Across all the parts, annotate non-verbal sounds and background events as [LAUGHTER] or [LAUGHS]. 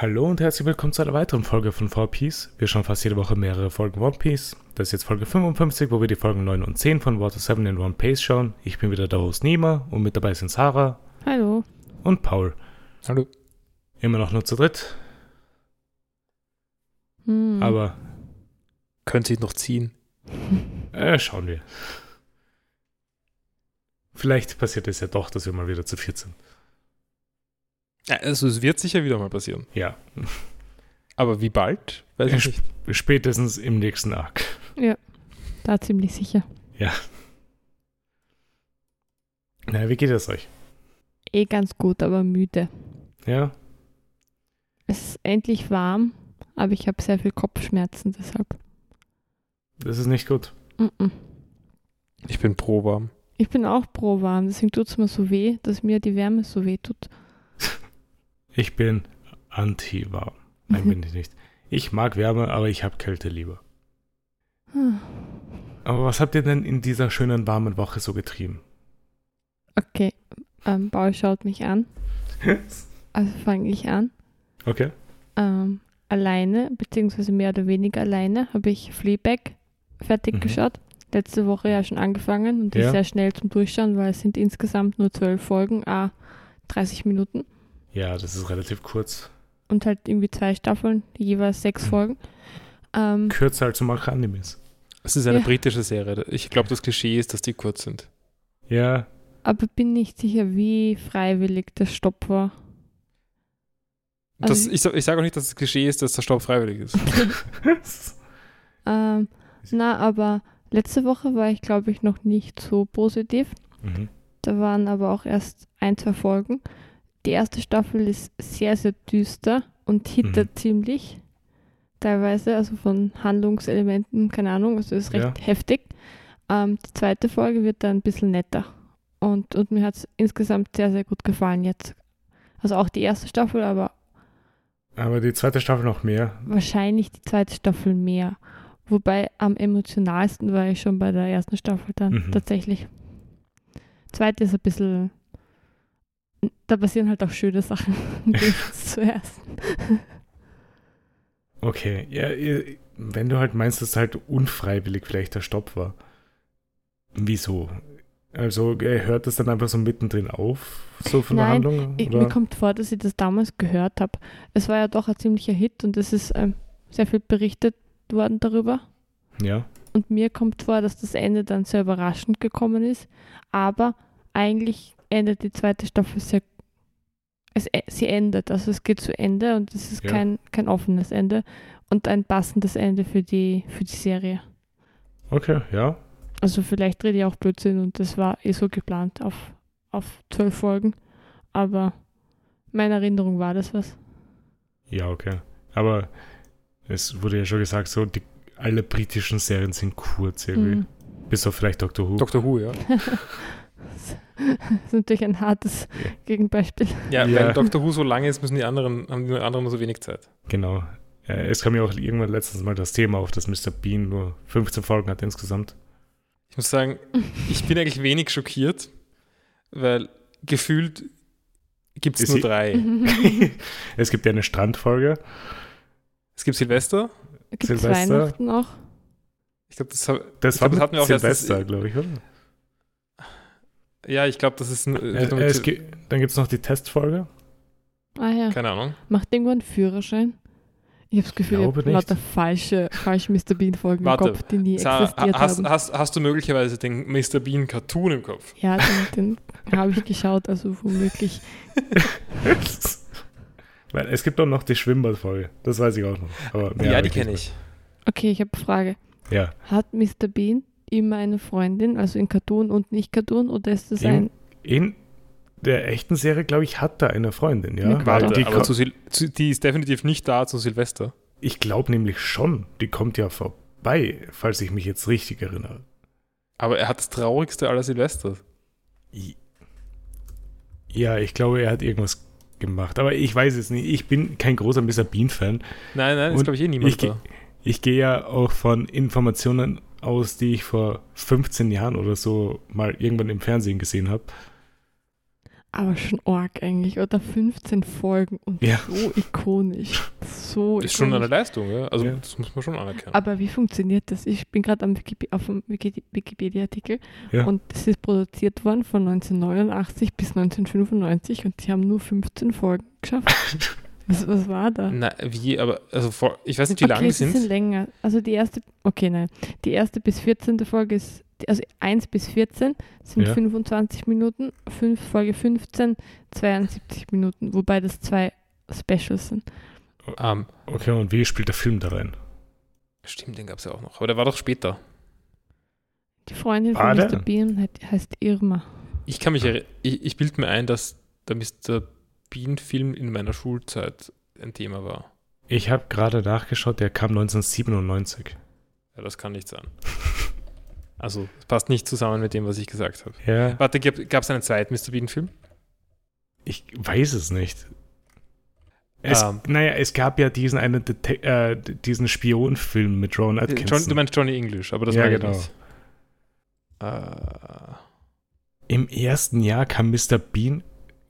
Hallo und herzlich willkommen zu einer weiteren Folge von 4Piece. Wir schauen fast jede Woche mehrere Folgen One Piece. Das ist jetzt Folge 55, wo wir die Folgen 9 und 10 von Water 7 in One Piece schauen. Ich bin wieder der Host Nima und mit dabei sind Sarah Hallo. und Paul. Hallo. Immer noch nur zu dritt, Hm. aber Könnte ich noch ziehen? [LAUGHS] äh, schauen wir. Vielleicht passiert es ja doch, dass wir mal wieder zu viert sind. Ja, Also es wird sicher wieder mal passieren. Ja, Aber wie bald? Weiß ich Ja, nicht. spätestens im nächsten Arc. Da ziemlich sicher. Na, wie geht es euch? Eh ganz gut, aber müde. Ja, Es ist endlich warm, aber ich habe sehr viel Kopfschmerzen deshalb. das ist nicht gut. Mm-mm. Ich bin pro warm. Ich bin auch pro warm, deswegen tut es mir so weh, dass mir die Wärme so weh tut. Ich bin anti-warm. Nein, bin ich nicht. Ich mag Wärme, aber ich habe Kälte lieber. Aber was habt ihr denn in dieser schönen warmen Woche so getrieben? Okay, ähm, Paul schaut mich an, [LAUGHS] also fange ich an. Okay. Ähm, alleine, beziehungsweise mehr oder weniger alleine, habe ich Fleabag fertig Mhm. geschaut. Letzte Woche ja schon angefangen und Ja. ist sehr schnell zum Durchschauen, weil es sind insgesamt nur zwölf Folgen, ah, 30 Minuten. Ja, das ist relativ kurz. und halt irgendwie zwei Staffeln, jeweils sechs Mhm. Folgen. Ähm, Kürzer als manche Animes. Es ist eine Ja. britische Serie. Ich glaube, das Klischee ist, dass die kurz sind. Ja, aber bin nicht sicher, wie freiwillig der Stopp war. Das, Also- ich ich sage auch nicht, dass das Klischee ist, dass der Stopp freiwillig ist. [LAUGHS] Ähm, na, aber letzte Woche war ich, glaube ich, noch nicht so positiv. mhm. Da waren aber auch erst ein, zwei Folgen. Die erste Staffel ist sehr, sehr düster und hittert ziemlich. Teilweise, also von Handlungselementen, keine Ahnung, also ist recht Ja. heftig. Ähm, die zweite Folge wird dann ein bisschen netter. Und, und mir hat es insgesamt sehr, sehr gut gefallen jetzt. Also auch die erste Staffel, aber Aber die zweite Staffel noch mehr. wahrscheinlich die zweite Staffel mehr. Wobei am emotionalsten war ich schon bei der ersten Staffel dann Mhm. tatsächlich. Zweite ist ein bisschen. Da passieren halt auch schöne Sachen [LAUGHS] ersten. Okay, ja, wenn du halt meinst, dass halt unfreiwillig vielleicht der Stopp war. Wieso? Also äh, hört das dann einfach so mittendrin auf, so von der Nein, Handlung? Ich, mir kommt vor, dass ich das damals gehört habe. Es war ja doch ein ziemlicher Hit und es ist ähm, sehr viel berichtet worden darüber. Ja, Und mir kommt vor, dass das Ende dann sehr überraschend gekommen ist. Aber eigentlich endet die zweite Staffel sehr. Es, e- sie endet, also es geht zu Ende und es ist Ja. kein, kein offenes Ende und ein passendes Ende für die, für die Serie. okay, ja. Also vielleicht rede ich auch Blödsinn und das war eh so geplant auf, auf zwölf Folgen. Aber meine Erinnerung war das was. Ja, okay. Aber es wurde ja schon gesagt, so die, alle britischen Serien sind kurz irgendwie. Mhm. Bis auf vielleicht Doctor Who. Doctor Who, ja. [LAUGHS] Das ist natürlich ein hartes. Gegenbeispiel. Ja, Ja. weil Doctor Who so lange ist, müssen die anderen, haben die anderen nur so wenig Zeit. Genau. Es kam ja auch irgendwann letztens mal das Thema auf, dass Mr. Bean nur 15 Folgen hat insgesamt. Ich muss sagen, ich bin eigentlich wenig schockiert, weil gefühlt gibt es nur drei. [LAUGHS] [LAUGHS] es gibt ja eine Strandfolge. Es gibt Silvester. Gibt Silvester. Weihnachten auch? Ich glaube, das, hab- Das Ich war glaub, das hatten wir auch erst- Silvester, glaube ich, oder? Ja, ich glaube, das ist ein, Äh, äh, es gi- dann gibt es noch die Testfolge. Ah ja. keine Ahnung. Macht irgendwo einen Führerschein? Ich habe das Gefühl, ich habe lauter falsche, falsche Mr. Bean-Folgen im Kopf, die nie Sarah, existiert hast, haben. hast, hast du möglicherweise den Mr. Bean Cartoon im Kopf? Ja, den, den [LAUGHS] habe ich geschaut, also womöglich. [LAUGHS] Weil es gibt auch noch die Schwimmbadfolge. Das weiß ich auch noch. Ja, die kenne ich. Okay, ich habe eine Frage. Ja. Hat Mr. Bean immer eine Freundin, also in Cartoon und nicht Cartoon, oder ist das In- ein... In der echten Serie, glaube ich, hat er eine Freundin, ja. Warte, die, aber zu Sil zu, die ist definitiv nicht da zu Silvester. ich glaube nämlich schon, die kommt ja vorbei, falls ich mich jetzt richtig erinnere. Aber er hat das traurigste aller Silvester. I- Ja, ich glaube, er hat irgendwas gemacht. Aber ich weiß es nicht. Ich bin kein großer Mr. Bean-Fan. Nein, nein, ist Und glaube ich eh niemand ich ge- da. Ich gehe ja auch von Informationen aus, die ich vor 15 Jahren oder so mal irgendwann im Fernsehen gesehen habe. Aber schon arg eigentlich, oder? 15 Folgen und Ja. so ikonisch. So ist schon eine ikonisch. Leistung, ja? Also Ja. das muss man schon anerkennen. Aber wie funktioniert das? Ich bin gerade Wikip auf dem Wiki- Wikipedia-Artikel Ja. und es ist produziert worden von 1989 bis 1995 und sie haben nur 15 Folgen geschafft. [LAUGHS] was, was war da? Na, wie, aber, also vor, ich weiß nicht, wie lang die sind. sind länger. Also die erste, okay, nein. Die erste bis 14. Folge ist, also 1 bis 14 sind Ja. 25 Minuten, 5, Folge 15 72 Minuten, wobei das zwei Specials sind. Ähm, Okay, und wie spielt der Film da rein? stimmt, den gab es ja auch noch. Aber der war doch später. Die Freundin Ah, von der? Mr. Bean heißt, Irma. Ich kann mich erri- ich, ich bilde mir ein, dass der Mr. Bean-Film in meiner Schulzeit ein Thema war. Ich habe gerade nachgeschaut, der kam 1997. Ja, das kann nicht sein. [LAUGHS] Also, es passt nicht zusammen mit dem, was ich gesagt habe. Ja, Warte, gab es einen zweiten Mr. Bean-Film? ich weiß es nicht. Es, Ähm. naja, es gab ja diesen einen Dete äh, diesen Spionfilm mit Ron Atkinson. John, du meinst Johnny English, aber das Ja, ich genau. nicht. Äh, Im ersten Jahr kam Mr. Bean,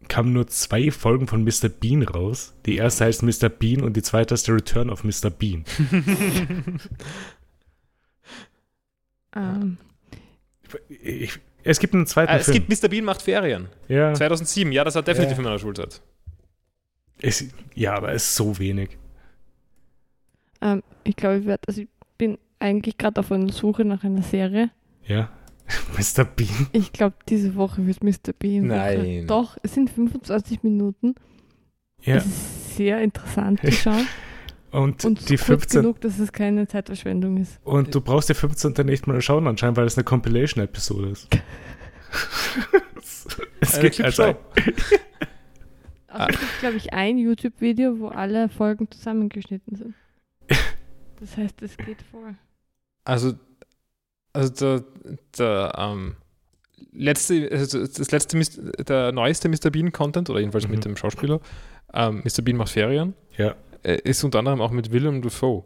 kamen nur zwei Folgen von Mr. Bean raus. Die erste heißt Mr. Bean und die zweite ist The Return of Mr. Bean. [LAUGHS] Ähm, Ich, es gibt einen zweiten Ah, es Film. gibt Mr. Bean macht Ferien. ja, 2007, ja, das war definitiv Ja. in meiner Schulzeit. es, ja, aber es ist so wenig. ähm, ich glaube, ich werde, also ich bin eigentlich gerade auf einer Suche nach einer Serie. Ja. [LAUGHS] Mr. Bean. Ich glaube, diese Woche wird Mr. Bean. Nein. Doch, es sind 25 Minuten. Ja. Es ist sehr interessant zu [LAUGHS] schauen. Und, Und die kurz 15. genug, dass es keine Zeitverschwendung ist. Und du brauchst die 15. nicht mal schauen anscheinend, weil es eine Compilation-Episode ist. [LAUGHS] es gibt also. Also es gibt, glaube ich, ein YouTube-Video, wo alle Folgen zusammengeschnitten sind. Das heißt, es geht vor. Also, also der, der ähm, letzte, also das letzte, Mis- der neueste Mr. Bean-Content, oder jedenfalls Mhm. mit dem Schauspieler, ähm, Mr. Bean macht Ferien, ja. äh, ist unter anderem auch mit Willem Dafoe.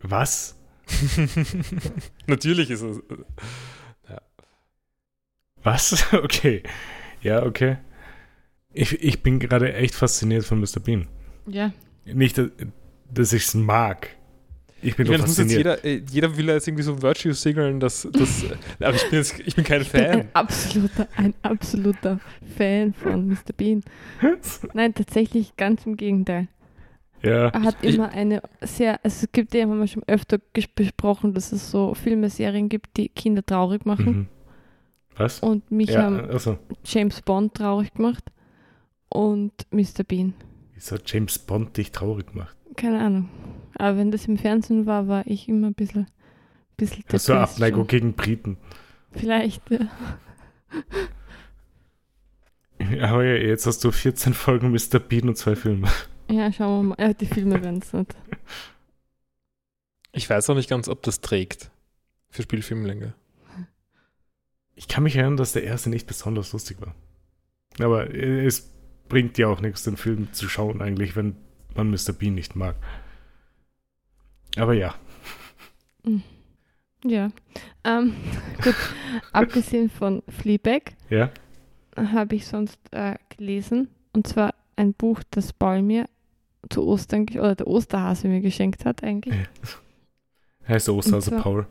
Was? [LAUGHS] Natürlich ist es. Was? [LAUGHS] Okay. Ja, okay. Ich, ich bin gerade echt fasziniert von Mr. Bean. Ja, Nicht, dass ich es mag. Ich bin Ich meine, muss jetzt jeder, äh, jeder will jetzt irgendwie so Virtue signalen, dass, dass äh, aber ich bin, jetzt, ich bin kein ich bin Fan. ein absoluter, ein absoluter Fan von Mr. Bean. Nein, tatsächlich ganz im Gegenteil. ja. Er hat Ich- immer eine sehr, also es gibt ja, haben wir schon öfter besprochen, dass es so Filme, Serien gibt, die Kinder traurig machen. Mhm. Was? Und mich Ja, haben also, James Bond traurig gemacht und Mr. Bean. wieso hat James Bond dich traurig gemacht? Keine Ahnung. Aber wenn das im Fernsehen war, war ich immer ein bisschen, bisschen Hast du Abneigung schon. gegen Briten? Vielleicht, ja. Aber ja, jetzt hast du 14 Folgen Mr. Bean und zwei Filme. Ja, schauen wir mal. Ja, die Filme werden es nicht. Ich weiß auch nicht ganz, ob das trägt für Spielfilmlänge. Ich kann mich erinnern, dass der erste nicht besonders lustig war. Aber es bringt ja auch nichts, den Film zu schauen, eigentlich, wenn man Mr. Bean nicht mag. Aber ja. Ja. Ähm, [LAUGHS] gut. Abgesehen von Fleabag Ja? habe ich sonst äh, gelesen. Und zwar ein Buch, das Paul mir zu Ostern, oder der Osterhase mir geschenkt hat, eigentlich. Heißt Osterhase zwar- Paul.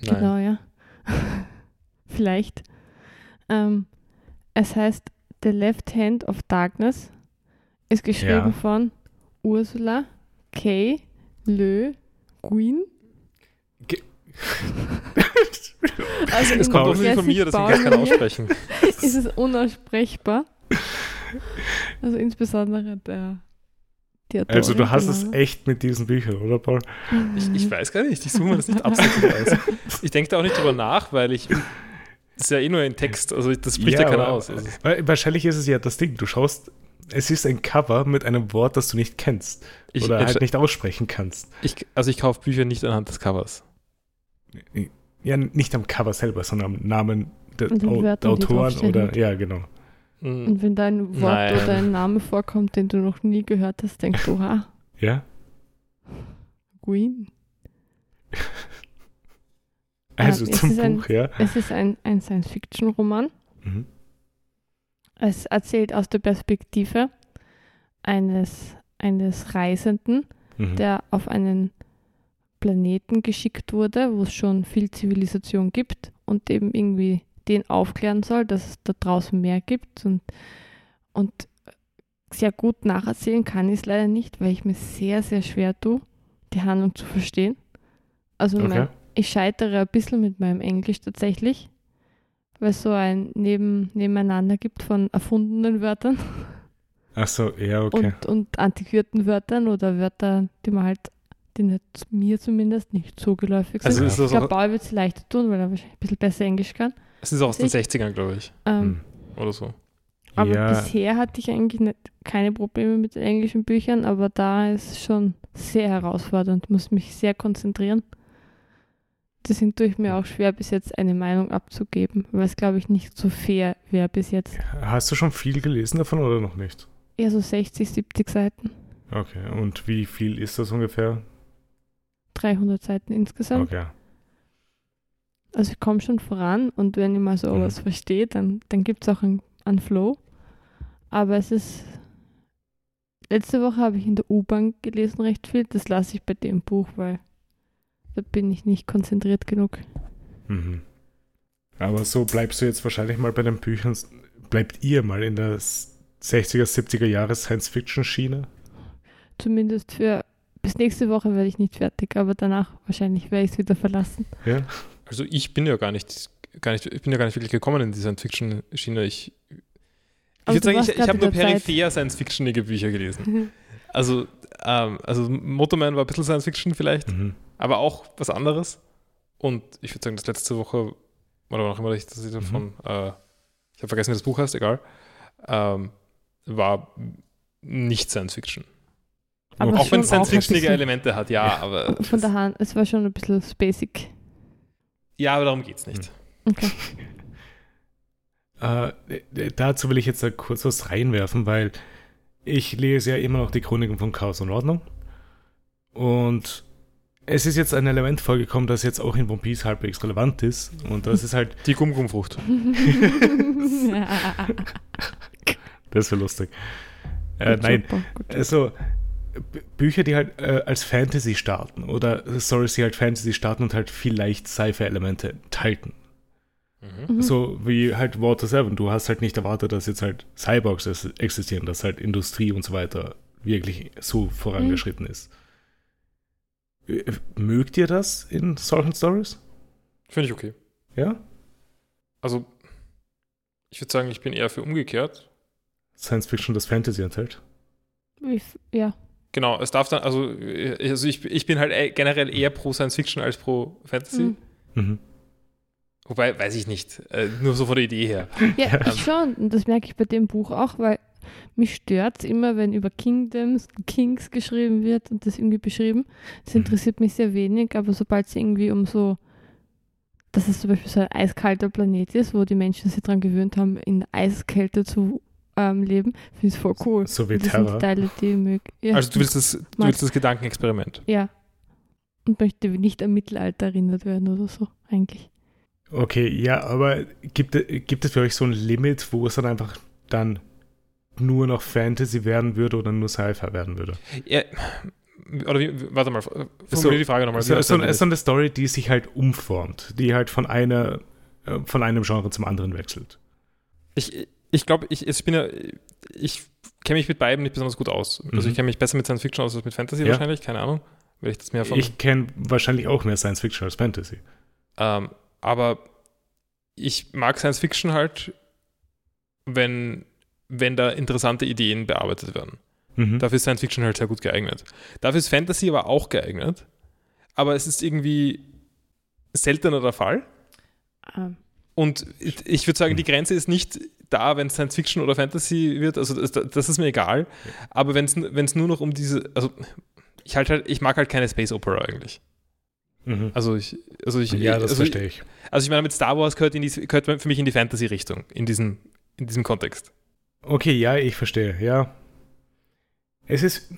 Nein. Genau, ja. [LAUGHS] Vielleicht. Ähm, es heißt The Left Hand of Darkness. Ist geschrieben Ja. von Ursula K. Le Guin. [LAUGHS] Also Es kommt auch nicht von mir, deswegen kann ich kein Paul-Manier aussprechen. [LAUGHS] ist es unaussprechbar. Also insbesondere der Autorin, Also du hast es genau. echt mit diesen Büchern, oder Paul? Ich, ich weiß gar nicht, ich suche mir das nicht absichtlich aus. Ich denke da auch nicht drüber nach, weil ich. Das ist ja eh nur ein Text, also das spricht ja, keiner aber- aus. Also, Weil Wahrscheinlich ist es ja das Ding. Du schaust, es ist ein Cover mit einem Wort, das du nicht kennst. ich, oder halt nicht aussprechen kannst. ich, also ich kaufe Bücher nicht anhand des Covers. Ja, nicht am Cover selber, sondern am Namen der, Au- der Autoren oder ja, genau. Hm, Und wenn da ein Wort Nein. oder ein Name vorkommt, den du noch nie gehört hast, denkst du, ha, Ja? Guin. Also es zum ist ein- Buch, ja. Es ist ein, ein Science-Fiction-Roman. Mhm. Es erzählt aus der Perspektive eines, eines Reisenden, Mhm. der auf einen Planeten geschickt wurde, wo es schon viel Zivilisation gibt und eben irgendwie den aufklären soll, dass es da draußen mehr gibt und, und sehr gut nacherzählen kann ich es leider nicht, weil ich mir sehr, sehr schwer tue, die Handlung zu verstehen. Also Okay. mein, ich scheitere ein bisschen mit meinem Englisch tatsächlich, weil es so ein Neben, Nebeneinander gibt von erfundenen Wörtern Ach so, ja, okay. und, und antiquierten Wörtern oder Wörtern, die man halt, die nicht, mir zumindest nicht so geläufig sind. Also ist ich glaube, Paul wird es leichter tun, weil er wahrscheinlich ein bisschen besser Englisch kann. es ist auch aus den Sich- 60ern, glaube ich. Ähm, Hm. Oder so. Aber ja, bisher hatte ich eigentlich nicht, keine Probleme mit den englischen Büchern, aber da ist es schon sehr herausfordernd, muss mich sehr konzentrieren. Deswegen tue ich mir auch schwer, bis jetzt eine Meinung abzugeben, weil es, glaube ich, nicht so fair wäre bis jetzt. hast du schon viel gelesen davon oder noch nicht? Eher so 60, 70 Seiten, Okay, und wie viel ist das ungefähr? 300 Seiten insgesamt. Okay. Also ich komme schon voran und wenn ich mal so Mhm. was verstehe, dann, dann gibt es auch einen, einen Flow. Aber es ist. Letzte Woche habe ich in der U-Bahn gelesen recht viel. Das lasse ich bei dem Buch, weil bin ich nicht konzentriert genug. Mhm. Aber so bleibst du jetzt wahrscheinlich mal bei den Büchern, bleibt ihr mal in der 60er, 70er Jahre Science-Fiction-Schiene? Zumindest für. Bis nächste Woche werde ich nicht fertig, aber danach wahrscheinlich werde ich es wieder verlassen. Ja? Also ich bin ja gar nicht, gar nicht, ich bin ja gar nicht wirklich gekommen in die Science-Fiction-Schiene. Ich, ich würde sagen, ich, ich habe nur peripher Science-Fictionige Bücher gelesen. [LAUGHS] Also, ähm, also Motorman war ein bisschen Science-Fiction vielleicht, Mhm. Aber auch was anderes. Und ich würde sagen, das letzte Woche, oder noch immer, ich, dass ich davon, äh, ich habe vergessen, wie das Buch heißt, egal, ähm, war nicht Science-Fiction. Aber Auch wenn es auch Science-Fictionige bisschen Elemente hat, ja, aber Von der Hand, es war schon ein bisschen basic. ja, aber darum geht es nicht. Okay. [LAUGHS] Äh, dazu will ich jetzt da kurz was reinwerfen, weil ich lese ja immer noch die Chroniken von Chaos und Ordnung. Und es ist jetzt ein Element vorgekommen, das jetzt auch in One Piece halbwegs relevant ist. Und das ist halt, [LAUGHS] Die Gum-Gum-Frucht. [LAUGHS] [LAUGHS] das wäre lustig. Äh, nein, also Bücher, die halt äh, als Fantasy starten oder Stories, die halt Fantasy starten und halt vielleicht Sci-Fi-Elemente enthalten. Mhm. Mhm. So wie halt Water 7. Du hast halt nicht erwartet, dass jetzt halt Cyborgs existieren, dass halt Industrie und so weiter wirklich so vorangeschritten ist. Äh, Mögt ihr das in solchen Stories? Finde ich okay. Ja? Also, ich würde sagen, ich bin eher für umgekehrt. Science Fiction, das Fantasy enthält? Ja. Genau, es darf dann, also, also ich, ich bin halt eh- generell eher pro Science Fiction als pro Fantasy. Mhm. Mhm. Wobei, weiß ich nicht. Äh, nur so von der Idee her. Ja, [LAUGHS] Ähm. ich schon. Und das merke ich bei dem Buch auch, weil mich stört es immer, wenn über Kingdoms, Kings geschrieben wird und das irgendwie beschrieben. Das Mhm. interessiert mich sehr wenig, aber sobald es irgendwie um so, dass es zum Beispiel so ein eiskalter Planet ist, wo die Menschen sich daran gewöhnt haben, in Eiskälte zu ähm, leben, finde ich es voll cool. So wie Terror. Teile, die mög. Ja, Also du willst das, du Mag- willst das Gedankenexperiment. Ja. Und möchte nicht am Mittelalter erinnert werden oder so, eigentlich. Okay, ja, aber gibt, gibt es für euch so ein Limit, wo es dann einfach dann nur noch Fantasy werden würde oder nur Sci-Fi werden würde? Ja, oder wie, warte mal, formulier So- die Frage nochmal. So, so, so eine Story, die sich halt umformt, die halt von einer äh, von einem Genre zum anderen wechselt. Ich, ich glaube, ich, ich bin ja, ich kenne mich mit beiden nicht besonders gut aus. Also Mhm. ich kenne mich besser mit Science Fiction aus als mit Fantasy Ja. wahrscheinlich, keine Ahnung. Weil ich das mehr von. Ich kenne wahrscheinlich auch mehr Science Fiction als Fantasy. Ähm, aber ich mag Science Fiction halt, wenn, wenn da interessante Ideen bearbeitet werden. Mhm. Dafür ist Science Fiction halt sehr gut geeignet. Dafür ist Fantasy aber auch geeignet. Aber es ist irgendwie seltener der Fall. Ähm, Und ich ich würde sagen, die Grenze ist nicht da, wenn es Science Fiction oder Fantasy wird. Also das, das ist mir egal. Aber wenn es nur noch um diese, also ich halt halt, ich mag halt keine Space Opera eigentlich. Mhm. Also ich, also ich, ja, das also verstehe ich. Also ich meine, mit Star Wars gehört, in die, gehört für mich in die Fantasy-Richtung, in diesem, in diesem Kontext. Okay, ja, ich verstehe, ja. Es ist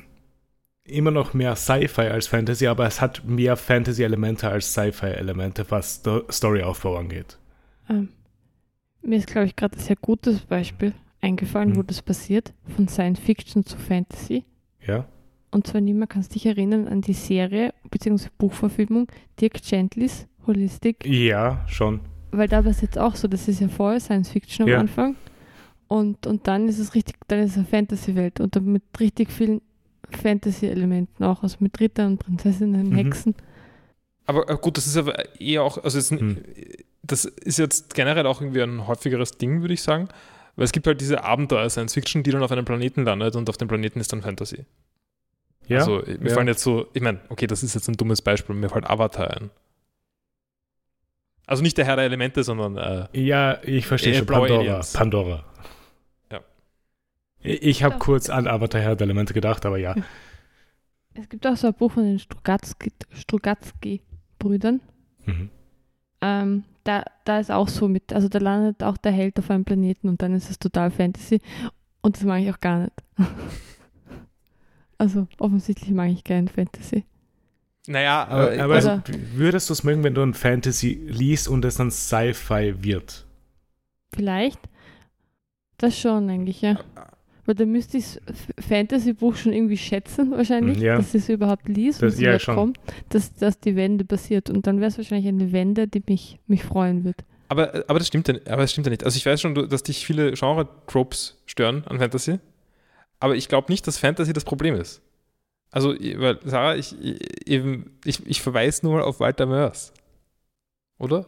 immer noch mehr Sci-Fi als Fantasy, aber es hat mehr Fantasy-Elemente als Sci-Fi-Elemente, was Sto- Storyaufbau angeht. ähm, mir ist, glaube ich, gerade ein sehr gutes Beispiel eingefallen, wo Hm. das passiert, von Science Fiction zu Fantasy. Ja? Und zwar mehr, kannst dich erinnern an die Serie bzw. Buchverfilmung Dirk Gentlys Holistic, Ja, schon. weil da war es jetzt auch so, das ist ja voll Science Fiction am Ja. Anfang. Und, und dann ist es richtig, dann ist es eine Fantasy-Welt und dann mit richtig vielen Fantasy-Elementen auch, also mit Rittern, Prinzessinnen, Mhm. Hexen. Aber äh, gut, das ist aber eher auch, also jetzt, Hm. das ist jetzt generell auch irgendwie ein häufigeres Ding, würde ich sagen. Weil es gibt halt diese Abenteuer Science Fiction, die dann auf einem Planeten landet und auf dem Planeten ist dann Fantasy. Ja? Also mir ja. fallen jetzt so, ich meine, okay, das ist jetzt ein dummes Beispiel, mir fällt Avatar ein. Also nicht der Herr der Elemente, sondern äh, Ja, ich verstehe Äh, schon. blaue Pandora. Aliens. Pandora. Ich, habe kurz an Avatar Herr der Elemente gedacht, aber ja. [LAUGHS] Es gibt auch so ein Buch von den Strugatsky- Strugatsky-Brüdern. Mhm. Ähm, da, da ist auch so mit, also da landet auch der Held auf einem Planeten und dann ist es total Fantasy. Und das mag ich auch gar nicht. [LAUGHS] also offensichtlich mag ich kein Fantasy. naja, Aber, aber, aber also- würdest du es mögen, wenn du ein Fantasy liest und es dann Sci-Fi wird? Vielleicht. Das schon eigentlich, ja. Weil da müsste ich das Fantasy-Buch schon irgendwie schätzen, wahrscheinlich, Mhm, ja. dass ich es überhaupt liest, Das- und ja, schon. kommt, dass, dass die Wende passiert. Und dann wäre es wahrscheinlich eine Wende, die mich, mich freuen wird. aber, aber, das stimmt ja, aber das stimmt ja nicht. Also ich weiß schon, dass dich viele Genre-Tropes stören an Fantasy, aber ich glaube nicht, dass Fantasy das Problem ist. Also, weil, Sarah, ich, eben, ich, ich verweise nur auf Walter Mörs. Oder?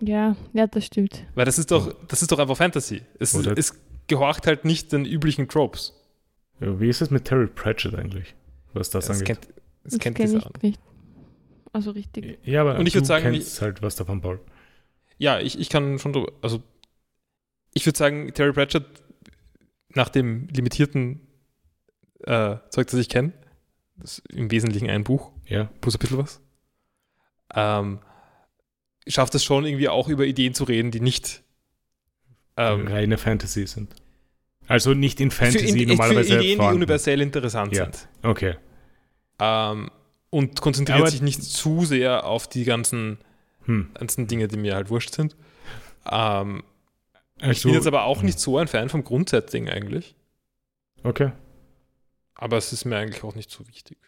Ja, ja, das stimmt. Weil das ist doch, das ist doch einfach Fantasy. Es, Oder- es gehorcht halt nicht den üblichen Tropes. Ja, Wie ist es mit Terry Pratchett eigentlich? Was das, Das angeht? kennt, das Das kennt kenne die ich nicht. Also richtig. ja, aber Und ich du sagen, kennst halt was davon, Paul. Ja, ich, ich kann schon drüber, also ich würde sagen, Terry Pratchett nach dem limitierten äh, Zeug, das ich kenne, das ist im Wesentlichen ein Buch, Ja. plus ein bisschen was, ähm, schafft es schon irgendwie auch über Ideen zu reden, die nicht ähm, reine Fantasy sind. Also nicht in für, Fantasy in, normalerweise für Ideen, die vorhanden. universell interessant Ja. sind. Okay. Ähm, und konzentriert Aber- sich nicht zu sehr auf die ganzen, Hm. ganzen Dinge, die mir halt wurscht sind. Ähm, ich Also, bin jetzt aber auch nicht so ein Fan vom Grundsetting eigentlich. Okay. Aber es ist mir eigentlich auch nicht so wichtig.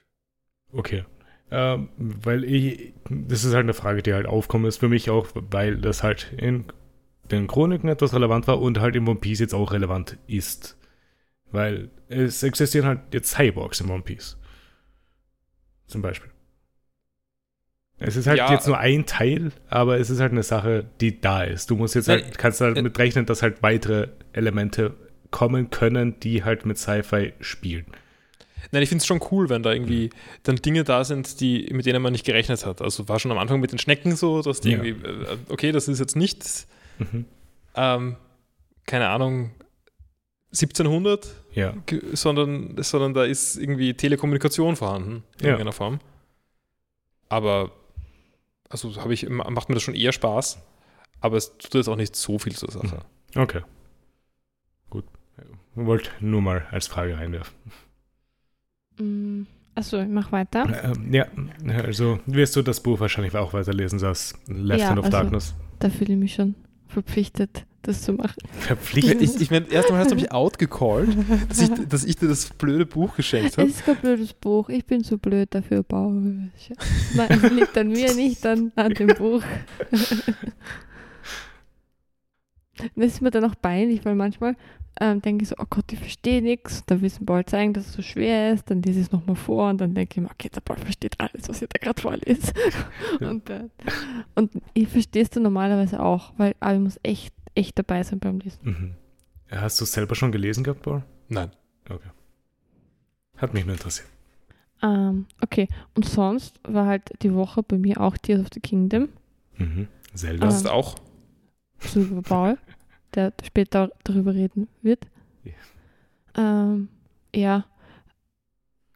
Okay. Ähm, weil ich, das ist halt eine Frage, die halt aufkommen ist für mich auch, weil das halt in den Chroniken etwas relevant war und halt in One Piece jetzt auch relevant ist. Weil es existieren halt jetzt Cyborgs in One Piece. Zum Beispiel. Es ist halt Ja, jetzt nur ein Teil, aber es ist halt eine Sache, die da ist. Du musst jetzt Nein, halt, kannst halt äh, mit rechnen, dass halt weitere Elemente kommen können, die halt mit Sci-Fi spielen. Nein, ich finde es schon cool, wenn da irgendwie dann Dinge da sind, die, mit denen man nicht gerechnet hat. Also war schon am Anfang mit den Schnecken so, dass die Ja. irgendwie, äh, okay, das ist jetzt nicht, Mhm. ähm, keine Ahnung, 1700, Ja. sondern, sondern da ist irgendwie Telekommunikation vorhanden in Ja. irgendeiner Form. Aber, also habe ich, macht mir das schon eher Spaß, aber es tut jetzt auch nicht so viel zur Sache. Okay. Gut. Wollte nur mal als Frage reinwerfen. Mm, Achso, ich mach weiter. Ähm, ja, also wirst du das Buch wahrscheinlich auch weiterlesen, das Left Ja, Hand of also- Darkness. Da fühle ich mich schon verpflichtet, das zu machen. Verpflichtet. Ich, ich meine, [LAUGHS] erstmal hast du mich outgecallt, dass ich, dass ich dir das blöde Buch geschenkt habe. Es ist kein blödes Buch. Ich bin zu blöd dafür. Nein, es liegt an mir, [LAUGHS] nicht an, an dem Buch. [LAUGHS] Das ist mir dann auch peinlich, weil manchmal ähm, denke ich so, oh Gott, ich verstehe nichts. Da will es Paul zeigen, dass es so schwer ist. Dann lese ich es nochmal vor und dann denke ich mir, okay, der Paul versteht alles, was ich da gerade vorlese. [LAUGHS] und, äh, und ich verstehe es dann normalerweise auch, weil aber ich muss echt, echt dabei sein beim Lesen. Mhm. Hast du es selber schon gelesen gehabt, Paul? Nein. Okay. Hat mich nur interessiert. Ähm, okay, und sonst war halt die Woche bei mir auch Tears of the Kingdom. Mhm. Zelda. Das Ah. ist auch. Super Paul, [LAUGHS] der später darüber reden wird. Ja. Ähm, ja,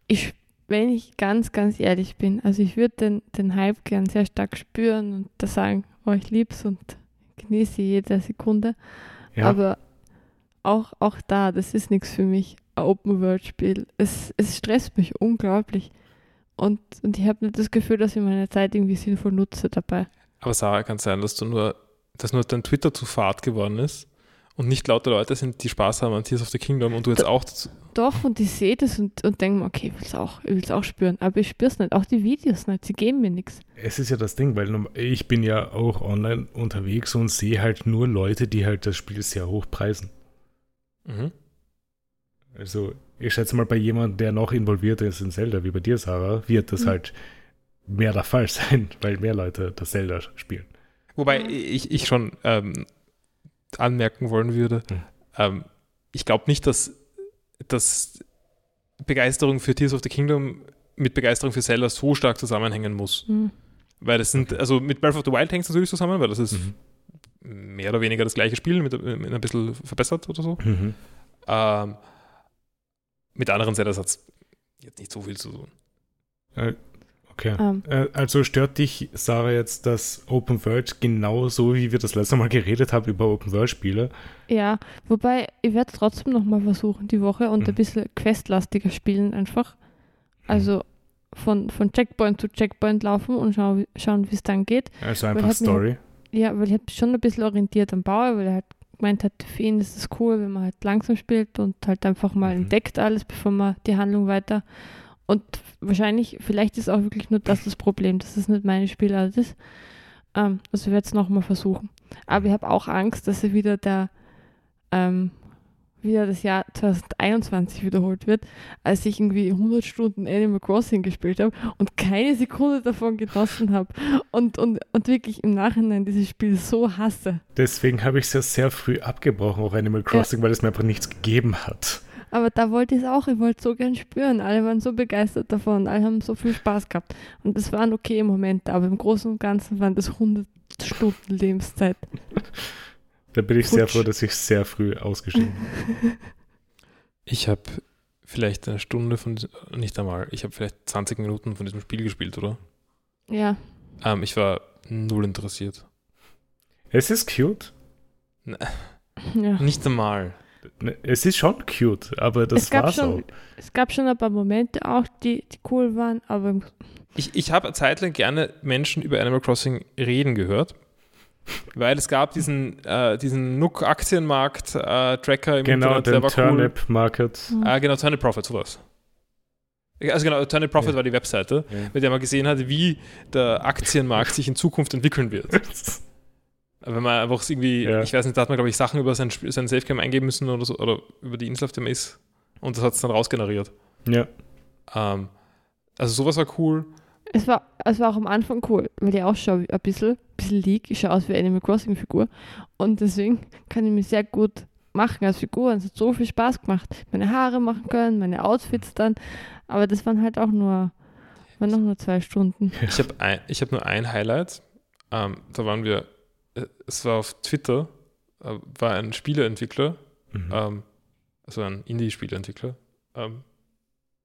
ich, wenn ich ganz, ganz ehrlich bin, also ich würde den, den Hype gern sehr stark spüren und da sagen, oh, ich lieb's und genieße jede Sekunde. Ja. Aber auch, auch da, das ist nichts für mich, ein Open-World-Spiel. Es, es stresst mich unglaublich. Und, und ich habe nicht das Gefühl, dass ich meine Zeit irgendwie sinnvoll nutze dabei. Aber Sarah, kann sein, dass du nur, dass nur dein Twitter zu fad geworden ist und nicht lauter Leute sind, die Spaß haben an Tears of the Kingdom und du jetzt Da- auch dazu- Doch, und ich sehe das und, und denke mir, okay, ich will es auch, ich will's auch spüren. Aber ich spüre es nicht. Auch die Videos nicht. Sie geben mir nichts. Es ist ja das Ding, weil ich bin ja auch online unterwegs und sehe halt nur Leute, die halt das Spiel sehr hoch preisen. Mhm. Also ich schätze mal, bei jemandem, der noch involviert ist in Zelda, wie bei dir, Sarah, wird das Mhm. halt mehr der Fall [LAUGHS] sein, weil mehr Leute das Zelda spielen. Wobei ich, ich schon ähm, anmerken wollen würde, Mhm. ähm, ich glaube nicht, dass, dass Begeisterung für Tears of the Kingdom mit Begeisterung für Zelda so stark zusammenhängen muss. Hm. Weil das sind, also mit Breath of the Wild hängt es natürlich zusammen, weil das ist Mhm. mehr oder weniger das gleiche Spiel, mit, mit ein bisschen verbessert oder so. Mhm. Ähm, mit anderen Zeldas hat es jetzt nicht so viel zu tun. Okay. Ähm, Äh, Also stört dich, Sarah, jetzt das Open World genauso, wie wir das letzte Mal geredet haben über Open World Spiele? ja, wobei ich werde trotzdem nochmal versuchen, die Woche und Mhm. ein bisschen questlastiger spielen einfach. Also von, von Checkpoint zu Checkpoint laufen und schau, schauen, wie es dann geht. Also Weil einfach hat mir- Story. Ja, weil ich habe schon ein bisschen orientiert am Bauer, weil er halt gemeint hat, für ihn ist es cool, wenn man halt langsam spielt und halt einfach mal Mhm. entdeckt alles, bevor man die Handlung weiter. Und wahrscheinlich, vielleicht ist auch wirklich nur das das Problem, dass es nicht meine Spielart ist. Ähm, also ich werde es nochmal versuchen. Aber ich habe auch Angst, dass er wieder der ähm, wieder das Jahr 2021 wiederholt wird, als ich irgendwie 100 Stunden Animal Crossing gespielt habe und keine Sekunde davon genossen habe und, und, und wirklich im Nachhinein dieses Spiel so hasse. Deswegen habe ich es ja sehr früh abgebrochen, auch Animal Crossing, weil es mir einfach nichts gegeben hat. Aber da wollte ich es auch, ich wollte es so gern spüren. Alle waren so begeistert davon, alle haben so viel Spaß gehabt. Und das waren okay Momente, aber im Großen und Ganzen waren das 100 Stunden Lebenszeit. [LAUGHS] Da bin ich sehr Futsch. froh, dass ich sehr früh ausgestiegen bin. [LAUGHS] Ich habe vielleicht eine Stunde von, nicht einmal, ich habe vielleicht 20 Minuten von diesem Spiel gespielt, oder? Ja, Ähm, ich war null interessiert. Es ist cute. ja. Nicht einmal. Ne, Es ist schon cute, aber das es, gab war's schon, auch. es gab schon ein paar Momente auch, die, die cool waren, aber im- Ich, ich habe eine Zeit lang gerne Menschen über Animal Crossing reden gehört, weil es gab diesen, äh, diesen Nook-Aktienmarkt-Tracker im Genau, Internet, der war Turnip Market. hm, Ah, genau, Turnip Profit, sowas. Also genau, Turnip Profit Ja. war die Webseite, Ja. mit der man gesehen hat, wie der Aktienmarkt sich in Zukunft entwickeln wird. [LAUGHS] Wenn man einfach irgendwie, Ja. ich weiß nicht, da hat man, glaube ich, Sachen über sein, sein Safecam eingeben müssen oder so, oder über die Insel, auf der man ist. Und das hat es dann rausgeneriert. ja. Ähm, also sowas war cool. es, war, es war auch am Anfang cool, weil ich ausschaue wie ein bisschen, bisschen leak, ich schaue aus wie eine Animal Crossing Figur und deswegen kann ich mich sehr gut machen als Figur. Es hat so viel Spaß gemacht. Meine Haare machen können, meine Outfits dann, aber das waren halt auch nur, waren noch nur zwei Stunden. Ich habe ein, ich hab nur ein Highlight. Ähm, da waren wir, es war auf Twitter, äh, war ein Spieleentwickler, Mhm. ähm, also ein Indie-Spieleentwickler. Ähm,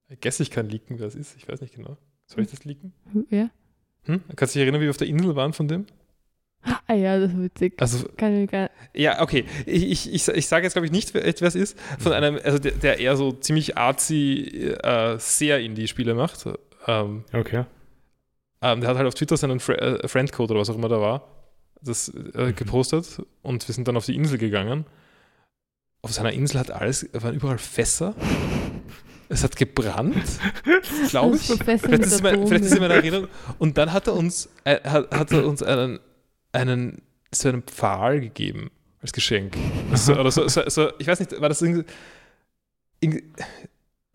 ich guess, ich kann leaken, wer es ist. Ich weiß nicht genau. Soll ich das leaken? Ja? Hm? Kannst du dich erinnern, wie wir auf der Insel waren von dem? Ah ja, das war witzig. Also, Kann gar ja, okay. Ich, ich, ich, ich sage jetzt, glaube ich, nicht, wer wer es ist. Von einem, also der, der eher so ziemlich artsy, äh, sehr Indie-Spiele macht. Ähm, Okay. Ähm, der hat halt auf Twitter seinen Fre äh, Friendcode oder was auch immer da war, das äh, Mhm. gepostet und wir sind dann auf die Insel gegangen. Auf seiner Insel hat alles, waren überall Fässer. Es hat gebrannt, [LAUGHS] glaube ich. Vielleicht ist, es mein, vielleicht ist es in meiner Erinnerung. Und dann hat er uns, äh, hat, hat er uns einen, einen, so einen Pfahl gegeben als Geschenk. So, oder so, so, so, ich weiß nicht, war das irgendwie,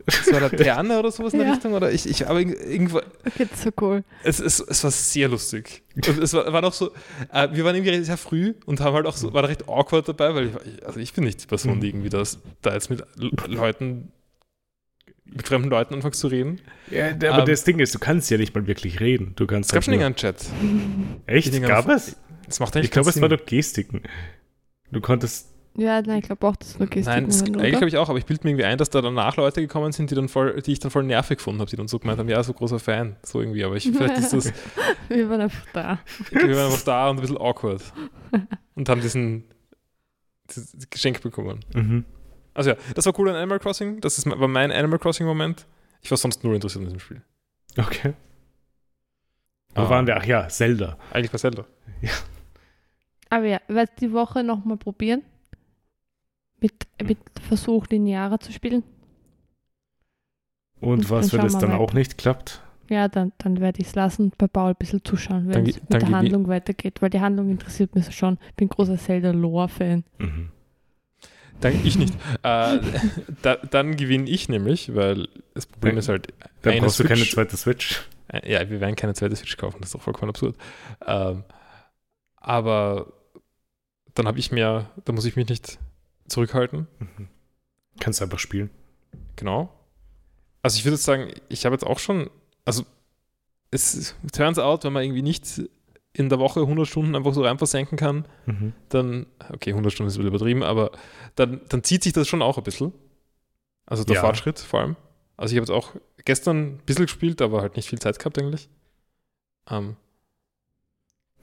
irgendwie so eine Laterne oder sowas in der Ja. Richtung? Oder ich, ich aber irgend- irgendwo, Okay, das ist so cool. es, es, es war sehr lustig. Und es war, war noch so, äh, wir waren irgendwie sehr früh und haben halt auch so, war da recht awkward dabei, weil ich, war- also ich bin nicht die Person, die irgendwie das, da jetzt mit Leuten, mit fremden Leuten anfängt zu reden. Ja, aber Ähm, das Ding ist, du kannst ja nicht mal wirklich reden. Du kannst Es gab schon einen Chat. Echt? Gab es? Das macht eigentlich Ich glaube, es war doch Gestiken. Du konntest. Ja, nein, ich glaube auch, das ist nur Gestik. Nein, das, eigentlich glaube ich auch, aber ich bilde mir irgendwie ein, dass da danach Leute gekommen sind, die, dann voll, die ich dann voll nervig gefunden habe, die dann so gemeint haben, ja, so großer Fan, so irgendwie, aber ich, vielleicht ist das, [LAUGHS] Wir waren einfach da. wir waren einfach da und ein bisschen awkward und haben diesen dieses Geschenk bekommen. Mhm. Also ja, das war cool an Animal Crossing, das ist, war mein Animal Crossing-Moment. Ich war sonst nur interessiert in diesem Spiel. Okay. Wo Ah. waren wir? Ach ja, Zelda. Eigentlich bei Zelda. Aber ja, ich werde die Woche nochmal probieren. Mit Versuch, linearer zu spielen. Und Und was, wenn es dann weiter. auch nicht klappt? Ja, dann, dann werde ich es lassen und bei Paul ein bisschen zuschauen, wenn es mit der Handlung weitergeht, weil die Handlung interessiert mich schon. Ich bin großer Zelda-Lore-Fan. Mhm. Dann, ich nicht. [LAUGHS] äh, da, dann gewinne ich nämlich, weil das Problem ist halt, Dann brauchst du keine Switch- zweite Switch. Äh, Ja, wir werden keine zweite Switch kaufen, das ist doch vollkommen absurd. Ähm, aber dann habe ich mir, da muss ich mich nicht zurückhalten. Mhm. Kannst du einfach spielen. Genau. Also ich würde jetzt sagen, ich habe jetzt auch schon, also es turns out, wenn man irgendwie nicht in der Woche 100 Stunden einfach so rein versenken kann, Mhm. dann, okay, 100 Stunden ist ein übertrieben, aber dann, dann zieht sich das schon auch ein bisschen. Also der Ja. Fortschritt vor allem. Also ich habe jetzt auch gestern ein bisschen gespielt, aber halt nicht viel Zeit gehabt eigentlich. Ähm,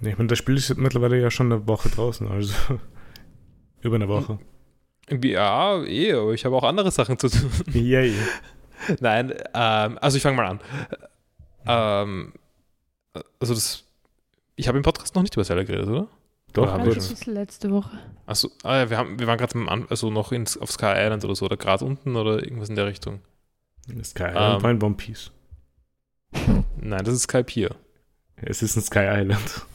Nee, ich meine, das Spiel ist mittlerweile ja schon eine Woche draußen, also [LAUGHS] über eine Woche. Ja, eh, aber ich habe auch andere Sachen zu tun. [LAUGHS] Yay. Nein, ähm, also ich fange mal an. Ähm, also das, ich habe im Podcast noch nicht über Zelda geredet, oder? Doch, Ja, Ja, wir das schon. ist letzte Woche. Achso, ah ja, wir, haben, wir waren gerade also noch ins, auf Sky Island oder so, oder gerade unten oder irgendwas in der Richtung. Sky Island Ähm. war ein One Piece. Nein, das ist Sky Pier. Es ist ein Sky Island.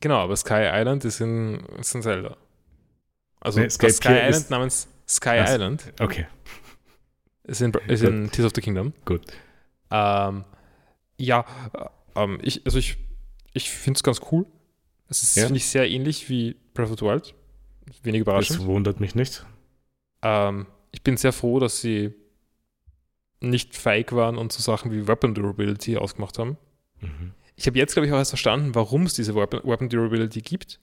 Genau, aber Sky Island ist in, ist in Zelda. Also Nee, Sky das Sky Pier Island namens Sky so. Island Okay, ist in, ist in Tears of the Kingdom. gut. Ähm, ja, äh, ähm, ich, also ich, ich finde es ganz cool. Es ist, Ja. finde ich, sehr ähnlich wie Breath of the Wild. Wenig überraschend. Das wundert mich nicht. Ähm, ich bin sehr froh, dass sie nicht feig waren und so Sachen wie Weapon Durability ausgemacht haben. Mhm. Ich habe jetzt, glaube ich, auch erst verstanden, warum es diese Weapon, Weapon Durability gibt.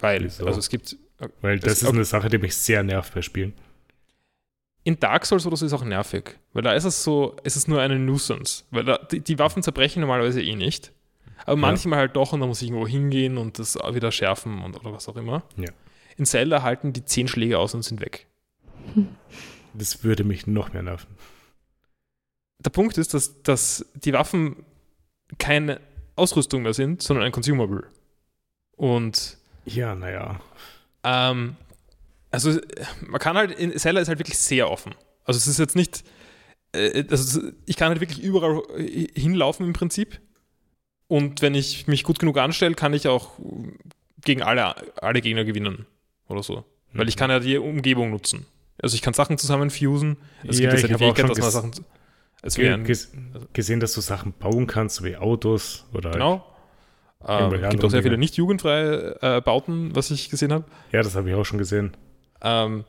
Weil, Wieso? also es gibt, Weil das Es- ist eine Sache, die mich sehr nervt bei Spielen. in Dark Souls oder so ist es auch nervig. Weil da ist es so, ist es nur eine Nuisance. Weil da, die, die Waffen zerbrechen normalerweise eh nicht. Aber manchmal halt doch und dann muss ich irgendwo hingehen und das wieder schärfen und oder was auch immer. Ja. In Zelda halten die zehn Schläge aus und sind weg. [LAUGHS] Das würde mich noch mehr nerven. Der Punkt ist, dass, dass die Waffen keine Ausrüstung mehr sind, sondern ein Consumable. Und Ja, naja. Ähm, also man kann halt, in Zelda ist halt wirklich sehr offen. Also es ist jetzt nicht, äh, also ich kann halt wirklich überall hinlaufen im Prinzip. Und wenn ich mich gut genug anstelle, kann ich auch gegen alle, alle Gegner gewinnen oder so. Weil ich kann ja die Umgebung nutzen. Also ich kann Sachen zusammenfusen. Es Ja, gibt ja die Fähigkeit, dass man Sachen. Es Ge gesehen, dass du Sachen bauen kannst, wie Autos oder. Genau. Ähm, Irgendwelche gibt auch sehr viele nicht jugendfreie äh, Bauten, was ich gesehen habe. Ja, das habe ich auch schon gesehen. Ähm,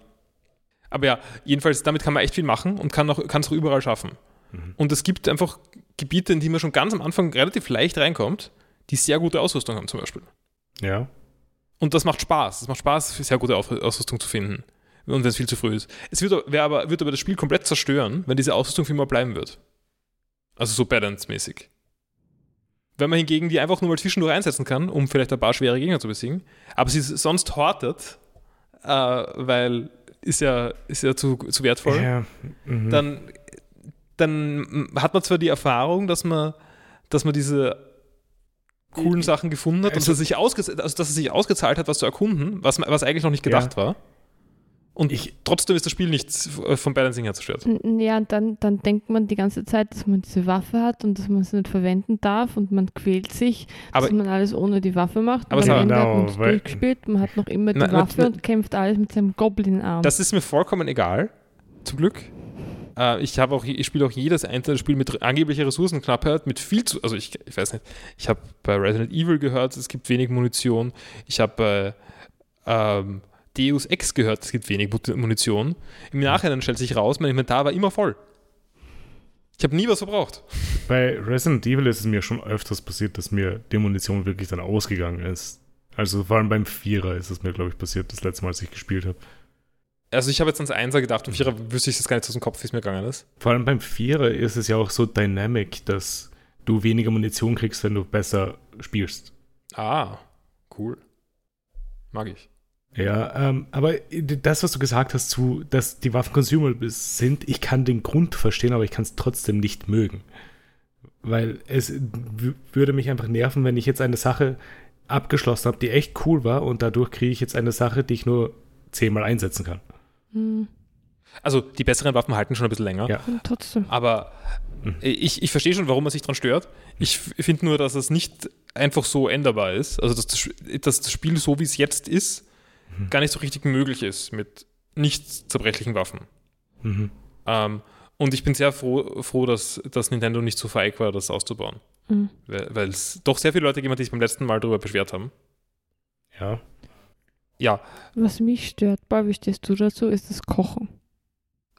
aber ja, jedenfalls, damit kann man echt viel machen und kann auch- es auch überall schaffen. Mhm. Und es gibt einfach Gebiete, in die man schon ganz am Anfang relativ leicht reinkommt, die sehr gute Ausrüstung haben zum Beispiel. Ja. Und das macht Spaß. Es macht Spaß, sehr gute Ausrüstung zu finden. Und wenn es viel zu früh ist. Es wird, aber, wird aber das Spiel komplett zerstören, wenn diese Ausrüstung für immer bleiben wird. Also so Balance-mäßig. Wenn man hingegen die einfach nur mal zwischendurch einsetzen kann, um vielleicht ein paar schwere Gegner zu besiegen, aber sie sonst hortet, äh, weil ist ja, ist ja zu, zu wertvoll, ja. Mhm. dann, dann hat man zwar die Erfahrung, dass man, dass man diese coolen Sachen gefunden hat Also- und dass es, sich ausge also, dass es sich ausgezahlt hat, was zu erkunden, was, was eigentlich noch nicht gedacht war. Und Ich- trotzdem ist das Spiel nicht vom Balancing her zerstört. Ja, und dann, dann denkt man die ganze Zeit, dass man diese Waffe hat und dass man sie nicht verwenden darf und man quält sich, Aber dass man alles ohne die Waffe macht. Aber und am Ende hat man Genau, es weil- durchgespielt, man hat noch immer die Na, na, Waffe na- und kämpft alles mit seinem Goblin-Arm. das ist mir vollkommen egal, zum Glück. Äh, ich habe auch, ich spiele auch jedes einzelne Spiel mit angeblicher Ressourcenknappheit, mit viel zu, also ich, ich weiß nicht, ich habe bei Resident Evil gehört, es gibt wenig Munition. Ich habe bei ähm, Deus Ex gehört, es gibt wenig Munition. Im Nachhinein stellt sich raus, mein Inventar war immer voll. Ich habe nie was verbraucht. Bei Resident Evil ist es mir schon öfters passiert, dass mir die Munition wirklich dann ausgegangen ist. Also vor allem beim Vierer ist es mir, glaube ich, passiert, das letzte Mal, als ich gespielt habe. Also ich habe jetzt ans Einser gedacht und Vierer wüsste ich das gar nicht aus dem Kopf, wie es mir gegangen ist. Vor allem beim Vierer ist es ja auch so dynamic, dass du weniger Munition kriegst, wenn du besser spielst. Ah, cool. Mag ich. Ja, ähm, aber das, was du gesagt hast, zu, dass die Waffen consumable sind, ich kann den Grund verstehen, aber ich kann es trotzdem nicht mögen. Weil es würde mich einfach nerven, wenn ich jetzt eine Sache abgeschlossen habe, die echt cool war und dadurch kriege ich jetzt eine Sache, die ich nur zehnmal einsetzen kann. Hm. Also die besseren Waffen halten schon ein bisschen länger. Ja. Und trotzdem. Aber Mhm. ich, ich verstehe schon, warum man sich daran stört. Ich f- finde nur, dass es nicht einfach so änderbar ist. Also dass das, dass das Spiel so, wie es jetzt ist, Mhm. gar nicht so richtig möglich ist mit nicht zerbrechlichen Waffen. Mhm. Ähm, und ich bin sehr froh, froh dass, dass Nintendo nicht so feig war, das auszubauen. Hm. Weil es doch sehr viele Leute gegeben hat, die sich beim letzten Mal darüber beschwert haben. Ja. Ja, Was mich stört, Paul, wie stehst du dazu, ist das Kochen.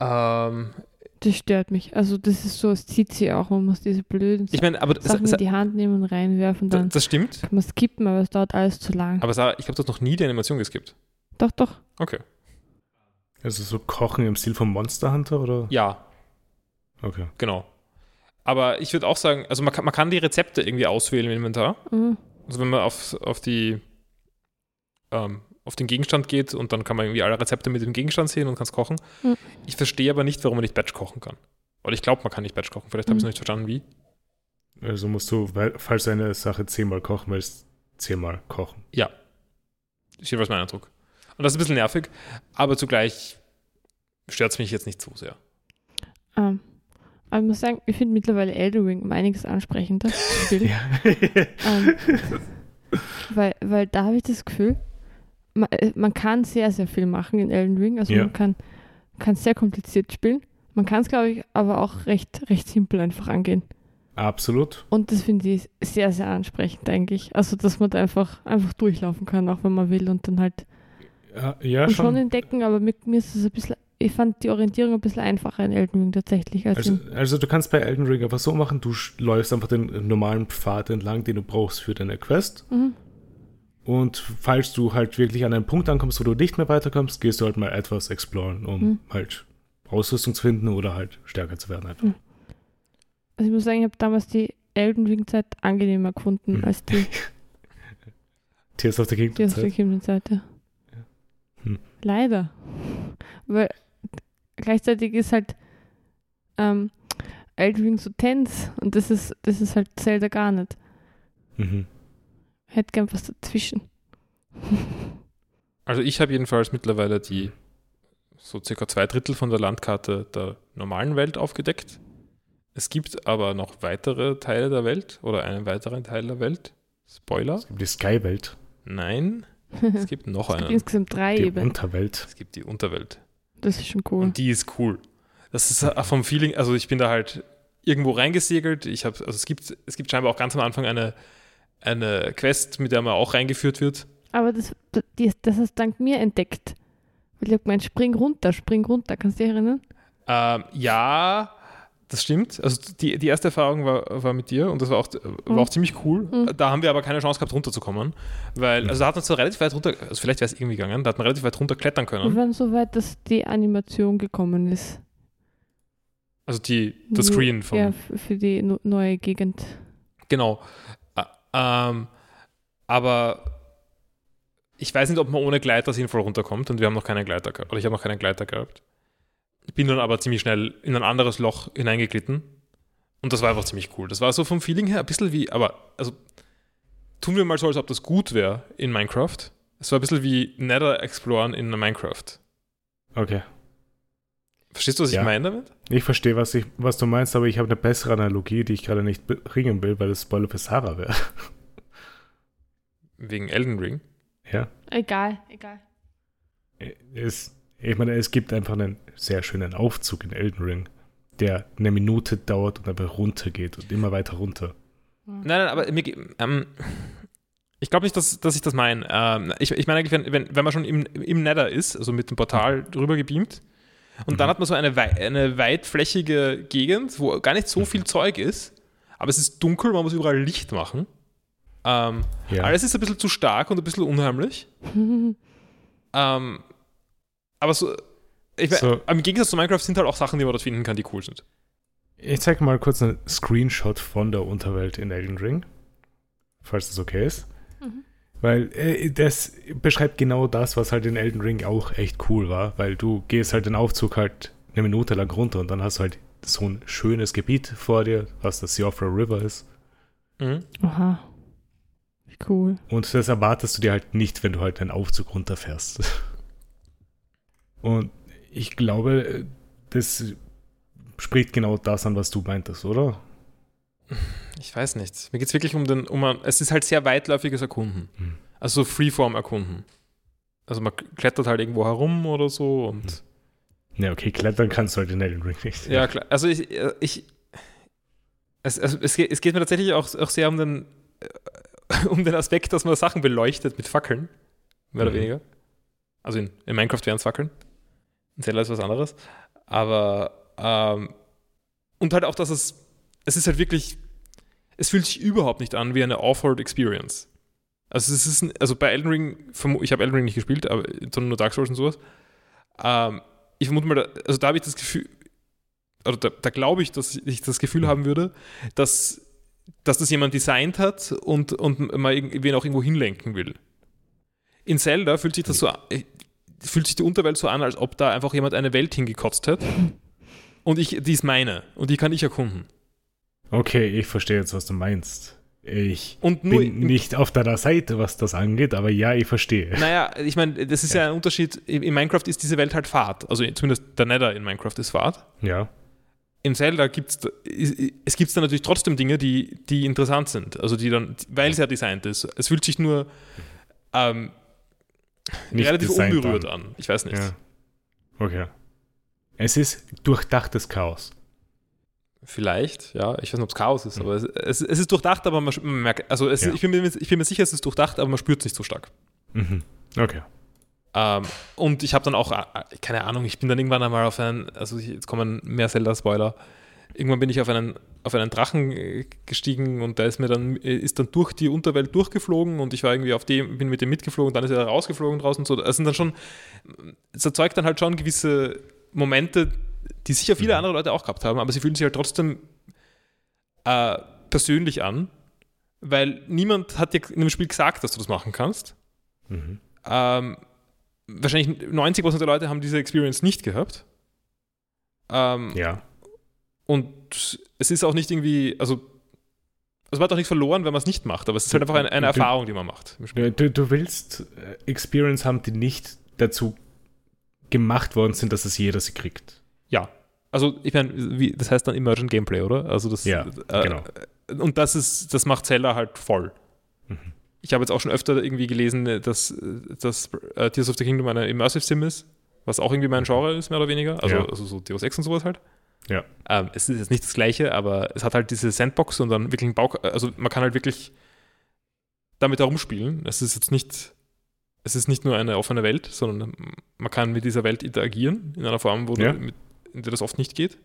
ähm, Das stört mich. Also das ist so, es zieht sie auch. Man muss diese blöden ich meine, aber das, Sachen in die Hand nehmen und reinwerfen. Dann das stimmt. kann man skippen, aber es dauert alles zu lang. Aber Sarah, ich habe das noch nie die Animation geskippt. doch, doch. Okay. Also so Kochen im Stil von Monster Hunter oder? Ja, Okay. genau. Aber ich würde auch sagen, also man kann, man kann die Rezepte irgendwie auswählen im Inventar. Mhm. Also wenn man auf, auf die ähm, auf den Gegenstand geht und dann kann man irgendwie alle Rezepte mit dem Gegenstand sehen und kann es kochen. Mhm. Ich verstehe aber nicht, warum man nicht Batch kochen kann. Oder ich glaube, man kann nicht Batch kochen. Vielleicht habe ich es Mhm. noch nicht verstanden, wie. Also musst du, weil, falls du eine Sache zehnmal kochen willst, zehnmal kochen. Das ist jedenfalls mein Eindruck. Und das ist ein bisschen nervig, aber zugleich stört es mich jetzt nicht so sehr. Ähm, aber ich muss sagen, ich finde mittlerweile Elden Ring um einiges ansprechender. [LAUGHS] spielen. ähm, weil, weil da habe ich das Gefühl, man, äh, man kann sehr, sehr viel machen in Elden Ring. Also Ja. man kann, kann sehr kompliziert spielen. Man kann es, glaube ich, aber auch recht, recht simpel einfach angehen. Absolut. Und das finde ich sehr, sehr ansprechend eigentlich. Also, dass man da einfach, einfach durchlaufen kann, auch wenn man will und dann halt Ja, ja und schon schon. entdecken, aber mit mir ist es ein bisschen, ich fand die Orientierung ein bisschen einfacher in Elden Ring tatsächlich als Also, also du kannst bei Elden Ring einfach so machen, du läufst einfach den normalen Pfad entlang, den du brauchst für deine Quest. mhm. Und falls du halt wirklich an einen Punkt ankommst, wo du nicht mehr weiterkommst, gehst du halt mal etwas exploren, um Mhm. halt Ausrüstung zu finden oder halt stärker zu werden. Einfach. Mhm. Also ich muss sagen, ich habe damals die Elden Ring-Zeit angenehmer gefunden Mhm. als die, [LAUGHS] Tears of the Kingdom die aus der Zeit. Kingdom-Seite. Hm. Leider. Weil gleichzeitig ist halt ähm, Elden Ring so tense und das ist, das ist halt Zelda gar nicht. Mhm. Hätte gern was dazwischen. Also ich habe jedenfalls mittlerweile die so circa zwei Drittel von der Landkarte der normalen Welt aufgedeckt. Es gibt aber noch weitere Teile der Welt oder einen weiteren Teil der Welt. Spoiler? Es gibt die Sky-Welt, Nein, es gibt [LAUGHS] noch Es gibt einen. insgesamt drei die Ebenen. Unterwelt. Es gibt die Unterwelt. Das ist schon cool. Und die ist cool. Das ist äh, vom Feeling, also ich bin da halt irgendwo reingesegelt. Ich habe, also es gibt, es gibt scheinbar auch ganz am Anfang eine, eine Quest, mit der man auch reingeführt wird. Aber das, das, das hast du dank mir entdeckt. Weil ich habe gemeint, spring runter, spring runter. Kannst du dich erinnern? Ähm, ja, das stimmt. Also die, die erste Erfahrung war, war mit dir und das war auch, war Mhm. auch ziemlich cool. Mhm. Da haben wir aber keine Chance gehabt, runterzukommen. Weil, Mhm. also da hat man zwar relativ weit runter, also vielleicht wäre es irgendwie gegangen, da hat man relativ weit runter klettern Wir können. waren so weit, dass die Animation gekommen ist. Also die, das Screen vom, Ja, für die neue Gegend. Genau. Ähm, aber ich weiß nicht, ob man ohne Gleiter sinnvoll runterkommt und wir haben noch keinen Gleiter gehabt. Oder ich habe noch keinen Gleiter gehabt. Bin dann aber ziemlich schnell in ein anderes Loch hineingeglitten. Und das war einfach ziemlich cool. Das war so vom Feeling her ein bisschen wie, aber also tun wir mal so, als ob das gut wäre in Minecraft. Es war ein bisschen wie Nether Exploren in Minecraft. Okay. Verstehst du, was Ja. ich meine damit? Ich verstehe, was, ich, was du meinst, aber ich habe eine bessere Analogie, die ich gerade nicht bringen will, weil es Spoiler für Sarah wäre. [LAUGHS] Wegen Elden Ring. Ja. Egal, egal. Es, ich meine, es gibt einfach einen sehr schönen Aufzug in Elden Ring, der eine Minute dauert und einfach runtergeht und immer weiter runter. Nein, nein, aber mir, ähm, ich glaube nicht, dass, dass ich das meine. Ähm, ich, ich meine eigentlich, wenn, wenn, wenn man schon im, im Nether ist, also mit dem Portal drüber gebeamt, und dann Mhm. hat man so eine, wei eine weitflächige Gegend, wo gar nicht so viel Zeug ist, aber es ist dunkel, man muss überall Licht machen. Ähm, Ja. Alles ist ein bisschen zu stark und ein bisschen unheimlich. [LAUGHS] Ähm, aber so, ich, we- So. im Gegensatz zu Minecraft sind halt auch Sachen, die man dort finden kann, die cool sind. Ich zeige mal kurz einen Screenshot von der Unterwelt in Elden Ring, falls das okay ist. Weil äh, das beschreibt genau das, was halt in Elden Ring auch echt cool war, weil du gehst halt den Aufzug halt eine Minute lang runter und dann hast du halt so ein schönes Gebiet vor dir, was das Siofra River ist. Mhm. Aha. Cool. Und das erwartest du dir halt nicht, wenn du halt einen Aufzug runterfährst. [LAUGHS] Und ich glaube, das spricht genau das an, was du meintest, oder? Ich weiß nicht. Mir geht es wirklich um den, um ein, es ist halt sehr weitläufiges Erkunden. Hm. Also Freeform erkunden. Also man klettert halt irgendwo herum oder so und. Hm. Ja, okay, klettern kannst du halt in Elden Ring nicht. Ja, klar. Also ich, ich es, also es, geht, es geht mir tatsächlich auch, auch sehr um den, [LAUGHS] um den Aspekt, dass man Sachen beleuchtet mit Fackeln. Mehr oder Mhm. weniger. Also in, in Minecraft wären es Fackeln. In Zelda ist was anderes. Aber, ähm, und halt auch, dass es, es ist halt wirklich, es fühlt sich überhaupt nicht an wie eine Offroad Experience. Also es ist, ein- also bei Elden Ring, ich habe Elden Ring nicht gespielt, aber, sondern nur Dark Souls und sowas. Ähm, ich vermute mal, da- also da habe ich das Gefühl, oder da, da glaube ich, dass ich das Gefühl haben würde, dass, dass das jemand designt hat und, und mal irgendwen auch irgendwo hinlenken will. In Zelda fühlt sich das so äh, fühlt sich die Unterwelt so an, als ob da einfach jemand eine Welt hingekotzt hat. Und ich, die ist meine und die kann ich erkunden. Okay, ich verstehe jetzt, was du meinst. Ich bin nicht auf deiner Seite, was das angeht, aber ja, ich verstehe. Naja, ich meine, das ist ja. ein Unterschied. In in Minecraft ist diese Welt halt Fahrt. Also zumindest der Nether in Minecraft ist Fahrt. Ja. In Zelda gibt es, es gibt da natürlich trotzdem Dinge, die, die interessant sind. Also die dann, weil es ja designt ist. Es fühlt sich nur ähm, relativ unberührt an. Ich weiß nicht. Ja. Okay. Es ist durchdachtes Chaos. Vielleicht, ja. Ich weiß nicht, ob es Chaos ist, aber es, es, es ist durchdacht, aber man, merkt, also es, Ja. ich, bin mir, ich bin mir sicher, es ist durchdacht, aber man spürt es nicht so stark. Mhm. Okay. Ähm, und ich habe dann auch, äh, keine Ahnung, ich bin dann irgendwann einmal auf einen, also jetzt kommen mehr Zelda-Spoiler. Irgendwann bin ich auf einen, auf einen Drachen äh, gestiegen und der ist mir dann, äh, ist dann durch die Unterwelt durchgeflogen und ich war irgendwie auf dem, bin mit dem mitgeflogen, dann ist er rausgeflogen draußen. So, es sind dann schon, es erzeugt dann halt schon gewisse Momente, die sicher viele andere Leute auch gehabt haben, aber sie fühlen sich halt trotzdem äh, persönlich an, weil niemand hat dir in dem Spiel gesagt, dass du das machen kannst. Mhm. Ähm, wahrscheinlich 90% der Leute haben diese Experience nicht gehabt. Ähm, Ja. Und es ist auch nicht irgendwie, also es hat auch nichts verloren, wenn man es nicht macht, aber es ist halt einfach eine, eine Du- Erfahrung, die man macht. Du, du willst äh, Experience haben, die nicht dazu gemacht worden sind, dass es jeder sie kriegt. Ja. Also, ich meine, das heißt dann Emergent Gameplay, oder? Also das, Ja, äh, genau. Und das ist, das macht Zelda halt voll. Mhm. Ich habe jetzt auch schon öfter irgendwie gelesen, dass, dass äh, Tears of the Kingdom eine Immersive Sim ist, was auch irgendwie mein Genre ist, mehr oder weniger. Also, Ja. also so Deus Ex und sowas halt. Ja. Ähm, es ist jetzt nicht das Gleiche, aber es hat halt diese Sandbox und dann wirklich ein Bau, also man kann halt wirklich damit herumspielen. Es ist jetzt nicht, es ist nicht nur eine offene Welt, sondern man kann mit dieser Welt interagieren in einer Form, wo Ja. du, mit, in der das oft nicht geht.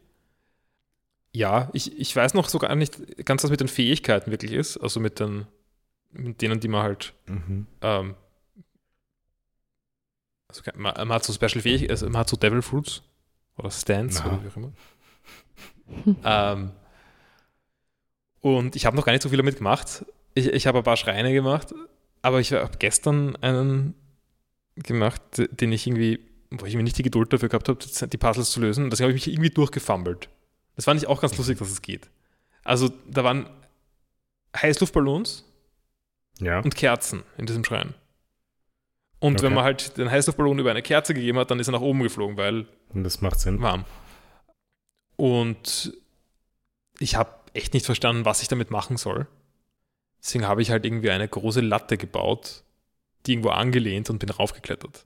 Ja, ich, ich weiß noch sogar nicht ganz, was mit den Fähigkeiten wirklich ist, also mit den, mit denen, die man halt Mhm. ähm, also man, man hat so Special Fähigkeiten, also man hat so Devil Fruits oder Stands Aha. oder wie auch immer. [LAUGHS] ähm, und ich habe noch gar nicht so viel damit gemacht. Ich, ich habe ein paar Schreine gemacht, aber ich habe gestern einen gemacht, den ich irgendwie, wo ich irgendwie nicht die Geduld dafür gehabt habe, die Puzzles zu lösen. Deswegen habe ich mich irgendwie durchgefummelt. Das fand ich auch ganz lustig, dass es geht. Also da waren Heißluftballons Ja. und Kerzen in diesem Schrein. Und Okay. wenn man halt den Heißluftballon über eine Kerze gegeben hat, dann ist er nach oben geflogen, weil Und das macht Sinn. warm. Und ich habe echt nicht verstanden, was ich damit machen soll. Deswegen habe ich halt irgendwie eine große Latte gebaut, die irgendwo angelehnt und bin raufgeklettert.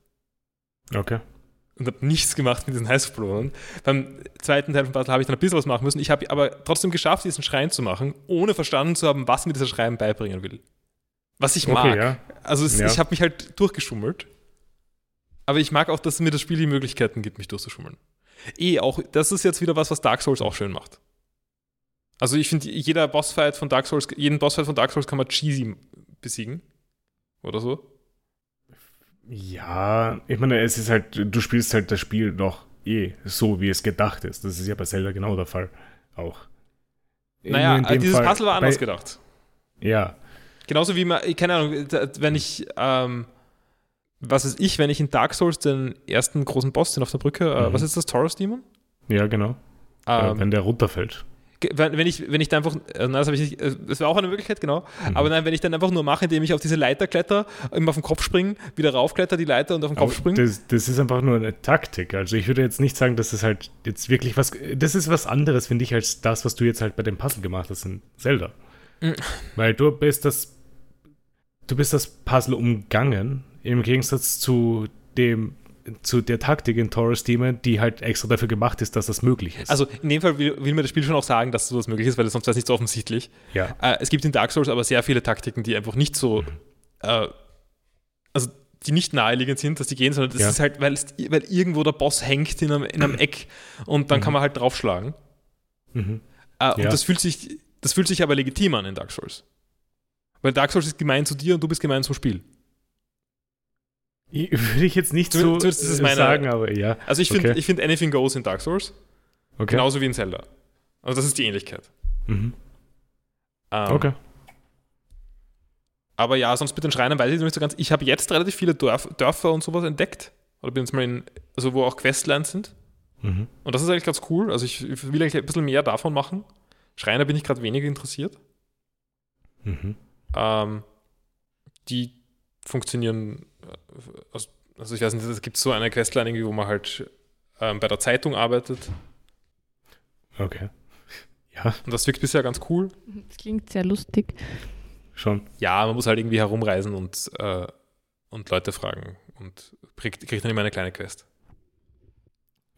Okay. Und habe nichts gemacht mit diesen Heißluftballonen. Beim zweiten Teil von Puzzle habe ich dann ein bisschen was machen müssen. Ich habe aber trotzdem geschafft, diesen Schrein zu machen, ohne verstanden zu haben, was mir dieser Schrein beibringen will. Was ich mag. Okay, ja. Also es, Ja. ich habe mich halt durchgeschummelt. Aber ich mag auch, dass mir das Spiel die Möglichkeiten gibt, mich durchzuschummeln. Eh, auch, das ist jetzt wieder was, was Dark Souls auch schön macht. Also ich finde, jeder Bossfight von Dark Souls, jeden Bossfight von Dark Souls kann man cheesy besiegen. Oder so. Ja, ich meine, es ist halt, du spielst halt das Spiel noch eh so, wie es gedacht ist. Das ist ja bei Zelda genau der Fall auch. Naja, dem dieses Fall- Puzzle war anders bei- gedacht. Ja, Genauso wie man, keine Ahnung, da- wenn ich, ähm, was ist ich, wenn ich in Dark Souls den ersten großen Boss, den auf der Brücke, äh, Mhm. was ist das, Taurus Demon? ja, genau. Äh, Ähm, wenn der runterfällt. Wenn, ich, wenn ich da einfach, äh, nein, das, nicht, äh, das wäre auch eine Möglichkeit, genau. Mhm. Aber nein, wenn ich dann einfach nur mache, indem ich auf diese Leiter kletter, immer auf den Kopf springe, wieder raufkletter die Leiter und auf den Kopf springe. Das, das ist einfach nur eine Taktik. Also ich würde jetzt nicht sagen, dass das halt jetzt wirklich was. Das ist was anderes, finde ich, als das, was du jetzt halt bei dem Puzzle gemacht hast in Zelda. Mhm. Weil du bist das. Du bist das Puzzle umgangen, im Gegensatz zu dem zu der Taktik in Taurus Demon, die halt extra dafür gemacht ist, dass das möglich ist. Also in dem Fall will, will mir das Spiel schon auch sagen, dass sowas möglich ist, weil sonst wäre es nicht so offensichtlich. ja. Äh, es gibt in Dark Souls aber sehr viele Taktiken, die einfach nicht so, äh, also die nicht naheliegend sind, dass die gehen, sondern das Ja. ist halt, weil, weil irgendwo der Boss hängt in einem, in einem Eck und dann kann man halt draufschlagen. Mhm. Äh, und Ja. das fühlt, sich, das fühlt sich aber legitim an in Dark Souls. Weil Dark Souls ist gemein zu dir und du bist gemein zum Spiel. Ich- [LAUGHS] Würde ich jetzt nicht so äh, meine- sagen, aber ja. Also ich finde Okay. ich find Anything Goes in Dark Souls, Okay. genauso wie in Zelda. Also das ist die Ähnlichkeit. Mhm. Ähm, Okay. Aber ja, sonst mit den Schreinern weiß ich nicht so ganz. Ich habe jetzt relativ viele Dörf, Dörfer und sowas entdeckt. Oder bin jetzt mal in, also wo auch Questlines sind. Mhm. Und das ist eigentlich ganz cool. Also ich ich will eigentlich ein bisschen mehr davon machen. Schreiner bin ich gerade weniger interessiert. Mhm. Ähm, die funktionieren, äh, also, ich weiß nicht, es gibt so eine Questline irgendwie, wo man halt ähm, bei der Zeitung arbeitet. Okay. Ja, Und das wirkt bisher ganz cool. Das klingt sehr lustig. schon. Ja, man muss halt irgendwie herumreisen und, äh, und Leute fragen und kriegt, kriegt dann immer eine kleine Quest.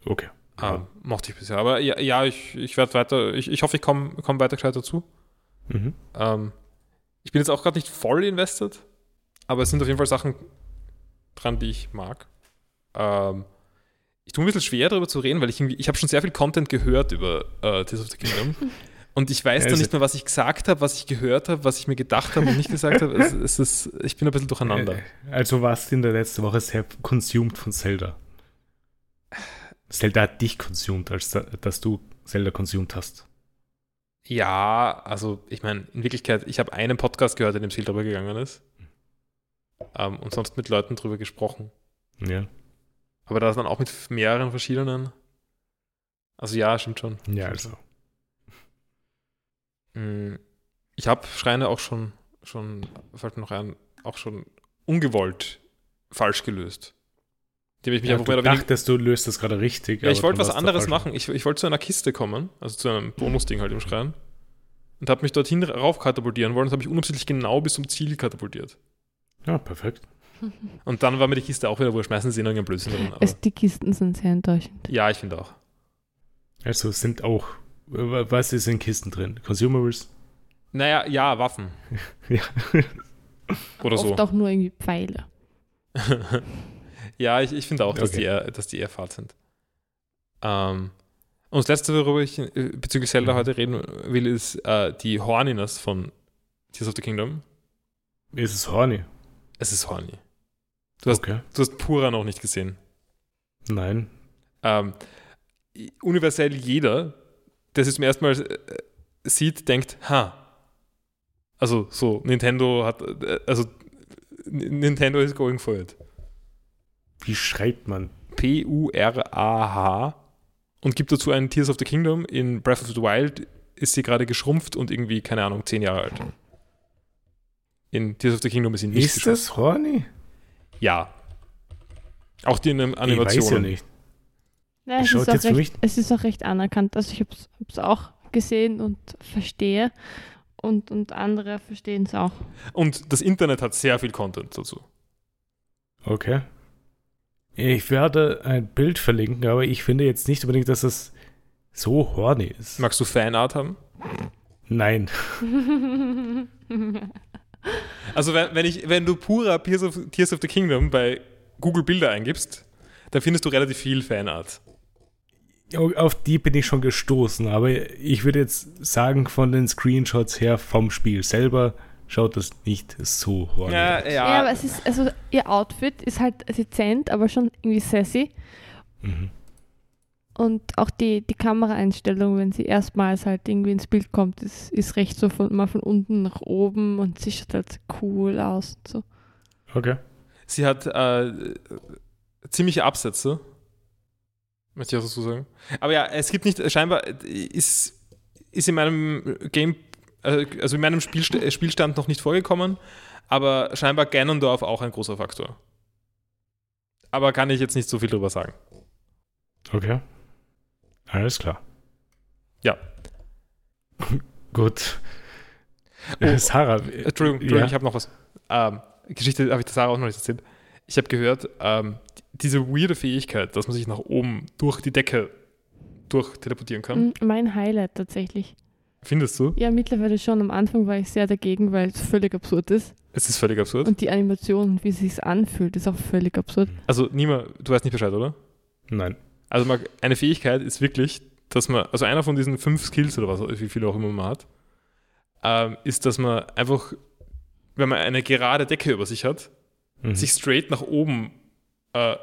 Okay. Ähm, mochte ich bisher. Aber ja, ja ich, ich werde weiter, ich, ich hoffe, ich komme komm weiter gescheit dazu. Mhm. Ähm, ich bin jetzt auch gerade nicht voll invested, aber es sind auf jeden Fall Sachen dran, die ich mag. Ähm, ich tue ein bisschen schwer darüber zu reden, weil ich ich habe schon sehr viel Content gehört über äh, Tears of the Kingdom. [LAUGHS] Und ich weiß Ja, dann ist- nicht mehr, was ich gesagt habe, was ich gehört habe, was ich mir gedacht habe und nicht gesagt habe. Es, es ist, ich bin ein bisschen durcheinander. Äh, Also warst du in der letzten Woche sehr consumed von Zelda. Zelda hat dich consumed, als da, dass du Zelda consumed hast. Ja, also ich meine, in Wirklichkeit, ich habe einen Podcast gehört, in dem es viel drüber gegangen ist. Ähm, und sonst mit Leuten drüber gesprochen. Ja. Aber da dann auch mit mehreren verschiedenen. Also ja, stimmt schon. Ja, also. Mm, Ich habe Schreine auch schon, schon, fällt mir noch ein, auch schon ungewollt falsch gelöst. Die habe ich mich Ja, einfach du dachtest, du löst das gerade richtig. Ja, ich wollte was anderes machen. Ich, ich wollte zu einer Kiste kommen, also zu einem Bonusding halt im Schrein. Und habe mich dorthin rauf katapultieren wollen. Das habe ich unabsichtlich genau bis zum Ziel katapultiert. Ja, perfekt. [LAUGHS] Und dann war mir die Kiste auch wieder, wo schmeißen sie in irgendeinen Blödsinn drin. Es, die Kisten sind sehr enttäuschend. ja, ich finde auch. Also sind auch, was ist in Kisten drin? Consumables? Naja, ja, Waffen. [LAUGHS] Ja. Oder so. Oft auch nur irgendwie Pfeile. [LAUGHS] ja, ich, ich finde auch, dass, Okay. die eher, dass die eher fad sind. Ähm, und das letzte, worüber ich äh, bezüglich Zelda Mhm. heute reden will, ist äh, die Horniness von Tears of the Kingdom. Ist es horny? Es ist horny. Du hast, Okay. du hast Pura noch nicht gesehen. Nein. Ähm, universell jeder, der es zum ersten Mal äh, sieht, denkt, ha. Also so, Nintendo hat, äh, also Nintendo is going for it. Wie schreibt man? P-U-R-A-H und gibt dazu einen Tears of the Kingdom. In Breath of the Wild ist sie gerade geschrumpft und irgendwie, keine Ahnung, zehn Jahre alt. In Tears of the Kingdom ist sie nicht Ist das horny? Ja. Auch die Anim- Ich weiß ja Animationen. nicht. Ja, es, ist recht, es ist auch recht anerkannt. Also ich habe es auch gesehen und verstehe. Und, und andere verstehen es auch. Und das Internet hat sehr viel Content dazu. Okay. Ich werde ein Bild verlinken, aber ich finde jetzt nicht unbedingt, dass das so horny ist. Magst du Fanart haben? Nein. [LAUGHS] [LAUGHS] Also wenn, wenn, ich, wenn du pura Tears of, Tears of the Kingdom bei Google Bilder eingibst, dann findest du relativ viel Fanart. Auf die bin ich schon gestoßen, aber ich würde jetzt sagen, von den Screenshots her vom Spiel selber schaut das nicht so horny aus. ja. aber es ist, also ihr Outfit ist halt dezent, aber schon irgendwie sassy. Mhm. Und auch die, die Kameraeinstellung, wenn sie erstmals halt irgendwie ins Bild kommt, ist, ist recht so von, mal von unten nach oben und sie schaut halt cool aus. Und so. Okay. Sie hat äh, ziemliche Absätze. Möchte ich auch dazu sagen. Aber ja, es gibt nicht, scheinbar ist, ist in meinem Game, äh, also in meinem Spielst äh, Spielstand noch nicht vorgekommen, aber scheinbar Ganondorf auch ein großer Faktor. Aber kann ich jetzt nicht so viel drüber sagen. Okay. Alles klar. Ja. [LAUGHS] Gut. Oh, Äh, Sarah, Entschuldigung, Entschuldigung ja. ich habe noch was. Ähm, Geschichte habe ich Sarah auch noch nicht erzählt. Ich habe gehört, ähm, diese weirde Fähigkeit, dass man sich nach oben durch die Decke durch teleportieren kann. Mm, Mein Highlight tatsächlich. Findest du? Ja, mittlerweile schon. Am Anfang war ich sehr dagegen, weil es völlig absurd ist. Es ist völlig absurd. Und die Animation, wie es sich anfühlt, ist auch völlig absurd. Also, Nima, du weißt nicht Bescheid, oder? nein. Also, man, eine Fähigkeit ist wirklich, dass man, also einer von diesen fünf Skills oder was, wie viele auch immer man hat, ähm, ist, dass man einfach, wenn man eine gerade Decke über sich hat, Mhm. sich straight nach oben, äh,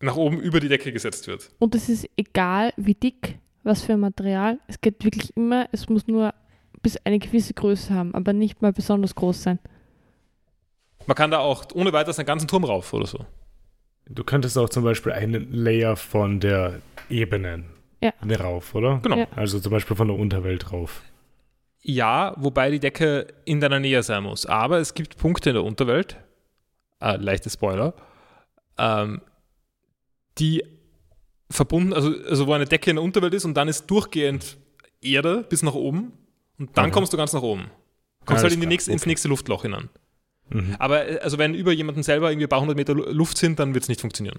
nach oben über die Decke gesetzt wird. Und es ist egal, wie dick, was für ein Material. Es geht wirklich immer, es muss nur bis eine gewisse Größe haben, aber nicht mal besonders groß sein. Man kann da auch ohne weiteres einen ganzen Turm rauf oder so. Du könntest auch zum Beispiel einen Layer von der Ebene Ja. rauf, oder? Genau. Ja. Also zum Beispiel von der Unterwelt rauf. Ja, wobei die Decke in deiner Nähe sein muss. Aber es gibt Punkte in der Unterwelt, äh, leichte Spoiler, ähm, die verbunden, also, also wo eine Decke in der Unterwelt ist und dann ist durchgehend Erde bis nach oben und dann Mhm. kommst du ganz nach oben. Kommst Alles halt in die nächste, ins okay. nächste Luftloch hinein. Mhm. Aber äh, also wenn über jemanden selber irgendwie ein paar hundert Meter Lu- Luft sind, dann wird es nicht funktionieren.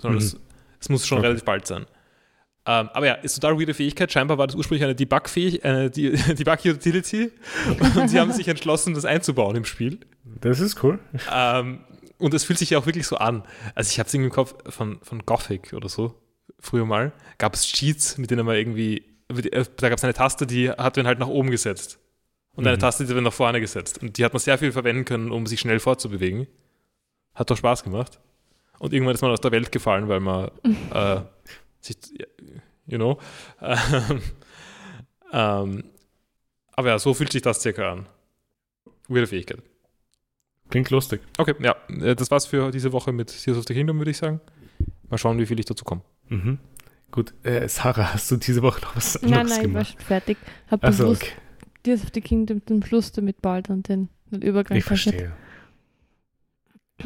Sondern Mhm. es, es muss schon Okay. relativ bald sein. Ähm, aber ja, ist total weirde Fähigkeit. Scheinbar war das ursprünglich eine [LAUGHS] Debug-Utility [LAUGHS] und sie haben sich entschlossen, das einzubauen im Spiel. Das ist cool. Ähm, und es fühlt sich ja auch wirklich so an. Also ich habe es irgendwie im Kopf von, von Gothic oder so, früher mal, gab es Cheats, mit denen man irgendwie, äh, da gab es eine Taste, die hat man halt nach oben gesetzt. Und eine Mhm. Taste, die man nach vorne gesetzt. Und die hat man sehr viel verwenden können, um sich schnell fortzubewegen. Hat doch Spaß gemacht. Und irgendwann ist man aus der Welt gefallen, weil man [LAUGHS] äh, sich, you know. [LAUGHS] Ähm, aber ja, so fühlt sich das circa an. Weirde Fähigkeit. Klingt lustig. Okay, ja, äh, das war's für diese Woche mit Tears of the Kingdom, würde ich sagen. Mal schauen, wie viel ich dazu komme. Mhm. Gut, äh, Sarah, hast du diese Woche noch was Nein, anderes nein, ich war gemacht? schon fertig. Hab Also, bewusst okay. Tears of the Kingdom zum Schluss damit bald und den, den Übergang Ich verstehe.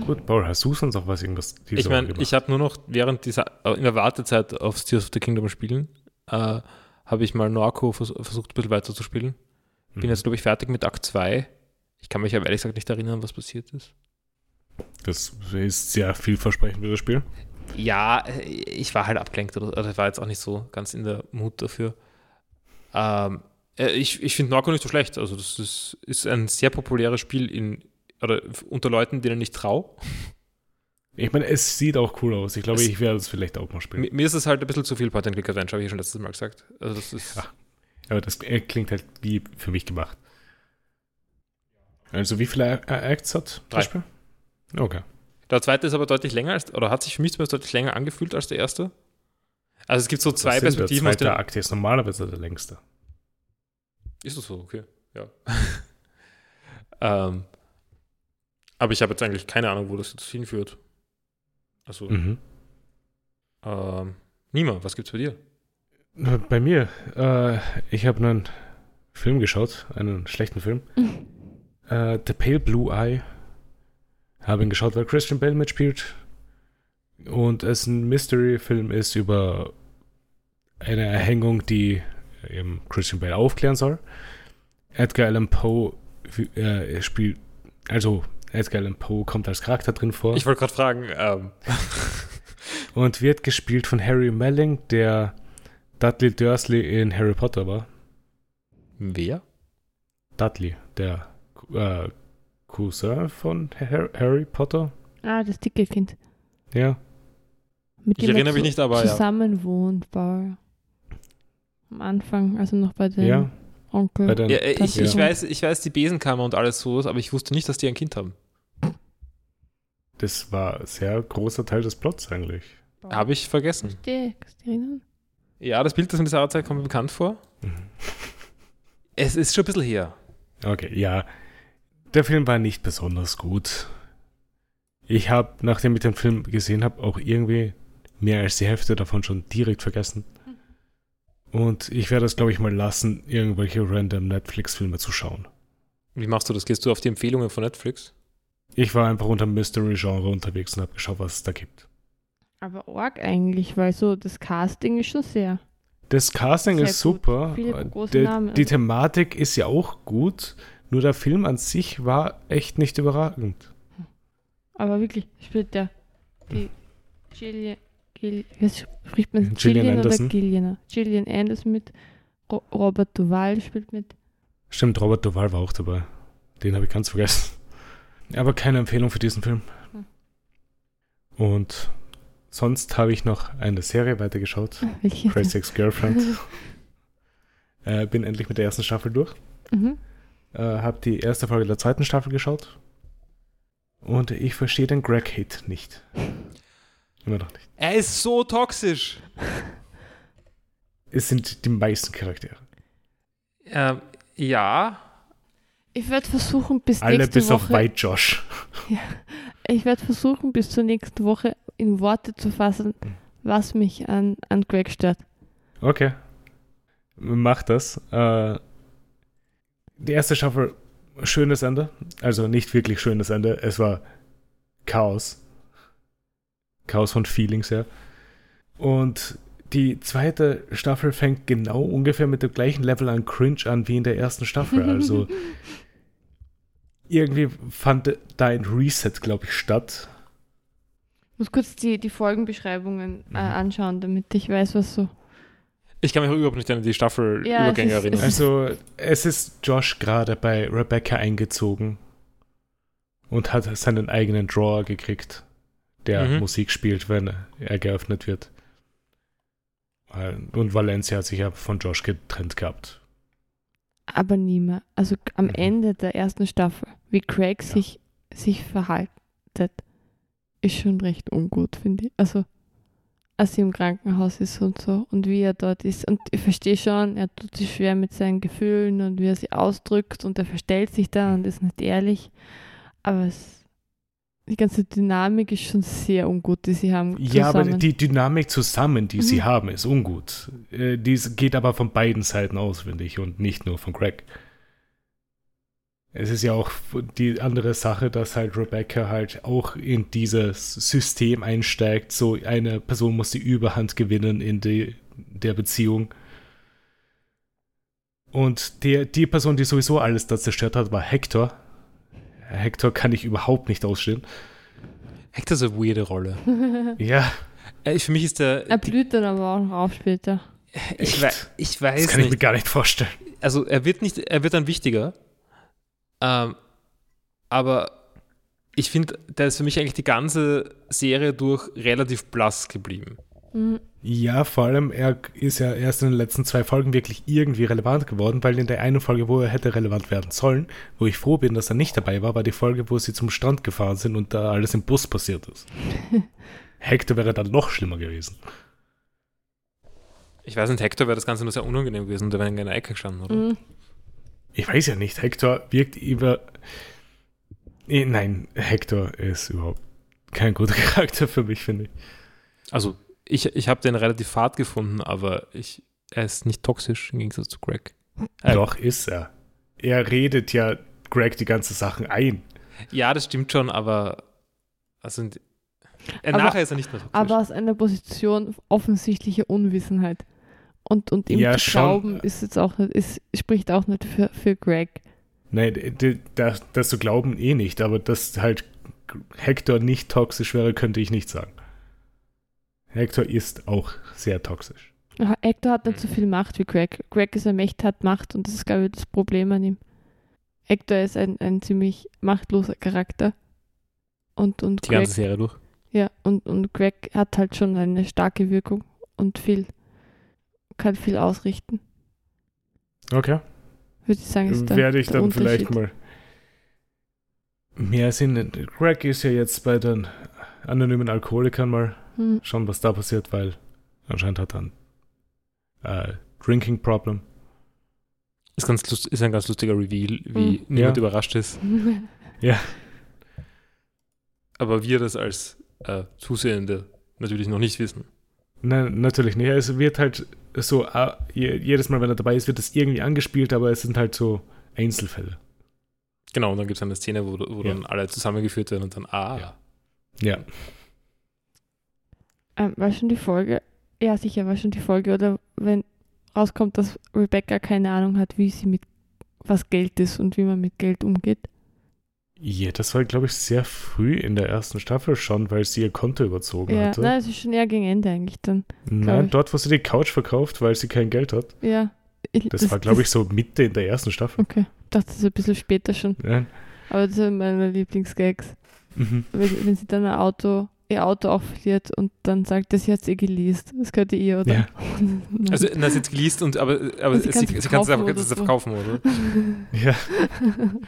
Gut, Paul, hast du sonst noch was irgendwas diese Ich meine, ich habe nur noch während dieser, äh, in der Wartezeit aufs Tears of the Kingdom spielen, äh, habe ich mal Norco vers versucht, ein bisschen weiter zu spielen. Bin Mhm. jetzt, glaube ich, fertig mit Akt 2. Ich kann mich aber ehrlich gesagt nicht erinnern, was passiert ist. Das ist sehr vielversprechend für das Spiel. Ja, äh, ich war halt abgelenkt oder, oder war jetzt auch nicht so ganz in der Mut dafür. Ähm, äh, ich ich finde Norco nicht so schlecht. Also, das ist, ist ein sehr populäres Spiel in, oder unter Leuten, denen ich traue. Ich meine, es sieht auch cool aus. Ich glaube, Es- ich werde es vielleicht auch mal spielen. Mir, mir ist es halt ein bisschen zu viel Point-and-Click-Adventure, habe ich ja schon letztes Mal gesagt. Also, das ist. Ja. Aber das äh, klingt halt wie für mich gemacht. Also, wie viele Acts hat Drei. das Spiel? Okay. Der zweite ist aber deutlich länger, als, oder hat sich für mich zumindest deutlich länger angefühlt als der erste. Also es gibt so zwei Das Perspektiven Der zweite Akt ist normalerweise der längste. Ist das so? Okay, ja. [LAUGHS] ähm, aber ich habe jetzt eigentlich keine Ahnung, wo das jetzt hinführt. Also, Mhm. ähm, Nima, was gibt's bei dir? Bei mir, äh, ich habe einen Film geschaut, einen schlechten Film. [LAUGHS] Mhm. Äh, The Pale Blue Eye. Habe ihn geschaut, weil Christian Bale mitspielt. Und es ein Mystery-Film ist über eine Erhängung, die eben Christian Bale aufklären soll. Edgar Allan Poe äh, spielt, also Edgar Allan Poe kommt als Charakter drin vor Ich wollte gerade fragen, ähm, [LAUGHS] und wird gespielt von Harry Melling, der Dudley Dursley in Harry Potter war. wer? Dudley, der äh, Cousin von Har- Harry Potter. Ah, das dicke Kind. Ja. Mit Ich dem er erinnere mich nicht, aber ja. zusammen wohnt, Paul. Am Anfang, also noch bei dem Ja. Onkel. Bei den, Ja, äh, ich, ich, weiß, ich weiß die Besenkammer und alles sowas, aber ich wusste nicht, dass die ein Kind haben. Das war ein sehr großer Teil des Plots eigentlich. Habe ich vergessen. Verstehe? Ja, das Bild, das mir Sarah zeigt, kommt mir bekannt vor. Es ist schon ein bisschen her. Okay, ja. Der Film war nicht besonders gut. Ich habe, nachdem ich den Film gesehen habe, auch irgendwie mehr als die Hälfte davon schon direkt vergessen. Und ich werde es, glaube ich, mal lassen, irgendwelche random Netflix-Filme zu schauen. Wie machst du das? Gehst du auf die Empfehlungen von Netflix? Ich war einfach unter Mystery-Genre unterwegs und habe geschaut, was es da gibt. Aber arg eigentlich, weil so das Casting ist schon sehr. Das Casting Sehr ist gut. super. Viele große Der- Namen, Die Thematik ist ja auch gut. Nur der Film an sich war echt nicht überragend. Aber wirklich, spielt der die Gillian, Wie spricht man Gillian Gillian Anderson. oder Gillian? Gillian Anderson mit, Ro Robert Duval spielt mit. Stimmt, Robert Duval war auch dabei. Den habe ich ganz vergessen. Aber keine Empfehlung für diesen Film. Hm. Und sonst habe ich noch eine Serie weitergeschaut. Welche? Crazy Ex-Girlfriend. [LAUGHS] äh, bin endlich mit der ersten Staffel durch. mhm. Äh, habe die erste Folge der zweiten Staffel geschaut. Und ich verstehe den Greg-Hate nicht. Immer noch nicht. Er ist so toxisch. Es sind die meisten Charaktere. Ähm, ja. Ich werde versuchen, bis Alle nächste bis auf Woche. White Josh. [LAUGHS] Ich werde versuchen, bis zur nächsten Woche in Worte zu fassen, was mich an, an Greg stört. Okay. Mach das. Äh, die erste Staffel, schönes Ende. Also nicht wirklich schönes Ende. Es war Chaos. Chaos von Feelings her. Und die zweite Staffel fängt genau ungefähr mit dem gleichen Level an Cringe an wie in der ersten Staffel. Also [LAUGHS] irgendwie fand da ein Reset, glaube ich, statt. Ich muss kurz die, die Folgenbeschreibungen äh, Mhm. anschauen, damit ich weiß, was so. Ich kann mich auch überhaupt nicht an die Ja, Staffelübergänge ist- erinnern. Also, es ist Josh gerade bei Rebecca eingezogen und hat seinen eigenen Drawer gekriegt, der Mhm. Musik spielt, wenn er geöffnet wird. Und Valencia hat sich ja von Josh getrennt gehabt. Aber nie mehr. Also am Mhm. Ende der ersten Staffel, wie Craig Ja. sich, sich verhaltet, ist schon recht ungut, finde ich. Also, als sie im Krankenhaus ist und so und wie er dort ist. Und ich verstehe schon, er tut sich schwer mit seinen Gefühlen und wie er sie ausdrückt und er verstellt sich da und ist nicht ehrlich. Aber es, die ganze Dynamik ist schon sehr ungut, die sie haben. Ja, aber die Dynamik zusammen, die sie Mhm. haben, ist ungut. Äh, Dies geht aber von beiden Seiten aus, finde ich, und nicht nur von Greg. Es ist ja auch die andere Sache, dass halt Rebecca halt auch in dieses System einsteigt. So eine Person muss die Überhand gewinnen in die, der Beziehung. Und der, die Person, die sowieso alles da zerstört hat, war Hector. Hector kann ich überhaupt nicht ausstehen. Hector ist eine weirde Rolle. [LAUGHS] Ja, Äh, für mich ist der. er blüht dann aber auch noch auf später. ich, wei ich das weiß kann ich mir nicht. gar nicht vorstellen. Also er wird nicht, er wird dann wichtiger. Ähm, aber ich finde, der ist für mich eigentlich die ganze Serie durch relativ blass geblieben. Mhm. Ja, vor allem, er ist ja erst in den letzten zwei Folgen wirklich irgendwie relevant geworden, weil in der einen Folge, wo er hätte relevant werden sollen, wo ich froh bin, dass er nicht dabei war, war die Folge, wo sie zum Strand gefahren sind und da alles im Bus passiert ist. [LAUGHS] Hector wäre dann noch schlimmer gewesen. Ich weiß nicht, Hector wäre das Ganze nur sehr unangenehm gewesen, der wäre in einer Ecke gestanden, oder? Mhm. Ich weiß ja nicht, Hector wirkt über. Eh, Nein, Hector ist überhaupt kein guter [LAUGHS] Charakter für mich, finde ich. Also ich, ich habe den relativ fad gefunden, aber ich, er ist nicht toxisch im Gegensatz zu Greg. Äh, Doch, ist er. Er redet ja Greg die ganzen Sachen ein. Ja, das stimmt schon, aber also, äh, Aber- nachher ist er nicht mehr toxisch. aber aus einer Position offensichtlicher Unwissenheit. Und, und ihm Ja, zu glauben, ist jetzt auch nicht, ist, spricht auch nicht für, für Greg. Nein, d- d- das, das zu glauben eh nicht, aber dass halt Hector nicht toxisch wäre, könnte ich nicht sagen. Hector ist auch sehr toxisch. Ah, Hector hat nicht so viel Macht wie Greg. Greg ist ein Mächt, hat Macht und das ist, glaube ich, das Problem an ihm. Hector ist ein, ein ziemlich machtloser Charakter. Und, und die Greg, ganze Serie durch. ja, und, und Greg hat halt schon eine starke Wirkung und viel, kann viel ausrichten. Okay. Würde ich sagen, ist der, Werde ich der dann vielleicht mal mehr Sinn. Greg ist ja jetzt bei den anonymen Alkoholikern mal Hm. schauen, was da passiert, weil anscheinend hat er ein äh, Drinking Problem. Ist, ganz lust, ist ein ganz lustiger Reveal, wie Mhm. niemand Ja. überrascht ist. [LAUGHS] Aber wir das als äh, Zusehende natürlich noch nicht wissen. Nein, natürlich nicht. Es wird halt so, äh, jedes Mal, wenn er dabei ist, wird das irgendwie angespielt, aber es sind halt so Einzelfälle. Genau, und dann gibt es eine Szene, wo, wo Ja. dann alle zusammengeführt werden und dann, ah, Ja. Ja. Ähm, war schon die Folge? Ja, sicher, war schon die Folge. Oder wenn rauskommt, dass Rebecca keine Ahnung hat, wie sie mit was Geld ist und wie man mit Geld umgeht. Ja, das war, glaube ich, sehr früh in der ersten Staffel schon, weil sie ihr Konto überzogen Ja, hatte. nein, es ist schon eher gegen Ende eigentlich dann. Nein, ich. dort, wo sie die Couch verkauft, weil sie kein Geld hat. Ja. Ich, Das, war, glaube ich, so Mitte in der ersten Staffel. Okay, dachte das ist ein bisschen später schon. Ja. Aber das sind meine Lieblingsgags. Mhm. Wenn, wenn sie dann ein Auto, ihr Auto auch verliert und dann sagt, das sie hat eh geleast. Das könnte ihr, oder? Ja. [LAUGHS] Also, na, sie hat geleast, und, aber, aber Und sie, sie sie, sie kann es verkaufen aber oder kann's so. verkaufen, oder? [LAUGHS] ja. [LAUGHS]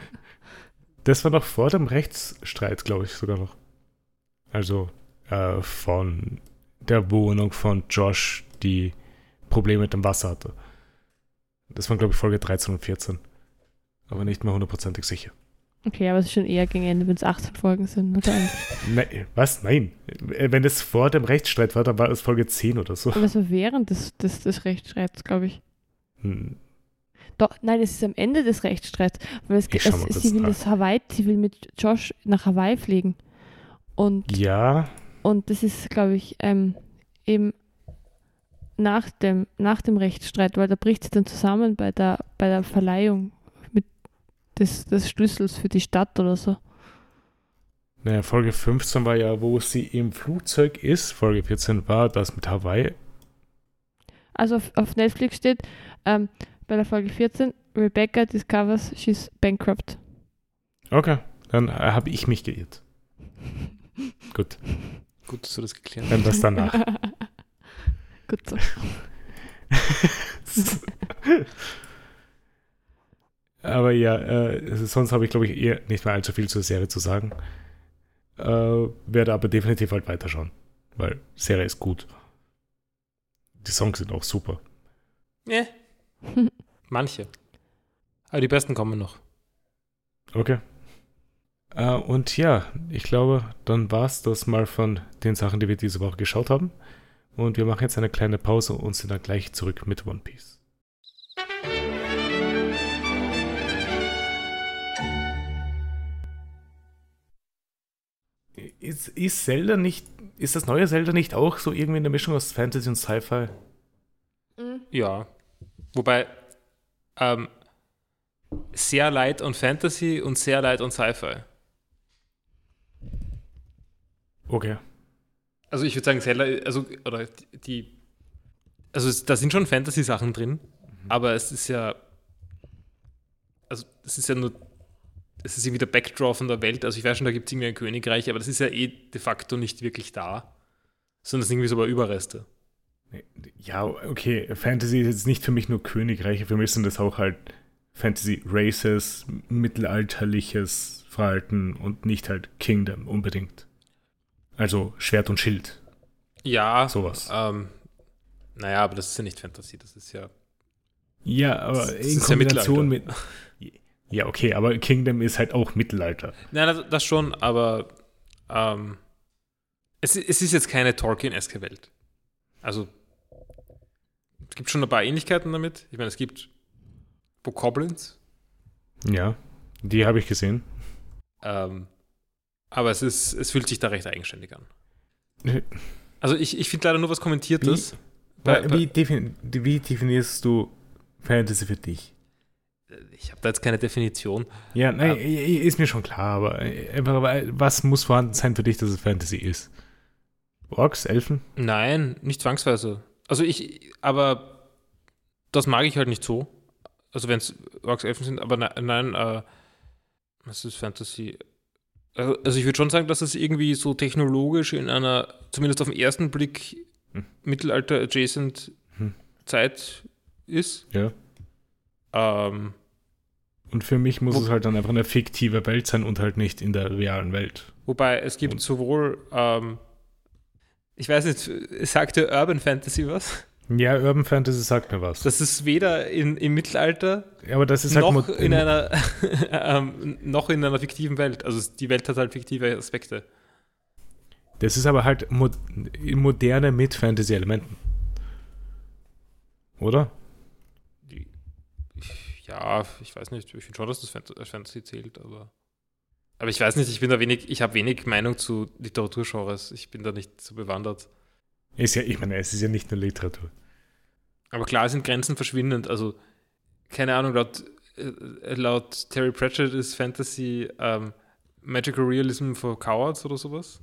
Das war noch vor dem Rechtsstreit, glaube ich, sogar noch. Also äh, von der Wohnung von Josh, die Probleme mit dem Wasser hatte. Das waren, glaube ich, Folge 13 und 14. Aber nicht mehr hundertprozentig sicher. Okay, aber es ist schon eher gegen Ende, wenn es 18 Folgen sind. Oder? [LAUGHS] eigentlich. Ne, was? Nein. Wenn es vor dem Rechtsstreit war, dann war es Folge 10 oder so. aber es war während des, des, des Rechtsstreits, glaube ich. Hm, Doch, nein, es ist am Ende des Rechtsstreits. Weil es, es, kurz sie will nach. das Hawaii, sie will mit Josh nach Hawaii fliegen. Und, Ja, und das ist, glaube ich, ähm, eben nach dem, nach dem Rechtsstreit, weil da bricht sie dann zusammen bei der, bei der Verleihung des, des Schlüssels für die Stadt oder so. naja, Folge 15 war ja, wo sie im Flugzeug ist. Folge 14 war das mit Hawaii. Also auf, auf Netflix steht ähm, bei der Folge 14, Rebecca discovers she's bankrupt. Okay, dann äh, habe ich mich geirrt. [LAUGHS] Gut, Gut, dass du das geklärt hast. dann das danach. [LAUGHS] Gut so. [LAUGHS] aber ja, äh, sonst habe ich, glaube ich, eher nicht mehr allzu viel zur Serie zu sagen. Äh, werde aber definitiv halt weiterschauen, weil Serie ist gut. Die Songs sind auch super. Ja, [LAUGHS] manche. Aber die besten kommen noch. Okay. Äh, und ja, ich glaube, dann war es das mal von den Sachen, die wir diese Woche geschaut haben. Und wir machen jetzt eine kleine Pause und sind dann gleich zurück mit One Piece. Ist, ist Zelda nicht, ist das neue Zelda nicht auch so irgendwie eine Mischung aus Fantasy und Sci-Fi? Ja. Wobei, ähm, sehr light on Fantasy und sehr light on Sci-Fi. Okay. Also ich würde sagen, Zelda, also, oder die, also es, da sind schon Fantasy-Sachen drin, aber es ist ja, also es ist ja nur, es ist irgendwie der Backdraw von der Welt, also ich weiß schon, da gibt es irgendwie ein Königreich, aber das ist ja eh de facto nicht wirklich da, sondern es sind irgendwie so Überreste. Ja, okay, Fantasy ist jetzt nicht für mich nur Königreiche, für mich sind das auch halt Fantasy Races, mittelalterliches Verhalten und nicht halt Kingdom unbedingt. Also Schwert und Schild, Ja, sowas. ähm, naja, aber das ist ja nicht Fantasy, das ist ja, Ja, aber in ist ja Kombination mit. [LAUGHS] Ja, okay, aber Kingdom ist halt auch Mittelalter. nein, das, das schon, aber ähm, es, es ist jetzt keine Tolkien-eske Welt. Also, es gibt schon ein paar Ähnlichkeiten damit. Ich meine, es gibt Bokoblins, Ja, die habe ich gesehen. ähm, aber es, ist, es fühlt sich da recht eigenständig an. Äh, Also, ich, ich finde leider nur was Kommentiertes. Bei- Wie, defin wie definierst du Fantasy für dich? Ich habe da jetzt keine Definition. Ja, nein, ist mir schon klar, aber äh, was muss vorhanden sein für dich, dass es Fantasy ist? Orks, Elfen? Nein, nicht zwangsweise. Also ich, aber das mag ich halt nicht so. Also wenn es Orks Elfen sind, aber ne, nein, äh, was ist Fantasy? Also, also ich würde schon sagen, dass es irgendwie so technologisch in einer, zumindest auf den ersten Blick, Hm. Mittelalter-adjacent Hm. Zeit ist. Ja. Ähm, Und für mich muss Wo- es halt dann einfach eine fiktive Welt sein und halt nicht in der realen Welt. wobei es gibt Und- sowohl, ähm, ich weiß nicht, sagt der Urban Fantasy was? Ja, Urban Fantasy sagt mir was. Das ist weder in, im Mittelalter aber das ist halt noch mod- in einer [LAUGHS] ähm, noch in einer fiktiven Welt. Also die Welt hat halt fiktive Aspekte. Das ist aber halt mod moderne mit Fantasy-Elementen. oder? Ja, ich weiß nicht. Ich finde schon, dass das als Fantasy zählt, aber. Aber ich weiß nicht, ich bin da wenig, ich habe wenig Meinung zu Literaturgenres. Ich bin da nicht so bewandert. Ist ja, ich meine, es ist ja nicht nur Literatur. Aber klar sind Grenzen verschwindend. Also, keine Ahnung, laut, äh, laut Terry Pratchett ist Fantasy ähm, Magical Realism for Cowards oder sowas.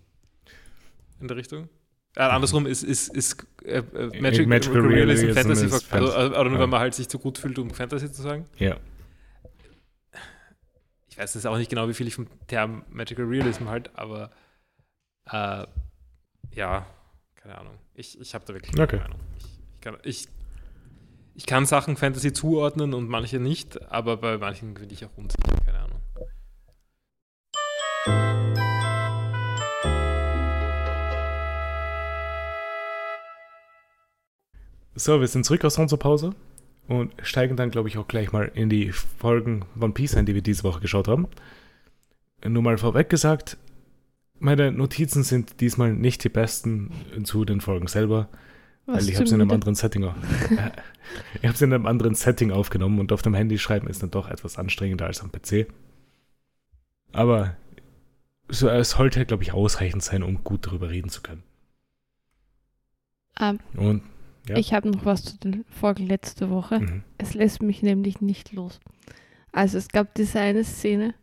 In der Richtung. Äh, andersrum ist, ist, ist äh, äh Magic, Magical Realism, Realism Fantasy, for, also, also, ja. wenn man halt sich zu gut fühlt, um Fantasy zu sagen. Ja. Ich weiß jetzt auch nicht genau, wie viel ich vom Term Magical Realism halt, aber äh, ja, keine Ahnung. Ich, ich habe da wirklich keine okay. Meinung. Ich, ich, kann, ich, ich kann Sachen Fantasy zuordnen und manche nicht, aber bei manchen bin ich auch unsicher, So, wir sind zurück aus unserer Pause und steigen dann, glaube ich, auch gleich mal in die Folgen One Piece ein, die wir diese Woche geschaut haben. Nur mal vorweg gesagt, meine Notizen sind diesmal nicht die besten zu den Folgen selber, Was weil ich habe sie in einem anderen Setting [LAUGHS] ich habe sie in einem anderen Setting aufgenommen und auf dem Handy schreiben ist dann doch etwas anstrengender als am PC. Aber so, es sollte, glaube ich, ausreichend sein, um gut darüber reden zu können. Um, und ja. Ich habe noch was zu den Folgen letzte Woche. Mhm. Es lässt mich nämlich nicht los. Also es gab diese eine Szene,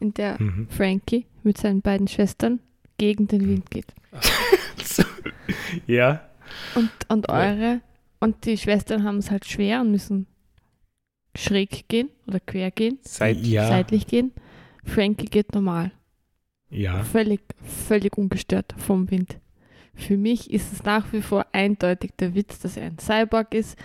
in der mhm. Frankie mit seinen beiden Schwestern gegen den Wind geht. [LAUGHS] ja. Und, und eure und die Schwestern haben es halt schwer und müssen schräg gehen oder quer gehen, Seit, ja. seitlich gehen. Frankie geht normal. Ja. Völlig, völlig ungestört vom Wind. Für mich ist es nach wie vor eindeutig der Witz, dass er ein Cyborg ist,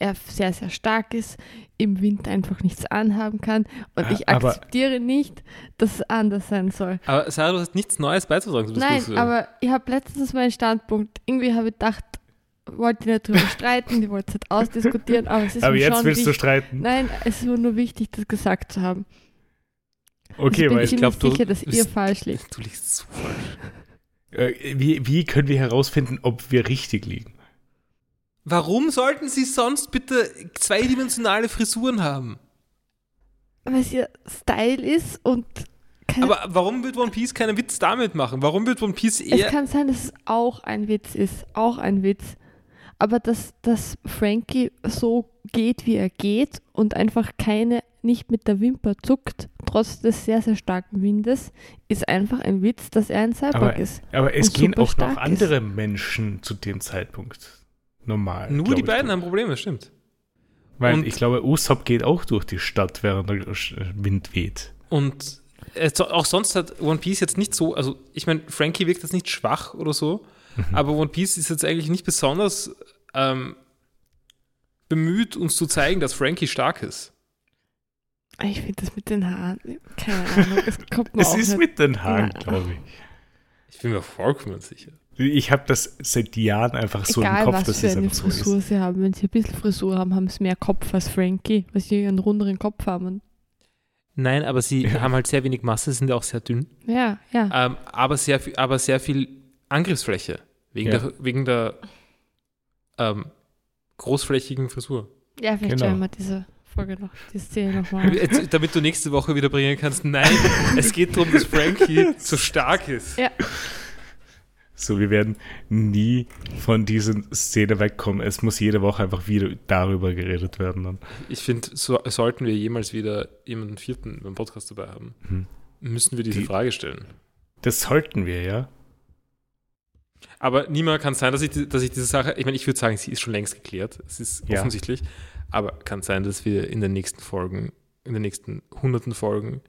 er sehr, sehr stark ist, im Wind einfach nichts anhaben kann und ah, ich akzeptiere nicht, dass es anders sein soll. Aber Sarah, du hast nichts Neues beizutragen. Nein, aber ich habe letztens meinen Standpunkt, irgendwie habe ich gedacht, wollte nicht darüber [LAUGHS] streiten, die wollte es nicht ausdiskutieren, aber es ist Aber mir jetzt schon willst wichtig, du streiten. Nein, es ist nur wichtig, das gesagt zu haben. Okay, also weil ich glaube, sicher, dass ihr falsch liegt. [LAUGHS] Du liegst so falsch. Äh, wie, wie können wir herausfinden, ob wir richtig liegen? Warum sollten sie sonst bitte zweidimensionale Frisuren haben? Weil es ihr Style ist und. Aber warum wird One Piece keinen Witz damit machen? Warum wird One Piece eher. Es kann sein, dass es auch ein Witz ist. Auch ein Witz. Aber dass, dass Frankie so geht, wie er geht und einfach keine, nicht mit der Wimper zuckt, trotz des sehr, sehr starken Windes, ist einfach ein Witz, dass er ein Cyborg aber, ist. Aber es gehen auch noch andere ist. Menschen zu dem Zeitpunkt normal. Nur die beiden haben Probleme, stimmt. Weil und ich glaube, Usopp geht auch durch die Stadt, während der Wind weht. Und äh, auch sonst hat One Piece jetzt nicht so, also ich meine, Frankie wirkt jetzt nicht schwach oder so, mhm. aber One Piece ist jetzt eigentlich nicht besonders ähm, bemüht, uns zu zeigen, dass Frankie stark ist. Ich finde das mit den Haaren, keine Ahnung, es kommt mir Es ist mit den Haaren, glaube ich. Ich bin mir vollkommen sicher. Ich habe das seit Jahren einfach so Egal, im Kopf, was dass für es eine Frisur so sie haben. Wenn sie ein bisschen Frisur haben, haben sie mehr Kopf als Frankie, weil sie einen runderen Kopf haben. Nein, aber sie ja. [LAUGHS] haben halt sehr wenig Masse, sind auch sehr dünn. Ja, ja. Ähm, aber, sehr, aber sehr viel Angriffsfläche. Wegen ja. der, wegen der ähm, großflächigen Frisur. Ja, vielleicht genau. schauen wir diese Folge noch, die Szene nochmal. Damit du nächste Woche wieder bringen kannst, nein, [LAUGHS] es geht darum, dass Frankie so stark ist. Ja. So, wir werden nie von dieser Szene wegkommen. Es muss jede Woche einfach wieder darüber geredet werden. Dann. Ich finde, so, sollten wir jemals wieder jemanden vierten beim Podcast dabei haben, hm. müssen wir diese Die, Frage stellen. Das sollten wir, ja. Aber niemand kann sein, dass ich, dass ich diese Sache, ich meine, ich würde sagen, sie ist schon längst geklärt. Es ist ja. offensichtlich. Aber kann sein, dass wir in den nächsten Folgen, in den nächsten hunderten Folgen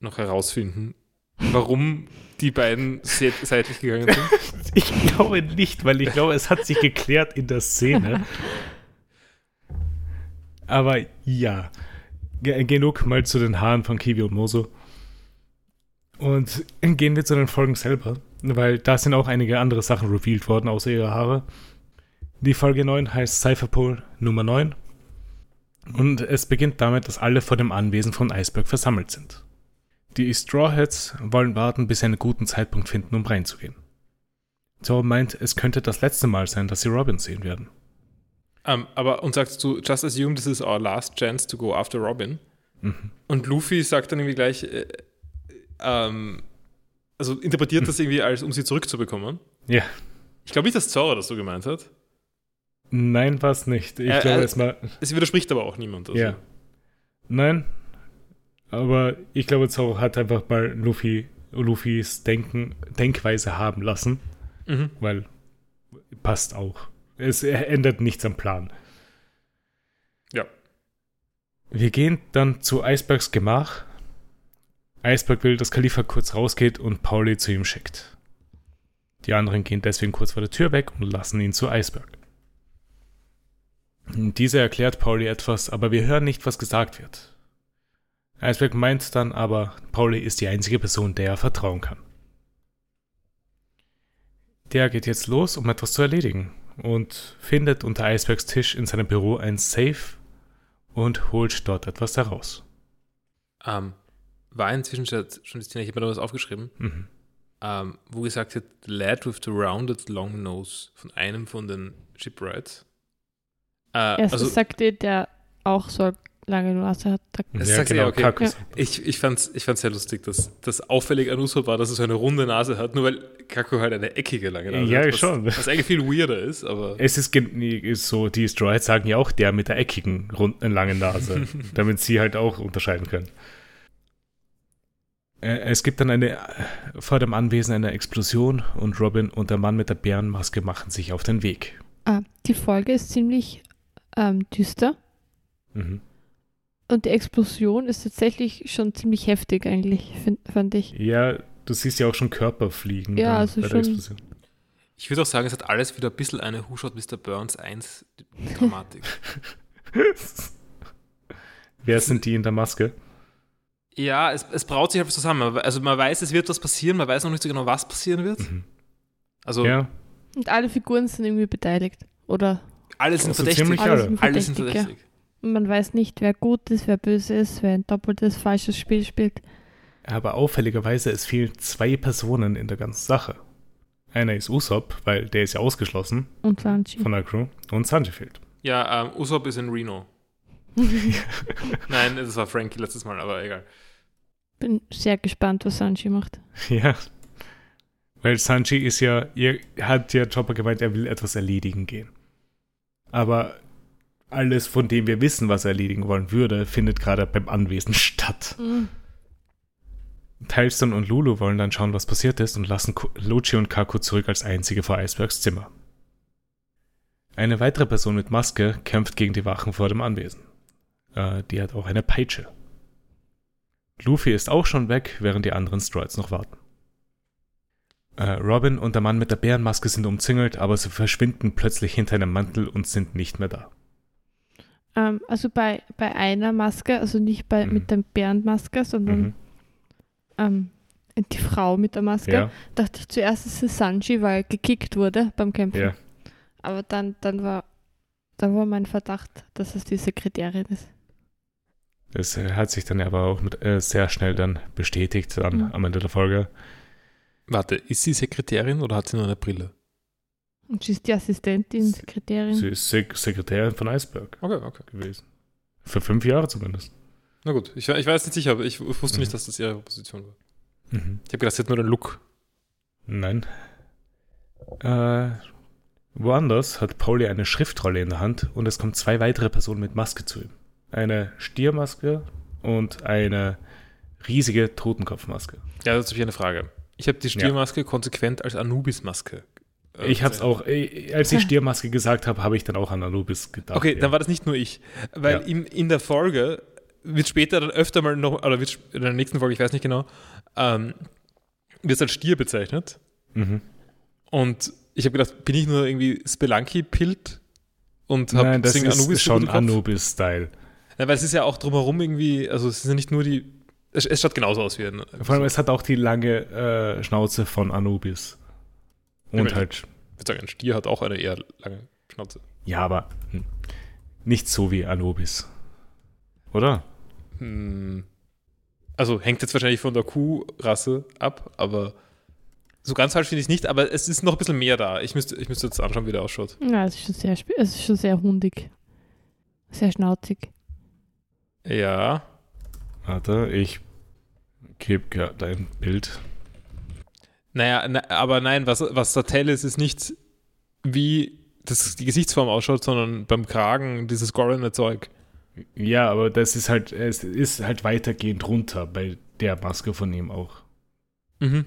noch herausfinden, warum die beiden seitlich gegangen sind? [LAUGHS] Ich glaube nicht, weil ich glaube, es hat sich geklärt in der Szene. Aber ja, genug mal zu den Haaren von Kiwi und Moso. Und gehen wir zu den Folgen selber, weil da sind auch einige andere Sachen revealed worden, außer ihre Haare. Die Folge 9 heißt Cypherpole Nummer 9. Und es beginnt damit, dass alle vor dem Anwesen von Iceberg versammelt sind. Die Strawheads wollen warten, bis sie einen guten Zeitpunkt finden, um reinzugehen. Zoro meint, es könnte das letzte Mal sein, dass sie Robin sehen werden. Ähm, aber und sagst du, just assume this is our last chance to go after Robin. Mhm. Und Luffy sagt dann irgendwie gleich, äh, ähm, also interpretiert das irgendwie als, um sie zurückzubekommen. Ja. Ich glaube nicht, dass Zora das so gemeint hat. Nein, war es nicht. Ich Äh, glaube, äh, es war. Es widerspricht aber auch niemand. Also. Ja. Nein. Aber ich glaube, Zoro hat einfach mal Luffy, Luffys Denken, Denkweise haben lassen, Mhm. weil passt auch. Es ändert nichts am Plan. Ja. Wir gehen dann zu Eisbergs Gemach. Eisberg will, dass Khalifa kurz rausgeht und Pauli zu ihm schickt. Die anderen gehen deswegen kurz vor der Tür weg und lassen ihn zu Eisberg. Dieser erklärt Pauli etwas, aber wir hören nicht, was gesagt wird. Eisberg meint dann aber, Pauli ist die einzige Person, der er vertrauen kann. Der geht jetzt los, um etwas zu erledigen und findet unter Eisbergs Tisch in seinem Büro ein Safe und holt dort etwas heraus. Ähm, war inzwischen schon die Szene, ich habe mir da was aufgeschrieben, Mhm. ähm, wo gesagt wird, the lad with the rounded long nose von einem von den Shipwrights. Äh, Erst also sagte der auch so lange Nase hat. Da, Das sagt ja, okay. Kaku Ja. sagt- ich, ich fand es ich fand's sehr lustig, dass das auffällig an Usopp war, dass er so eine runde Nase hat, nur weil Kaku halt eine eckige lange Nase Ja, hat. Was, schon. Was eigentlich viel weirder ist, aber Es ist, ist so, die Stroids sagen ja auch der mit der eckigen, runden, langen Nase, [LAUGHS] damit sie halt auch unterscheiden können. Äh, Es gibt dann eine, vor dem Anwesen eine Explosion und Robin und der Mann mit der Bärenmaske machen sich auf den Weg. ah, die Folge ist ziemlich ähm, düster Mhm. und die Explosion ist tatsächlich schon ziemlich heftig eigentlich, find, fand ich. Ja, du siehst ja auch schon Körper fliegen Ja, also bei der schon- Explosion. ich würde auch sagen, es hat alles wieder ein bisschen eine Who Shot Mr. Burns 1 Dramatik. [LAUGHS] Wer sind die in der Maske? ja, es, es braut sich einfach zusammen. Also man weiß, es wird was passieren, man weiß noch nicht so genau, was passieren wird. Mhm. Also Ja, Und alle Figuren sind irgendwie beteiligt. Oder alle sind Also verdächtig. alle sind Alle sind verdächtig, ja. verdächtig. Und man weiß nicht, wer gut ist, wer böse ist, wer ein doppeltes, falsches Spiel spielt. aber auffälligerweise, es fehlen zwei Personen in der ganzen Sache. Einer ist Usopp, weil der ist ja ausgeschlossen Und Sanji. von der Crew. Und Sanji fehlt. Ja, ähm, Usopp ist in Reno. [LAUGHS] Nein, das war Frankie letztes Mal, aber egal. Bin sehr gespannt, was Sanji macht. Ja. Weil Sanji ist ja, ihr hat ja Chopper gemeint, er will etwas erledigen gehen. Aber alles, von dem wir wissen, was er erledigen wollen würde, findet gerade beim Anwesen statt. Mhm. Tileston und Lulu wollen dann schauen, was passiert ist und lassen Lucci und Kaku zurück als einzige vor Eisbergs Zimmer. Eine weitere Person mit Maske kämpft gegen die Wachen vor dem Anwesen. Äh, die hat auch eine Peitsche. Luffy ist auch schon weg, während die anderen Stroids noch warten. Äh, Robin und der Mann mit der Bärenmaske sind umzingelt, aber sie verschwinden plötzlich hinter einem Mantel und sind nicht mehr da. Ähm, also bei, bei einer Maske, also nicht bei, Mhm. mit der Bärenmaske, sondern Mhm. ähm, die Frau mit der Maske, Ja, dachte ich zuerst, es ist Sanji, weil er gekickt wurde beim Kämpfen. ja. Aber dann, dann war, da war mein Verdacht, dass es die Sekretärin ist. Das äh, hat sich dann aber auch mit, äh, sehr schnell dann bestätigt dann Mhm. am Ende der Folge. Warte, ist sie Sekretärin oder hat sie nur eine Brille? Und sie ist die Assistentin, Sekretärin. Sie ist Sek Sekretärin von Eisberg Okay, okay. gewesen. Für fünf Jahre zumindest. Na gut, ich, ich weiß nicht sicher, aber ich wusste Mhm. nicht, dass das ihre Position war. Mhm. Ich habe gedacht, sie hat nur den Look. Nein. Äh, woanders hat Pauli eine Schriftrolle in der Hand und es kommen zwei weitere Personen mit Maske zu ihm. Eine Stiermaske und eine riesige Totenkopfmaske. Ja, dazu habe ich eine Frage. Ich habe die Stiermaske konsequent als Anubis-Maske. äh, Ich hab's bezeichnet. auch, äh, als ich Stiermaske gesagt habe, habe ich dann auch an Anubis gedacht. Okay, ja. dann war das nicht nur ich. Weil Ja. in, in der Folge wird später dann öfter mal noch, oder wird in der nächsten Folge, ich weiß nicht genau, ähm, wird es als Stier bezeichnet. Mhm. Und ich habe gedacht, bin ich nur irgendwie Spelunky-Pilt und habe Nein, das deswegen ist Anubis schon? Anubis-Style. Ja, weil es ist ja auch drumherum irgendwie, also es ist ja nicht nur die, es, es schaut genauso aus wie ein. Vor allem, es hat auch die lange äh, Schnauze von Anubis. Und Ja, halt, Ich würde sagen, ein Stier hat auch eine eher lange Schnauze. ja, aber hm, nicht so wie Anubis. Oder? Hm. Also hängt jetzt wahrscheinlich von der Kuhrasse ab, aber So ganz falsch finde ich es nicht, aber es ist noch ein bisschen mehr da. Ich müsste, ich müsste jetzt anschauen, wie der ausschaut. Ja, es ist schon sehr, es ist schon sehr hundig. Sehr schnauzig. Ja. Warte, ich gebe gerade ein Bild. Naja, na, aber nein, was, was der Teil ist, ist nicht wie das, die Gesichtsform ausschaut, sondern beim Kragen dieses gorene Zeug. Ja, aber das ist halt, es ist halt weitergehend runter bei der Maske von ihm auch. Mhm.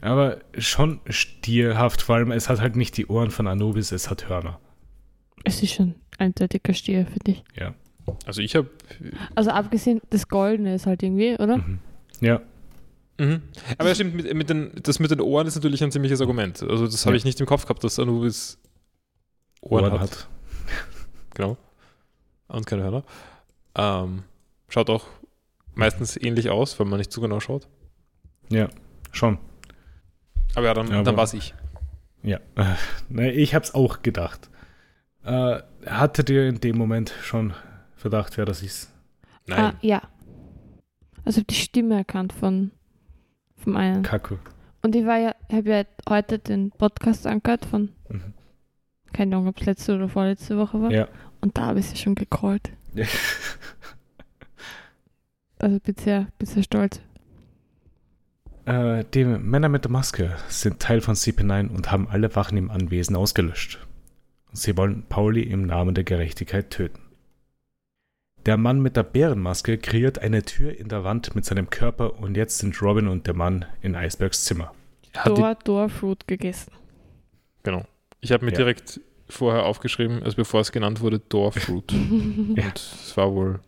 Aber schon stierhaft, vor allem es hat halt nicht die Ohren von Anubis, es hat Hörner. Es ist schon eindeutiger Stier für dich. Ja. Also ich habe. Also abgesehen, das Goldene ist halt irgendwie, oder? Mhm. Ja, Mhm. Aber ja, stimmt, mit, mit den, das mit den Ohren ist natürlich ein ziemliches Argument. Also das habe Ja. ich nicht im Kopf gehabt, dass Anubis Ohren, hat. [LAUGHS] Genau. Und keine Hörner. Ähm, schaut auch meistens ähnlich aus, wenn man nicht zu genau schaut. Ja, schon. Aber ja, dann, Aber- dann war es ich. Ja. [LAUGHS] Ich hab's auch gedacht. Äh, hattet ihr in dem Moment schon Verdacht, wer das ist? Nein. Ah, ja. Also ich habe die Stimme erkannt von vom einen. Kaku. Und ich war ja, habe ja heute den Podcast angehört von, Mhm. keine Ahnung, ob es letzte oder vorletzte Woche war. Ja. Und da habe ich sie schon gecallt. [LAUGHS] Also bin sehr, bin sehr stolz. Äh, die Männer mit der Maske sind Teil von CP9 und haben alle Wachen im Anwesen ausgelöscht. Sie wollen Pauli im Namen der Gerechtigkeit töten. Der Mann mit der Bärenmaske kreiert eine Tür in der Wand mit seinem Körper und jetzt sind Robin und der Mann in Eisbergs Zimmer. Hat Door, Door Fruit gegessen. genau. Ich habe mir Ja. direkt vorher aufgeschrieben, also bevor es genannt wurde, Doorfruit. [LAUGHS] Und es war wohl.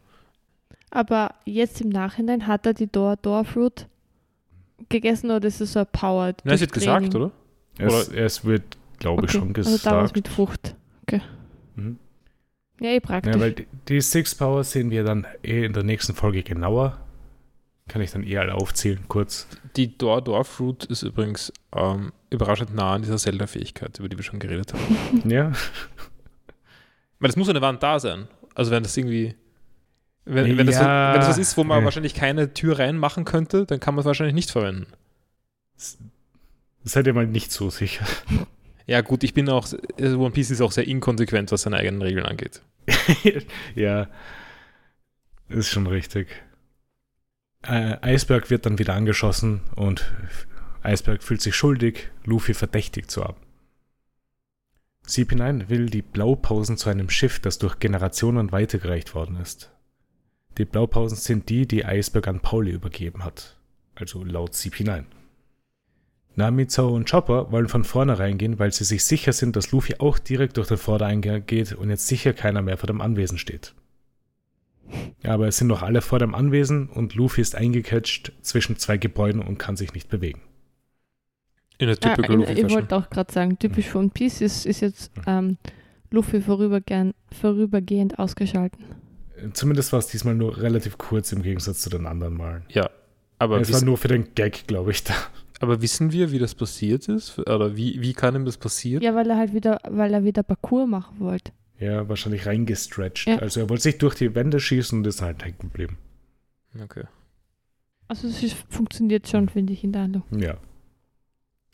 Aber jetzt im Nachhinein hat er die Door, Door Fruit gegessen oder ist es so ein Power? Nein, es wird gesagt, oder? Es, es wird, glaube ich, Okay, schon Also da was gesagt. mit Frucht. Ja, eh praktisch. Ja, weil die, die Six Power sehen wir dann eh in der nächsten Folge genauer. Kann ich dann eh alle aufzählen, kurz. Die Door Doorfruit ist übrigens ähm, überraschend nah an dieser Zelda-Fähigkeit, über die wir schon geredet haben. [LAUGHS] Ja, Weil es muss eine Wand da sein. Also wenn das irgendwie. Wenn, wenn, das, Ja, wenn das was ist, wo man äh. wahrscheinlich keine Tür reinmachen könnte, dann kann man es wahrscheinlich nicht verwenden. seid ihr mal nicht so sicher. Ja, gut, ich bin auch. also One Piece ist auch sehr inkonsequent, was seine eigenen Regeln angeht. [LAUGHS] ja, ist schon richtig. Äh, Eisberg wird dann wieder angeschossen und Eisberg fühlt sich schuldig, Luffy verdächtigt zu haben. CP9 will die Blaupausen zu einem Schiff, das durch Generationen weitergereicht worden ist. Die Blaupausen sind die, die Eisberg an Pauli übergeben hat. Also laut CP9. Namizao und Chopper wollen von vornherein gehen, weil sie sich sicher sind, dass Luffy auch direkt durch den Vordereingang geht und jetzt sicher keiner mehr vor dem Anwesen steht. Aber es sind noch alle vor dem Anwesen und Luffy ist eingecatcht zwischen zwei Gebäuden und kann sich nicht bewegen. In der Ah, typical in- Luffy ich wollte auch gerade sagen, typisch von Peace ist, ist jetzt ähm, Luffy vorübergehend, vorübergehend ausgeschalten. Zumindest war es diesmal nur relativ kurz im Gegensatz zu den anderen Malen. Ja. Aber, es war nur für den Gag, glaube ich, [LAUGHS] da. Aber wissen wir, wie das passiert ist? Oder wie, wie kann ihm das passieren? Ja, weil er halt wieder, weil er wieder Parcours machen wollte. Ja, wahrscheinlich reingestretcht. Ja. Also er wollte sich durch die Wände schießen und ist halt hängen geblieben. Okay. Also es funktioniert schon, finde ich, in der Handlung. Ja.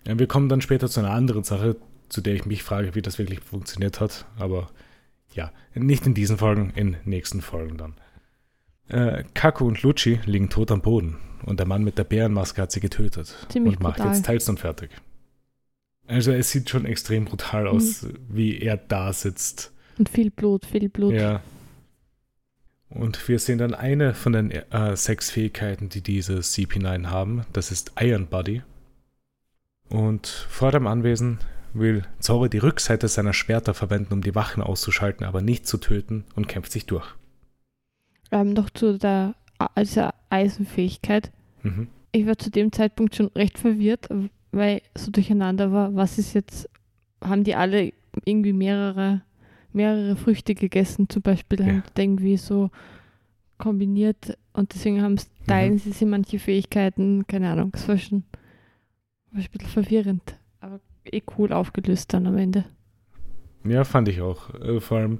ja. Wir kommen dann später zu einer anderen Sache, zu der ich mich frage, wie das wirklich funktioniert hat. Aber ja, nicht in diesen Folgen, in nächsten Folgen dann. Äh, Kaku und Lucci liegen tot am Boden und der Mann mit der Bärenmaske hat sie getötet Ziemlich und macht brutal. jetzt Teilstone fertig. Also es sieht schon extrem brutal aus, wie er da sitzt. Und viel Blut, viel Blut. Ja. Und wir sehen dann eine von den äh, sechs Fähigkeiten, die diese CP9 haben. Das ist Iron Body. Und vor dem Anwesen will Zoro die Rückseite seiner Schwerter verwenden, um die Wachen auszuschalten, aber nicht zu töten und kämpft sich durch. Ähm, noch zu der also Eisenfähigkeit. Mhm. Ich war zu dem Zeitpunkt schon recht verwirrt, weil so durcheinander war, was ist jetzt, haben die alle irgendwie mehrere, mehrere Früchte gegessen, zum Beispiel Ja. haben irgendwie so kombiniert und deswegen haben Mhm. teilen sie sich manche Fähigkeiten, keine Ahnung, es war schon war ein bisschen verwirrend, aber eh cool aufgelöst dann am Ende. Ja, fand ich auch. Äh, vor allem,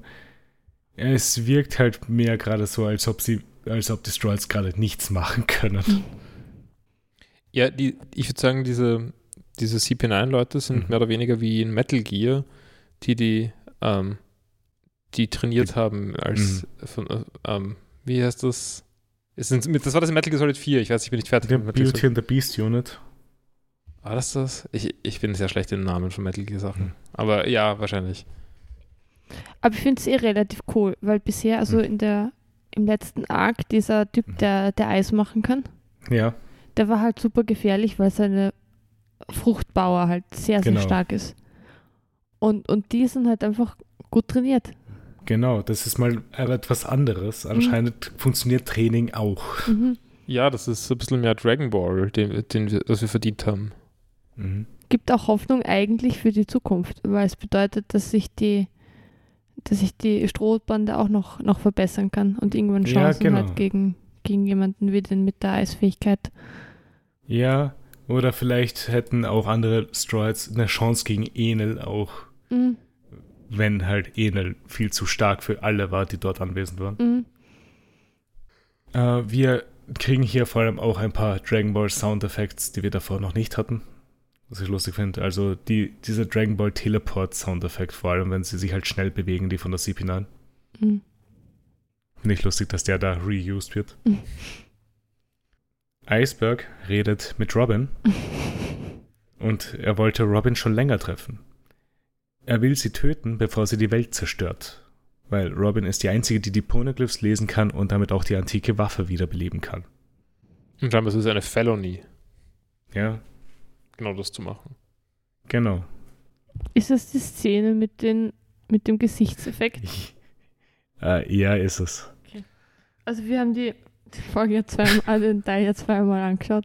es wirkt halt mehr gerade so, als ob sie, als ob die Strolls gerade nichts machen können. Ja, die, ich würde sagen, diese, diese CP9-Leute sind Mhm. mehr oder weniger wie in Metal Gear, die die, ähm, die trainiert Die- haben als, von, äh, ähm, wie heißt das? Es sind, das war das in Metal Gear Solid 4, ich weiß, ich bin nicht fertig mit Metal Gear Beauty Solid. and the Beast Unit. War das das? Ich, ich bin sehr schlecht in den Namen von Metal Gear Sachen. Mhm. Aber ja, wahrscheinlich. Aber ich finde es eh relativ cool, weil bisher, also Mhm. in der, im letzten Arc, dieser Typ, Mhm. der, der Eis machen kann, Ja, der war halt super gefährlich, weil seine Fruchtbauer halt sehr, sehr Genau. stark ist. Und, und die sind halt einfach gut trainiert. genau. Das ist mal etwas anderes. Anscheinend funktioniert Training auch. Mhm. Ja, das ist so ein bisschen mehr Dragon Ball, den, den wir, das wir verdient haben. Mhm. Gibt auch Hoffnung eigentlich für die Zukunft, weil es bedeutet, dass sich die, dass sich die Strohbande auch noch, noch verbessern kann und irgendwann Ja, Chancen genau. hat gegen, gegen jemanden wie den mit der Eisfähigkeit. Ja, oder vielleicht hätten auch andere Stroids eine Chance gegen Enel auch, Mhm. wenn halt Enel viel zu stark für alle war, die dort anwesend waren. Mhm. Äh, wir kriegen hier vor allem auch ein paar Dragon Ball Sound Effects, die wir davor noch nicht hatten. Was ich lustig finde. Also die, dieser Dragon Ball Teleport Sound Effekt, vor allem wenn sie sich halt schnell bewegen, die von der CP9. Mhm. Finde ich lustig, dass der da reused wird. Mhm. [LAUGHS] Iceberg redet mit Robin [LAUGHS] und er wollte Robin schon länger treffen. Er will sie töten, bevor sie die Welt zerstört. Weil Robin ist die einzige, die die Poneglyphs lesen kann und damit auch die antike Waffe wiederbeleben kann. Und scheinbar ist es eine Felony, Ja, genau das zu machen. genau. Ist das die Szene mit, den, mit dem Gesichtseffekt? äh, ja, ist es. Also wir haben die, die Folge ja zweimal, also den Teil ja zweimal angeschaut.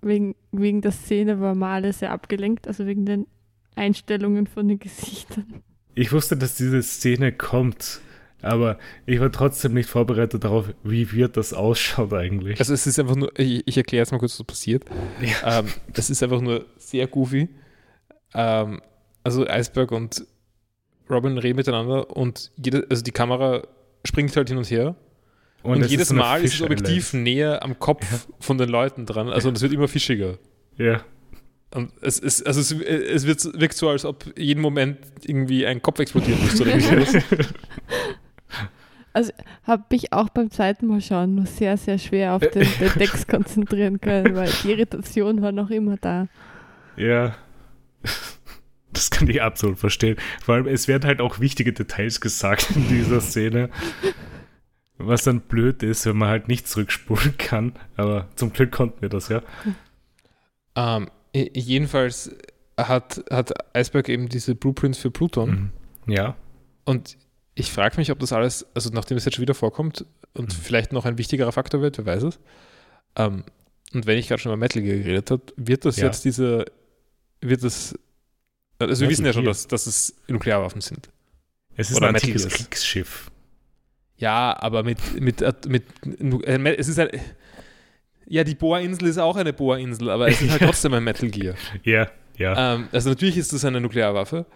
Wegen, wegen der Szene war mal alle sehr abgelenkt, also wegen den Einstellungen von den Gesichtern. Ich wusste, dass diese Szene kommt, aber ich war trotzdem nicht vorbereitet darauf, wie wird das ausschaut eigentlich. Also es ist einfach nur, ich, ich erkläre jetzt mal kurz, was passiert. Ja. Ähm, es ist einfach nur sehr goofy. Ähm, also Iceberg und Robin reden miteinander und jede, also die Kamera springt halt hin und her. Und, ist jedes so eine Mal ist das Objektiv näher am Kopf von den Leuten dran. Also es wird immer fischiger. Ja, Und es, ist, also es, es wird, wirkt so, als ob jeden Moment irgendwie ein Kopf explodieren müsste oder irgendwie [LAUGHS] sowas. Habe mich auch beim zweiten Mal schauen nur sehr, sehr schwer auf den, [LAUGHS] den Text konzentrieren können, weil die Irritation war noch immer da. ja. [LAUGHS] Das kann ich absolut verstehen. Vor allem, es werden halt auch wichtige Details gesagt in dieser Szene. Was dann blöd ist, wenn man halt nicht zurückspulen kann. Aber zum Glück konnten wir das, ja. ähm, jedenfalls hat, hat Iceberg eben diese Blueprints für Pluton. Mhm. Ja. Und ich frage mich, ob das alles, also nachdem es jetzt schon wieder vorkommt und Mhm. vielleicht noch ein wichtigerer Faktor wird, wer weiß es. Ähm, und wenn ich gerade schon über Metal Gear geredet habe, wird das Ja. jetzt diese, wird das, also wir Metal wissen ja schon, dass, dass es Nuklearwaffen sind. Es ist Oder ein Metal antikes. Kriegsschiff. Ja, aber mit, mit, mit, äh, es ist ein, ja, die Bohrinsel ist auch eine Bohrinsel, aber es ist halt [LAUGHS] trotzdem ein Metal Gear. Ja, ja. Ähm, also natürlich ist das eine Nuklearwaffe.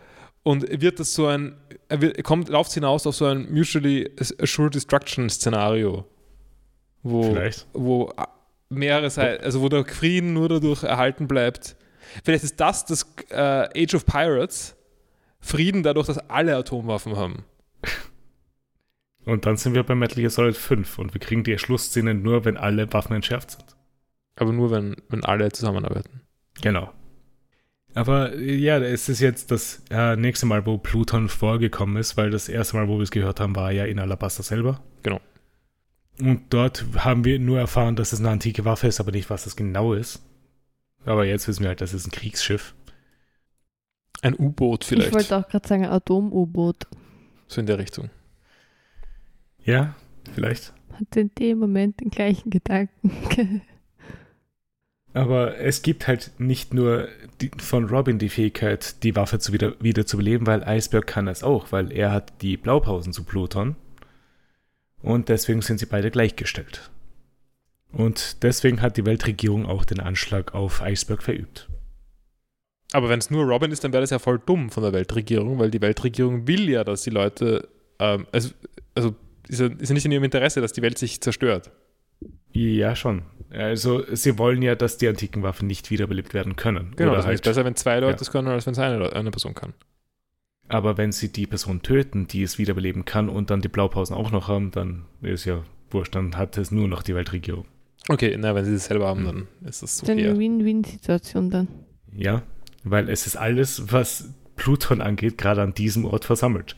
Und wird das so ein, wird, kommt, läuft hinaus auf so ein mutually assured destruction Szenario, wo, Vielleicht. wo mehrere Seiten, also wo der Frieden nur dadurch erhalten bleibt. Vielleicht ist das das äh, Age of Pirates, Frieden dadurch, dass alle Atomwaffen haben. [LAUGHS] Und dann sind wir bei Metal Gear Solid 5 und wir kriegen die Schlussszene nur, wenn alle Waffen entschärft sind. Aber nur, wenn, wenn alle zusammenarbeiten. Genau. Aber äh, ja, es ist jetzt das äh, nächste Mal, wo Pluton vorgekommen ist, weil das erste Mal, wo wir es gehört haben, war ja in Alabasta selber. Genau. Und dort haben wir nur erfahren, dass es eine antike Waffe ist, aber nicht, was das genau ist. Aber jetzt wissen wir halt, das ist ein Kriegsschiff. Ein U-Boot Ich vielleicht, wollte auch gerade sagen, Atom-U-Boot. so in der Richtung. Ja, vielleicht. Hatte in dem Moment den gleichen Gedanken. [LAUGHS] Aber es gibt halt nicht nur von Robin die Fähigkeit, die Waffe zu wieder, wieder zu beleben, weil Iceberg kann das auch, weil er hat die Blaupausen zu Pluton. Und deswegen sind sie beide gleichgestellt. Und deswegen hat die Weltregierung auch den Anschlag auf Iceberg verübt. Aber wenn es nur Robin ist, dann wäre das ja voll dumm von der Weltregierung, weil die Weltregierung will ja, dass die Leute, ähm, also, also ist, ja, ist ja nicht in ihrem Interesse, dass die Welt sich zerstört. Ja, schon. Also sie wollen ja, dass die antiken Waffen nicht wiederbelebt werden können. Genau, Oder also es halt, ist besser, wenn zwei Leute ja. es können, als wenn es eine, eine Person kann. aber wenn sie die Person töten, die es wiederbeleben kann und dann die Blaupausen auch noch haben, dann ist ja wurscht, dann hat es nur noch die Weltregierung. Okay, na, wenn sie es selber haben, Hm. dann ist das Das ist eine okay. Win-Win-Situation dann. Ja, weil es ist alles, was Pluton angeht, gerade an diesem Ort versammelt.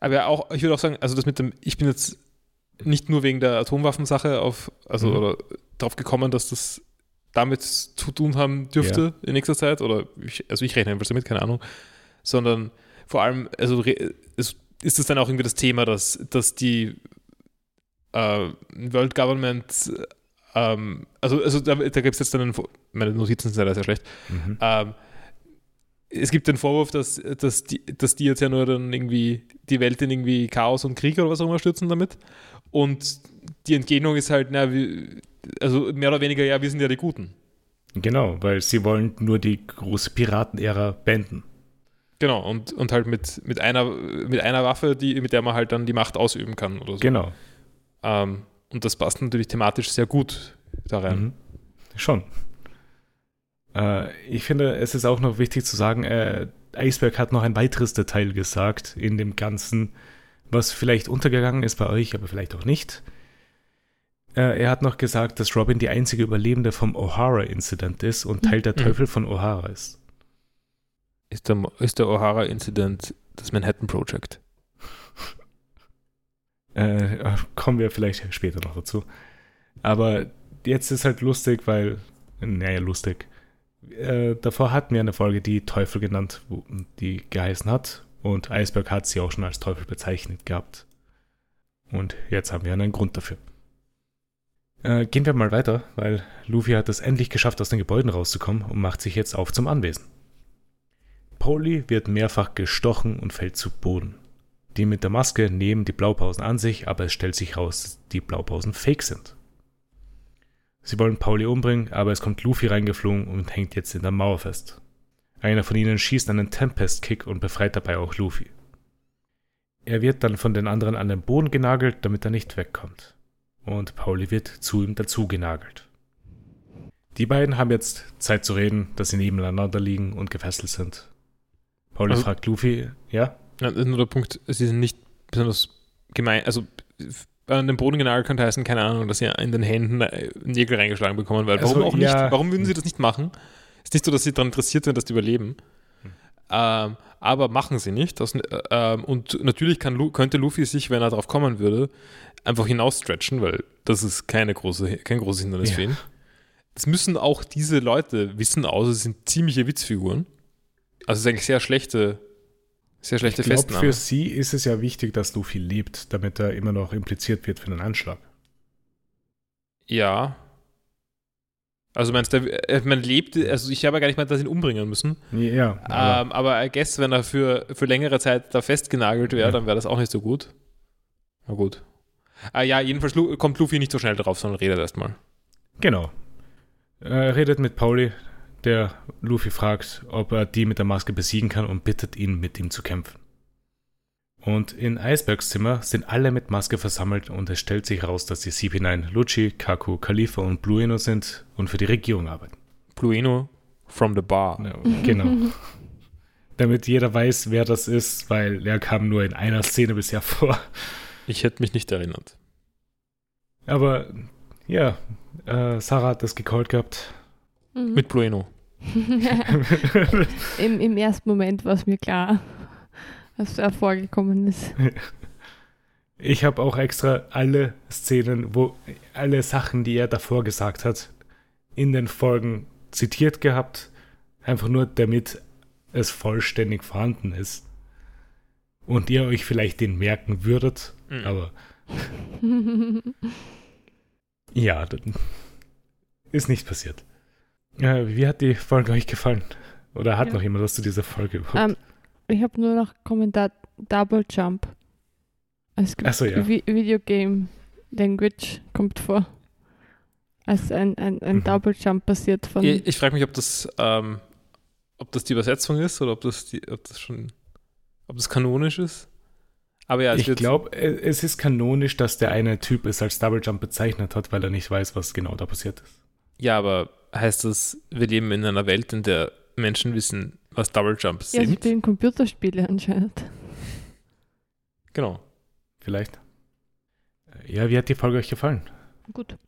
Aber auch, ich würde auch sagen, also das mit dem, ich bin jetzt nicht nur wegen der Atomwaffensache auf, also Mhm. oder drauf gekommen, dass das damit zu tun haben dürfte in nächster Zeit, oder ich, also ich rechne einfach damit, keine Ahnung, sondern vor allem, also es, ist es dann auch irgendwie das Thema, dass, dass die äh, World Government, ähm, also, also da, da gibt es jetzt dann, meine Notizen sind leider sehr schlecht, Mhm. ähm, es gibt den Vorwurf, dass, dass, die, dass die jetzt ja nur dann irgendwie die Welt in irgendwie Chaos und Krieg oder was auch immer stürzen damit. Und die Entgegnung ist halt, na, also mehr oder weniger, ja, wir sind ja die Guten. Genau, weil sie wollen nur die große Piratenära beenden. Genau, und, und halt mit, mit, einer, mit einer Waffe, die, mit der man halt dann die Macht ausüben kann oder so. Genau. Ähm, und das passt natürlich thematisch sehr gut da rein. Mhm. Schon. Äh, ich finde, es ist auch noch wichtig zu sagen, äh, Eisberg hat noch ein weiteres Detail gesagt in dem Ganzen, was vielleicht untergegangen ist bei euch, aber vielleicht auch nicht. Äh, er hat noch gesagt, dass Robin die einzige Überlebende vom O'Hara-Incident ist und Teil der Mhm. Teufel von O'Hara ist. Ist der, ist der O'Hara-Incident das Manhattan Project? Äh, kommen wir vielleicht später noch dazu. Aber jetzt ist halt lustig, weil, naja, lustig. Äh, davor hatten wir eine Folge, die Teufel genannt, die geheißen hat. Und Eisberg hat sie auch schon als Teufel bezeichnet gehabt. Und jetzt haben wir einen Grund dafür. Äh, gehen wir mal weiter, weil Luffy hat es endlich geschafft, aus den Gebäuden rauszukommen und macht sich jetzt auf zum Anwesen. Polly wird mehrfach gestochen und fällt zu Boden. Die mit der Maske nehmen die Blaupausen an sich, aber es stellt sich raus, dass die Blaupausen fake sind. Sie wollen Pauli umbringen, aber es kommt Luffy reingeflogen und hängt jetzt in der Mauer fest. Einer von ihnen schießt einen Tempest-Kick und befreit dabei auch Luffy. Er wird dann von den anderen an den Boden genagelt, damit er nicht wegkommt. Und Pauli wird zu ihm dazu genagelt. Die beiden haben jetzt Zeit zu reden, dass sie nebeneinander liegen und gefesselt sind. Pauli Also- fragt Luffy, ja? Ja, das ist nur der Punkt, sie sind nicht besonders gemein, also an den Boden genagelt könnte heißen, keine Ahnung, dass sie in den Händen Nägel reingeschlagen bekommen, weil warum Also, auch nicht? ja. Warum würden sie das nicht machen? Ist nicht so, dass sie daran interessiert sind, dass die überleben. Hm. Ähm, aber machen sie nicht. Das, äh, und natürlich kann, könnte Luffy sich, wenn er darauf kommen würde, einfach hinausstretchen, weil das ist keine große, kein großes Hindernis Ja. für ihn. Das müssen auch diese Leute wissen, außer sie sind ziemliche Witzfiguren. Also es ist eigentlich sehr schlechte, sehr schlechte Ich glaube, Festnahme. für sie ist es ja wichtig, dass Luffy lebt, damit er immer noch impliziert wird für den Anschlag. Ja. Also meinst du, äh, man lebt, also ich habe ja gar nicht mal, dass ihn umbringen müssen. Ja, aber Ähm, aber I guess, wenn er für, für längere Zeit da festgenagelt wäre, Ja. dann wäre das auch nicht so gut. Na gut. Ah, ja, jedenfalls kommt Luffy nicht so schnell drauf, sondern redet erstmal. genau. Er redet mit Pauli, der Luffy fragt, ob er die mit der Maske besiegen kann und bittet ihn, mit ihm zu kämpfen. Und in Eisbergs Zimmer sind alle mit Maske versammelt und es stellt sich heraus, dass die CP9 Lucci, Kaku, Khalifa und Blueno sind und für die Regierung arbeiten. Blueno from the bar. Ja, genau. [LAUGHS] Damit jeder weiß, wer das ist, weil er kam nur in einer Szene bisher vor. Ich hätte mich nicht erinnert. Aber ja, äh, Sarah hat das gecallt gehabt. Mhm. Mit Blueno. [LAUGHS] [LAUGHS] Im, Im ersten Moment war es mir klar, was er vorgekommen ist. [LAUGHS] Ich habe auch extra alle Szenen, wo alle Sachen, die er davor gesagt hat, in den Folgen zitiert gehabt, einfach nur damit es vollständig vorhanden ist. Und ihr euch vielleicht den merken würdet, Mhm. aber [LAUGHS] ja, das ist nicht passiert. Äh, wie hat die Folge euch gefallen? Oder hat Ja. noch jemand was zu dieser Folge überhaupt? Ähm, ich habe nur noch Kommentar Double Jump. Es gibt so, ja. Vi Videogame Language kommt vor. Als ein, ein, ein Mhm. Double Jump passiert von. Ich, ich frage mich, ob das, ähm, ob das die Übersetzung ist oder ob das, die, ob das schon, ob das kanonisch ist. Aber ja, es ich glaube, es ist kanonisch, dass der eine Typ es als Double Jump bezeichnet hat, weil er nicht weiß, was genau da passiert ist. Ja, aber heißt das, wir leben in einer Welt, in der Menschen wissen, was Double Jumps Ja, sind? spielen Computerspiele anscheinend. Genau. Vielleicht. Ja, wie hat die Folge euch gefallen? Gut.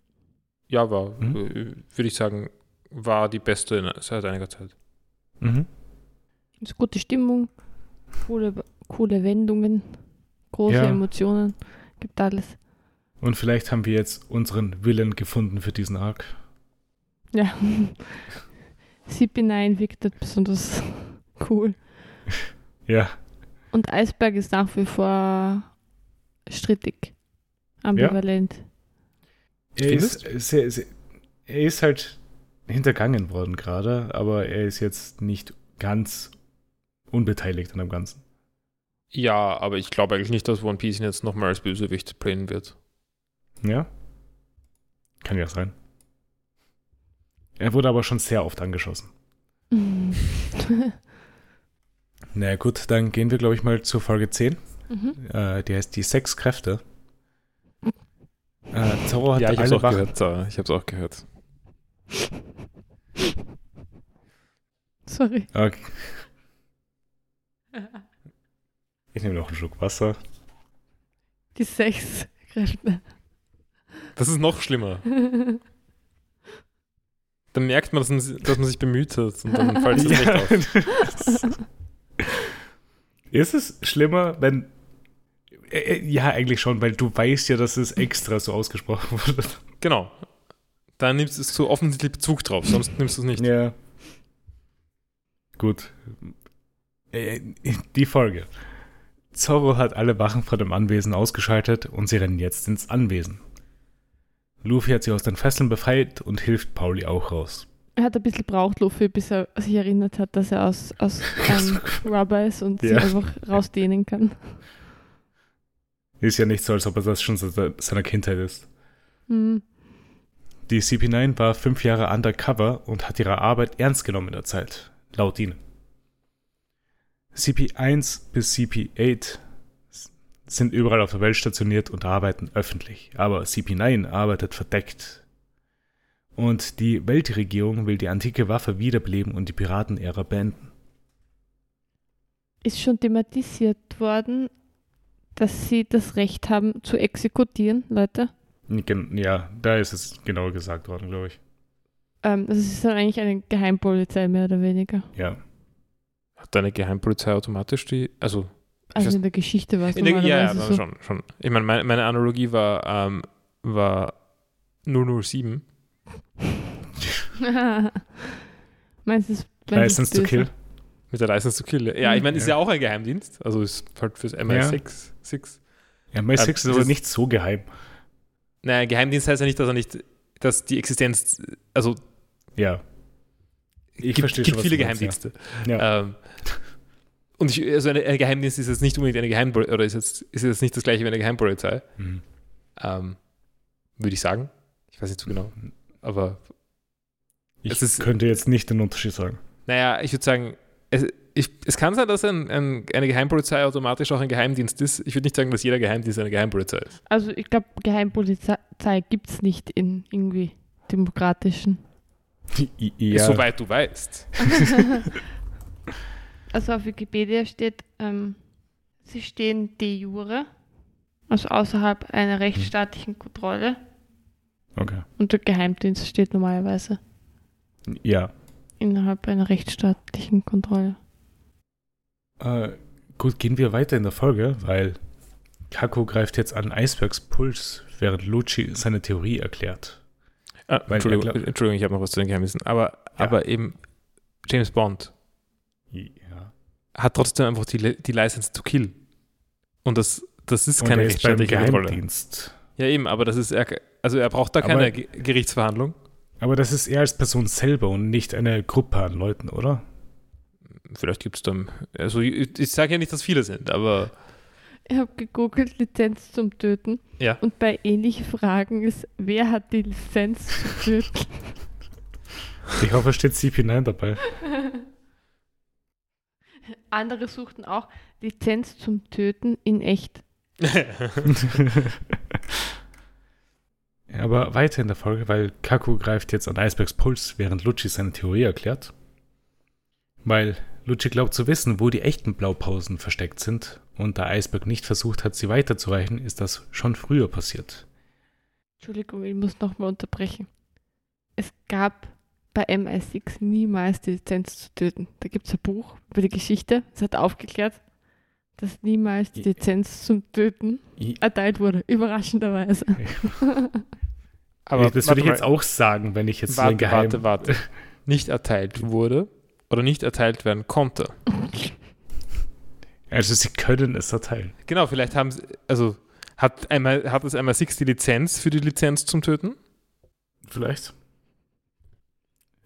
Ja, war, Mhm. würde ich sagen, war die beste seit einiger Zeit. Mhm. Ist gute Stimmung, coole, coole Wendungen, große Ja. Emotionen, gibt alles. Und vielleicht haben wir jetzt unseren Willen gefunden für diesen Arc. Ja. [LAUGHS] CP9 wirkt halt besonders cool. Ja, Und Eisberg ist nach wie vor strittig. Ambivalent. er ist, sehr, sehr, er ist halt hintergangen worden gerade, aber er ist jetzt nicht ganz unbeteiligt an dem Ganzen. Ja, aber ich glaube eigentlich nicht, dass One Piece ihn jetzt nochmal als Bösewicht playen wird. Ja? Kann ja sein. Er wurde aber schon sehr oft angeschossen. [LAUGHS] Na naja, gut, dann gehen wir, glaube ich, mal zur Folge 10. mhm. Äh, die heißt die sechs Kräfte. Äh, Zorro hat ja, ich habe es alle auch Wachen. gehört. Sarah. Ich habe es auch gehört. Sorry. Okay. Ich nehme noch einen Schluck Wasser. Die sechs Kräfte. Das ist noch schlimmer. [LAUGHS] Dann merkt man, dass man, dass man sich bemüht hat und dann fällt es [LAUGHS] nicht auf. [LAUGHS] Ist es schlimmer, wenn. Äh, äh, Ja, eigentlich schon, weil du weißt ja, dass es extra so ausgesprochen [LAUGHS] wurde. Genau. Da nimmst du so offensichtlich Bezug drauf, sonst nimmst du es nicht. Ja. Gut. Äh, Die Folge. Zorro hat alle Wachen vor dem Anwesen ausgeschaltet und sie rennen jetzt ins Anwesen. Luffy hat sie aus den Fesseln befreit und hilft Pauli auch raus. Er hat ein bisschen braucht, Luffy, bis er sich erinnert hat, dass er aus, aus [LAUGHS] ähm, Rubber ist und sie Ja. einfach rausdehnen kann. Ist ja nicht so, als ob er das schon seit seiner Kindheit ist. Hm. Die CP9 war fünf Jahre undercover und hat ihre Arbeit ernst genommen in der Zeit, laut ihnen. CP1 bis CP8 sind überall auf der Welt stationiert und arbeiten öffentlich, aber CP9 arbeitet verdeckt. Und die Weltregierung will die antike Waffe wiederbeleben und die Piratenära beenden. Ist schon thematisiert worden, dass sie das Recht haben zu exekutieren, Leute. Ja, da ist es genauer gesagt worden, glaube ich. Ähm, das ist dann eigentlich eine Geheimpolizei, mehr oder weniger. Ja. Hat deine Geheimpolizei automatisch die. Also, Also weiß- in der Geschichte war es in der, ja, ja, so. schon, schon. Ich meine, meine, meine Analogie war, ähm, war 007. [LAUGHS] Meinst du, License to? Kill. Mit der License to Kill. Ja, ich meine, ist Ja. ja auch ein Geheimdienst. Also ist halt fürs MI6. Six. Ja, My Ähm, 6 ist aber nicht so geheim. Naja, Geheimdienst heißt ja nicht, dass er nicht, dass die Existenz, also Ja. Ich gibt, verstehe gibt schon, was viele du meinst, Geheimdienste. Ja. Ähm, und ich, also eine, ein Geheimdienst ist jetzt nicht unbedingt eine Geheimpolizei, oder ist jetzt, ist jetzt nicht das gleiche wie eine Geheimpolizei, Mhm. ähm, würde ich sagen. Ich weiß nicht so genau. Aber Ich Es ist- könnte jetzt nicht den Unterschied sagen. naja, ich würde sagen, es, ich, es kann sein, dass ein, ein, eine Geheimpolizei automatisch auch ein Geheimdienst ist. Ich würde nicht sagen, dass jeder Geheimdienst eine Geheimpolizei ist. Also ich glaube, Geheimpolizei gibt es nicht in irgendwie demokratischen. Ja, Soweit du weißt. [LAUGHS] [LAUGHS] also auf Wikipedia steht, ähm, sie stehen de jure, also außerhalb einer rechtsstaatlichen Kontrolle. okay. Und der Geheimdienst steht normalerweise Ja. innerhalb einer rechtsstaatlichen Kontrolle. Äh, gut, gehen wir weiter in der Folge, weil Kako greift jetzt an Eisbergs Puls, während Lucci seine Theorie erklärt. Ah, Weil Entschuldigung, er glaub- Entschuldigung, ich habe noch was zu den Geheimdiensten. Aber, Ja. aber eben, James Bond. Hat trotzdem einfach die, die License to kill. Und das, das ist keine rechtsstaatliche Kontrolle. Geheimdienst. Ja, eben, aber das ist, er, also er braucht da Aber- keine Ge- Gerichtsverhandlung. Aber das ist er als Person selber und nicht eine Gruppe an Leuten, oder? Vielleicht gibt es dann, also ich, ich sage ja nicht, dass viele sind, aber Ich habe gegoogelt Lizenz zum Töten Ja. und bei ähnlichen Fragen ist, wer hat die Lizenz zu töten? Ich hoffe, es steht CP9 dabei. [LAUGHS] Andere suchten auch Lizenz zum Töten in echt. [LAUGHS] Aber weiter in der Folge, weil Kaku greift jetzt an Eisbergs Puls, während Lucci seine Theorie erklärt. Weil Lucci glaubt zu wissen, wo die echten Blaupausen versteckt sind, und da Eisberg nicht versucht hat, sie weiterzureichen, ist das schon früher passiert. Entschuldigung, ich muss nochmal unterbrechen. Es gab bei MI6 niemals die Lizenz zu töten. Da gibt es ein Buch über die Geschichte, es hat aufgeklärt, dass niemals die Lizenz zum Töten erteilt wurde, überraschenderweise. [LAUGHS] Aber das würde warte ich jetzt auch sagen, wenn ich jetzt so ein warte, Geheim... warte, warte. Nicht erteilt [LAUGHS] wurde oder nicht erteilt werden konnte. Also sie können es erteilen. Genau, vielleicht haben sie, also hat, einmal, hat es einmal Six die Lizenz für die Lizenz zum Töten? Vielleicht.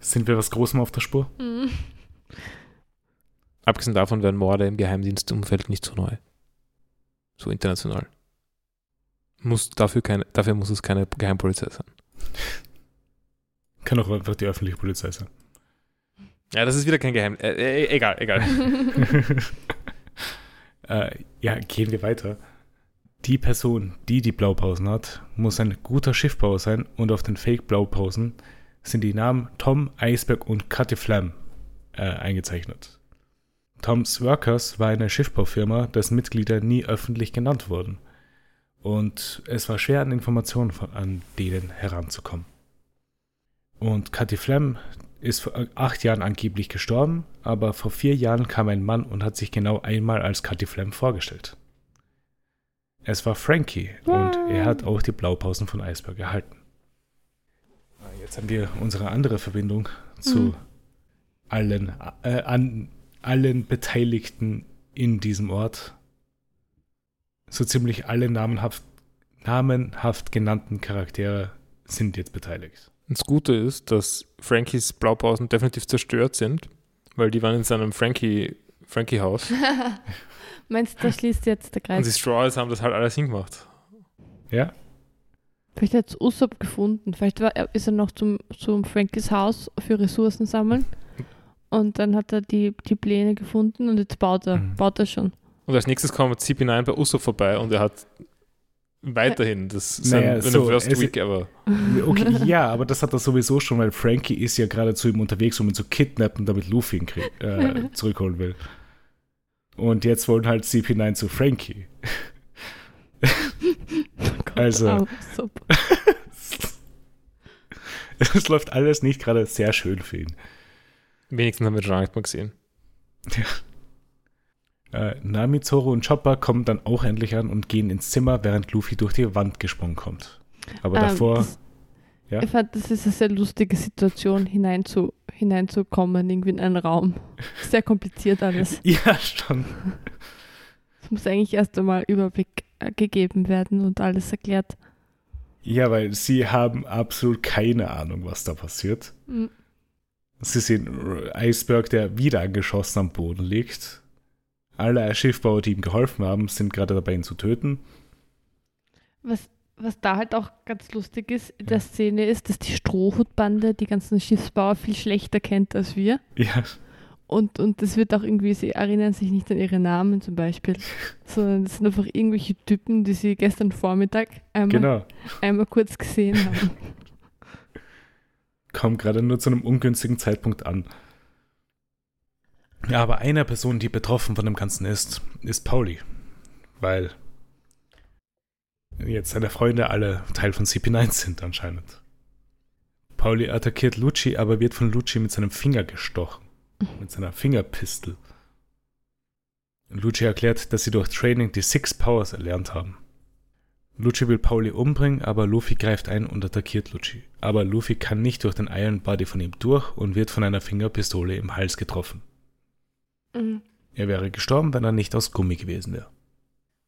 Sind wir was Großem auf der Spur? Mhm. Abgesehen davon wären Morde im Geheimdienstumfeld nicht so neu. So international. Muss dafür, keine, dafür muss es keine Geheimpolizei sein. Kann auch einfach die öffentliche Polizei sein. Ja, das ist wieder kein Geheim. Äh, äh, egal, egal. [LAUGHS] äh, ja, gehen wir weiter. Die Person, die die Blaupausen hat, muss ein guter Schiffbauer sein und auf den Fake-Blaupausen sind die Namen Tom, Eisberg und Cathy Flam äh, eingezeichnet. Tom's Workers war eine Schiffbaufirma, dessen Mitglieder nie öffentlich genannt wurden. Und es war schwer, an Informationen von, an denen heranzukommen. Und Cathy Flam ist vor acht Jahren angeblich gestorben, aber vor vier Jahren kam ein Mann und hat sich genau einmal als Cathy Flam vorgestellt. Es war Frankie und er hat auch die Blaupausen von Eisberg erhalten. Jetzt haben wir unsere andere Verbindung zu Mhm. allen, äh, an allen Beteiligten in diesem Ort. So ziemlich alle namenhaft, namenhaft genannten Charaktere sind jetzt beteiligt. Das Gute ist, dass Frankies Blaupausen definitiv zerstört sind, weil die waren in seinem Frankie, Frankie-Haus. [LAUGHS] Meinst du, da schließt jetzt der Und die Kreis? Straws haben das halt alles hingemacht. Ja? Vielleicht hat es Usopp gefunden. Vielleicht war, er- ist er noch zum, zum Frankies Haus für Ressourcen sammeln. Und dann hat er die, die Pläne gefunden und jetzt baut er, Mhm. baut er schon. Und als nächstes kommt CP9 bei Uso vorbei und er hat weiterhin das sein Naja, seine so, worst es- week ever. Okay, ja, aber das hat er sowieso schon, weil Frankie ist ja gerade zu ihm unterwegs, um ihn zu kidnappen, damit Luffy ihn krieg, äh, [LAUGHS] zurückholen will. Und jetzt wollen halt CP9 zu Frankie. [LAUGHS] Also-. [LAUGHS] Es läuft alles nicht gerade sehr schön für ihn. Wenigstens haben wir schon nicht mal gesehen. Äh, Nami, Zoro und Chopper kommen dann auch endlich an und gehen ins Zimmer, während Luffy durch die Wand gesprungen kommt. Aber Ähm, davor, das, ja? Ich fand, das ist eine sehr lustige Situation, hineinzu, hineinzukommen, irgendwie in einen Raum. Sehr kompliziert alles. [LAUGHS] ja, schon. Es muss eigentlich erst einmal Überblick äh, gegeben werden und alles erklärt. Ja, weil sie haben absolut keine Ahnung, was da passiert. Mhm. Sie sehen Eisberg, der wieder angeschossen am Boden liegt. Alle Schiffbauer, die ihm geholfen haben, sind gerade dabei, ihn zu töten. Was, was da halt auch ganz lustig ist in der Szene ist, dass die Strohhutbande die ganzen Schiffsbauer viel schlechter kennt als wir. Ja, Und, und das wird auch irgendwie, sie erinnern sich nicht an ihre Namen zum Beispiel, [LAUGHS] sondern das sind einfach irgendwelche Typen, die sie gestern Vormittag einmal, genau. einmal kurz gesehen haben. [LAUGHS] Kommt gerade nur zu einem ungünstigen Zeitpunkt an. Ja, aber eine Person, die betroffen von dem Ganzen ist, ist Pauli. Weil jetzt seine Freunde alle Teil von CP9 sind anscheinend. Pauli attackiert Lucci, aber wird von Lucci mit seinem Finger gestochen. Mit seiner Fingerpistel. Lucci erklärt, dass sie durch Training die Six Powers erlernt haben. Lucci will Pauli umbringen, aber Luffy greift ein und attackiert Lucci. Aber Luffy kann nicht durch den Iron Body von ihm durch und wird von einer Fingerpistole im Hals getroffen. Mhm. Er wäre gestorben, wenn er nicht aus Gummi gewesen wäre.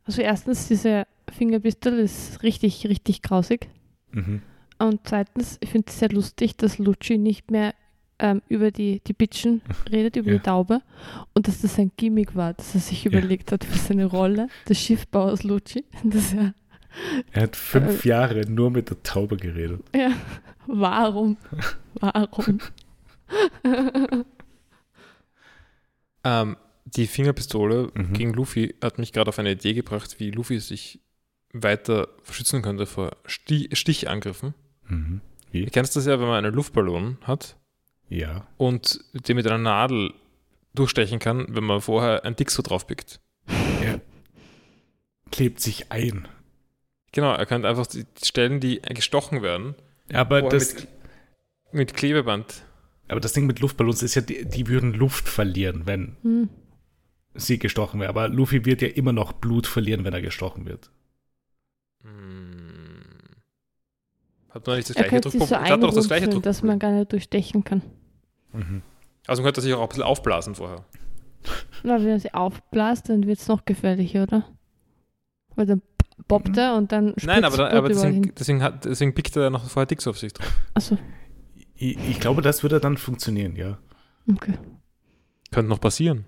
Also erstens, diese Fingerpistole ist richtig, richtig grausig. Mhm. Und zweitens, ich finde es sehr lustig, dass Lucci nicht mehr ähm, über die, die Bitchen [LAUGHS] redet, über Ja. die Taube. Und dass das ein Gimmick war, dass er sich Ja. überlegt hat für seine Rolle, des Schiffbauers Lucci. [LAUGHS] Das ja, Er hat fünf Jahre nur mit der Taube geredet. [LAUGHS] ja, warum? Warum? Ähm, die Fingerpistole Mhm. gegen Luffy hat mich gerade auf eine Idee gebracht, wie Luffy sich weiter schützen könnte vor Sti Stichangriffen. Mhm. Wie? Du kennst das ja, wenn man einen Luftballon hat Ja. und den mit einer Nadel durchstechen kann, wenn man vorher ein Dixo draufpickt. Er klebt sich ein. Genau, er kann einfach die Stellen, die gestochen werden, Aber das, mit, mit Klebeband. aber das Ding mit Luftballons ist ja, die, die würden Luft verlieren, wenn Hm. sie gestochen wäre. Aber Luffy wird ja immer noch Blut verlieren, wenn er gestochen wird. Hm. Hat man nicht das Er gleiche könnte sich so Druckproblem? Ich hatte doch das gleiche einrumpeln, dass man gar nicht durchstechen kann. Mhm. Also man könnte sich auch ein bisschen aufblasen vorher. Na, wenn er sie aufbläst, dann wird es noch gefährlicher, oder? Weil dann poppt er und dann Nein, aber, spritzt da, aber deswegen, deswegen, hat, deswegen pickt er ja noch vorher Dixo auf sich drauf. Achso, Ich, ich glaube, das würde dann funktionieren, ja. okay. Könnte noch passieren.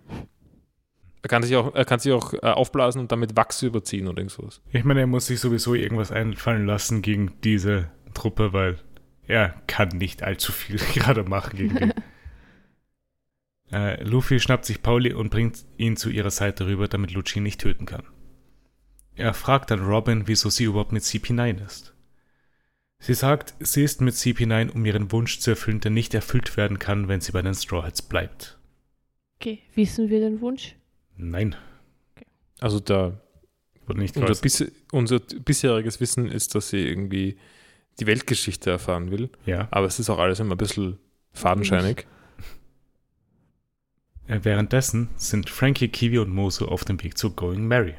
Er kann sich auch, er kann sich auch äh, aufblasen und damit Wachs überziehen oder irgendwas. Ich meine, er muss sich sowieso irgendwas einfallen lassen gegen diese Truppe, weil er kann nicht allzu viel [LAUGHS] gerade machen gegen die. [LAUGHS] äh, Luffy schnappt sich Pauli und bringt ihn zu ihrer Seite rüber, damit Lucci ihn nicht töten kann. Er fragt dann Robin, wieso sie überhaupt mit CP9 ist. Sie sagt, sie ist mit CP9, um ihren Wunsch zu erfüllen, der nicht erfüllt werden kann, wenn sie bei den Straw Hats bleibt. Okay, wissen wir den Wunsch? Nein, Also der, wurde nicht unser, bis, unser bisheriges Wissen ist, dass sie irgendwie die Weltgeschichte erfahren will. Ja. Aber es ist auch alles immer ein bisschen fadenscheinig. Äh, Währenddessen sind Frankie, Kiwi und Moso auf dem Weg zu Going Mary.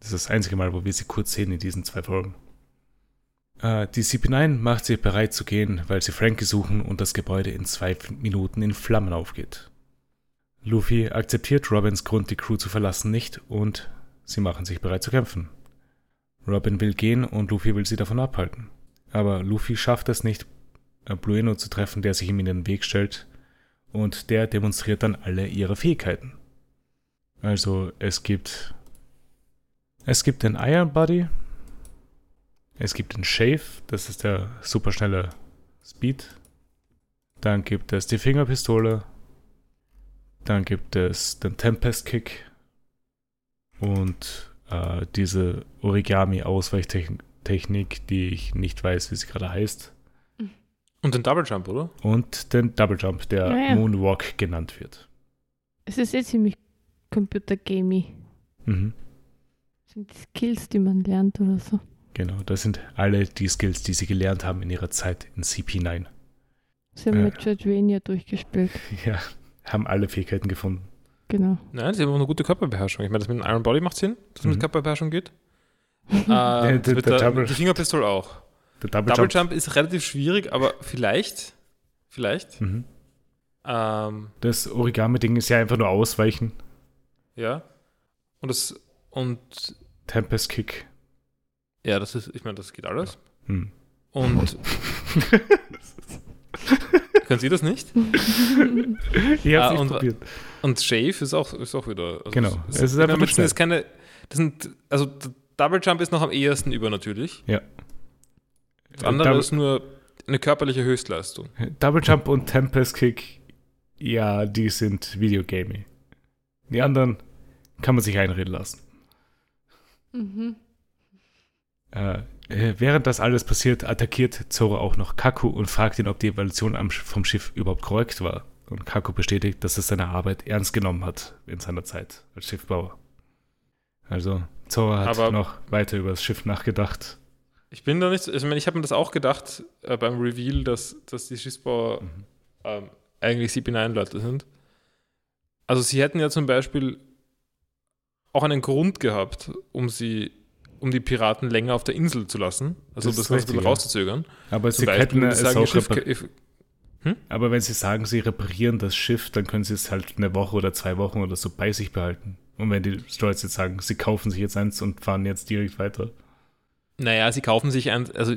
Das ist das einzige Mal, wo wir sie kurz sehen in diesen zwei Folgen. Äh, die CP9 macht sich bereit zu gehen, weil sie Frankie suchen und das Gebäude in zwei Minuten in Flammen aufgeht. Luffy akzeptiert Robins Grund, die Crew zu verlassen, nicht und sie machen sich bereit zu kämpfen. Robin will gehen und Luffy will sie davon abhalten. Aber Luffy schafft es nicht, äh, Blueno zu treffen, der sich ihm in den Weg stellt. Und der demonstriert dann alle ihre Fähigkeiten. Also es gibt es gibt den Iron Body, es gibt den Shave, das ist der superschnelle Speed. Dann gibt es die Fingerpistole, dann gibt es den Tempest Kick. Und äh, diese Origami-Ausweichtechnik, die ich nicht weiß, wie sie gerade heißt. Und den Double Jump, oder? Und den Double Jump, der Ja, ja. Moonwalk genannt wird. Es ist eh ziemlich computergamey. Mhm. Das sind die Skills, die man lernt oder so. Genau, das sind alle die Skills, die sie gelernt haben in ihrer Zeit in CP9. Sie haben Ja. Metroidvania durchgespielt. [LAUGHS] Ja, haben alle Fähigkeiten gefunden. Genau. Nein, sie haben auch eine gute Körperbeherrschung. Ich meine, das mit dem Iron Body macht Sinn, dass es Mhm. mit Körperbeherrschung geht. Ja, Äh, [LAUGHS] der- der der, die Fingerpistole auch. Der Double, Double Jump. Jump ist relativ schwierig, aber vielleicht, vielleicht, Mhm. ähm, Das Origami-Ding ist ja einfach nur ausweichen. ja. Und das, und Tempest Kick. ja, das ist, ich meine, das geht alles. Hm. Und [LAUGHS] können Sie das nicht? Ich hab's Ah, nicht und- probiert. Und Shave ist auch, ist auch wieder. Also Genau. Es, Es ist einfach das sind jetzt keine. Das sind, also Double Jump ist noch am ehesten übernatürlich. Ja. Das andere Double, ist nur eine körperliche Höchstleistung. Double Jump und Tempest Kick, ja, die sind Videogaming. Die anderen kann man sich einreden lassen. mhm. Äh, äh, während das alles passiert, attackiert Zoro auch noch Kaku und fragt ihn, ob die Evaluation am, Sch- vom Schiff überhaupt korrekt war. Und Kaku bestätigt, dass er seine Arbeit ernst genommen hat in seiner Zeit als Schiffbauer. Also, Zoro hat Aber- noch weiter über das Schiff nachgedacht. Ich bin da nicht, so- also ich meine, ich habe mir das auch gedacht äh, beim Reveal, dass, dass die Schiffsbauer Mhm. ähm, eigentlich CP9-Leute sind. Also sie hätten ja zum Beispiel auch einen Grund gehabt, um sie, um die Piraten länger auf der Insel zu lassen, also Das das, ein bisschen rauszuzögern. Aber Zum sie Beispiel, hätten wenn es sie sagen, auch Schiff, if- Aber wenn sie sagen, sie reparieren das Schiff, dann können sie es halt eine Woche oder zwei Wochen oder so bei sich behalten. Und wenn die Stolz jetzt sagen, sie kaufen sich jetzt eins und fahren jetzt direkt weiter. naja, sie kaufen sich ein, also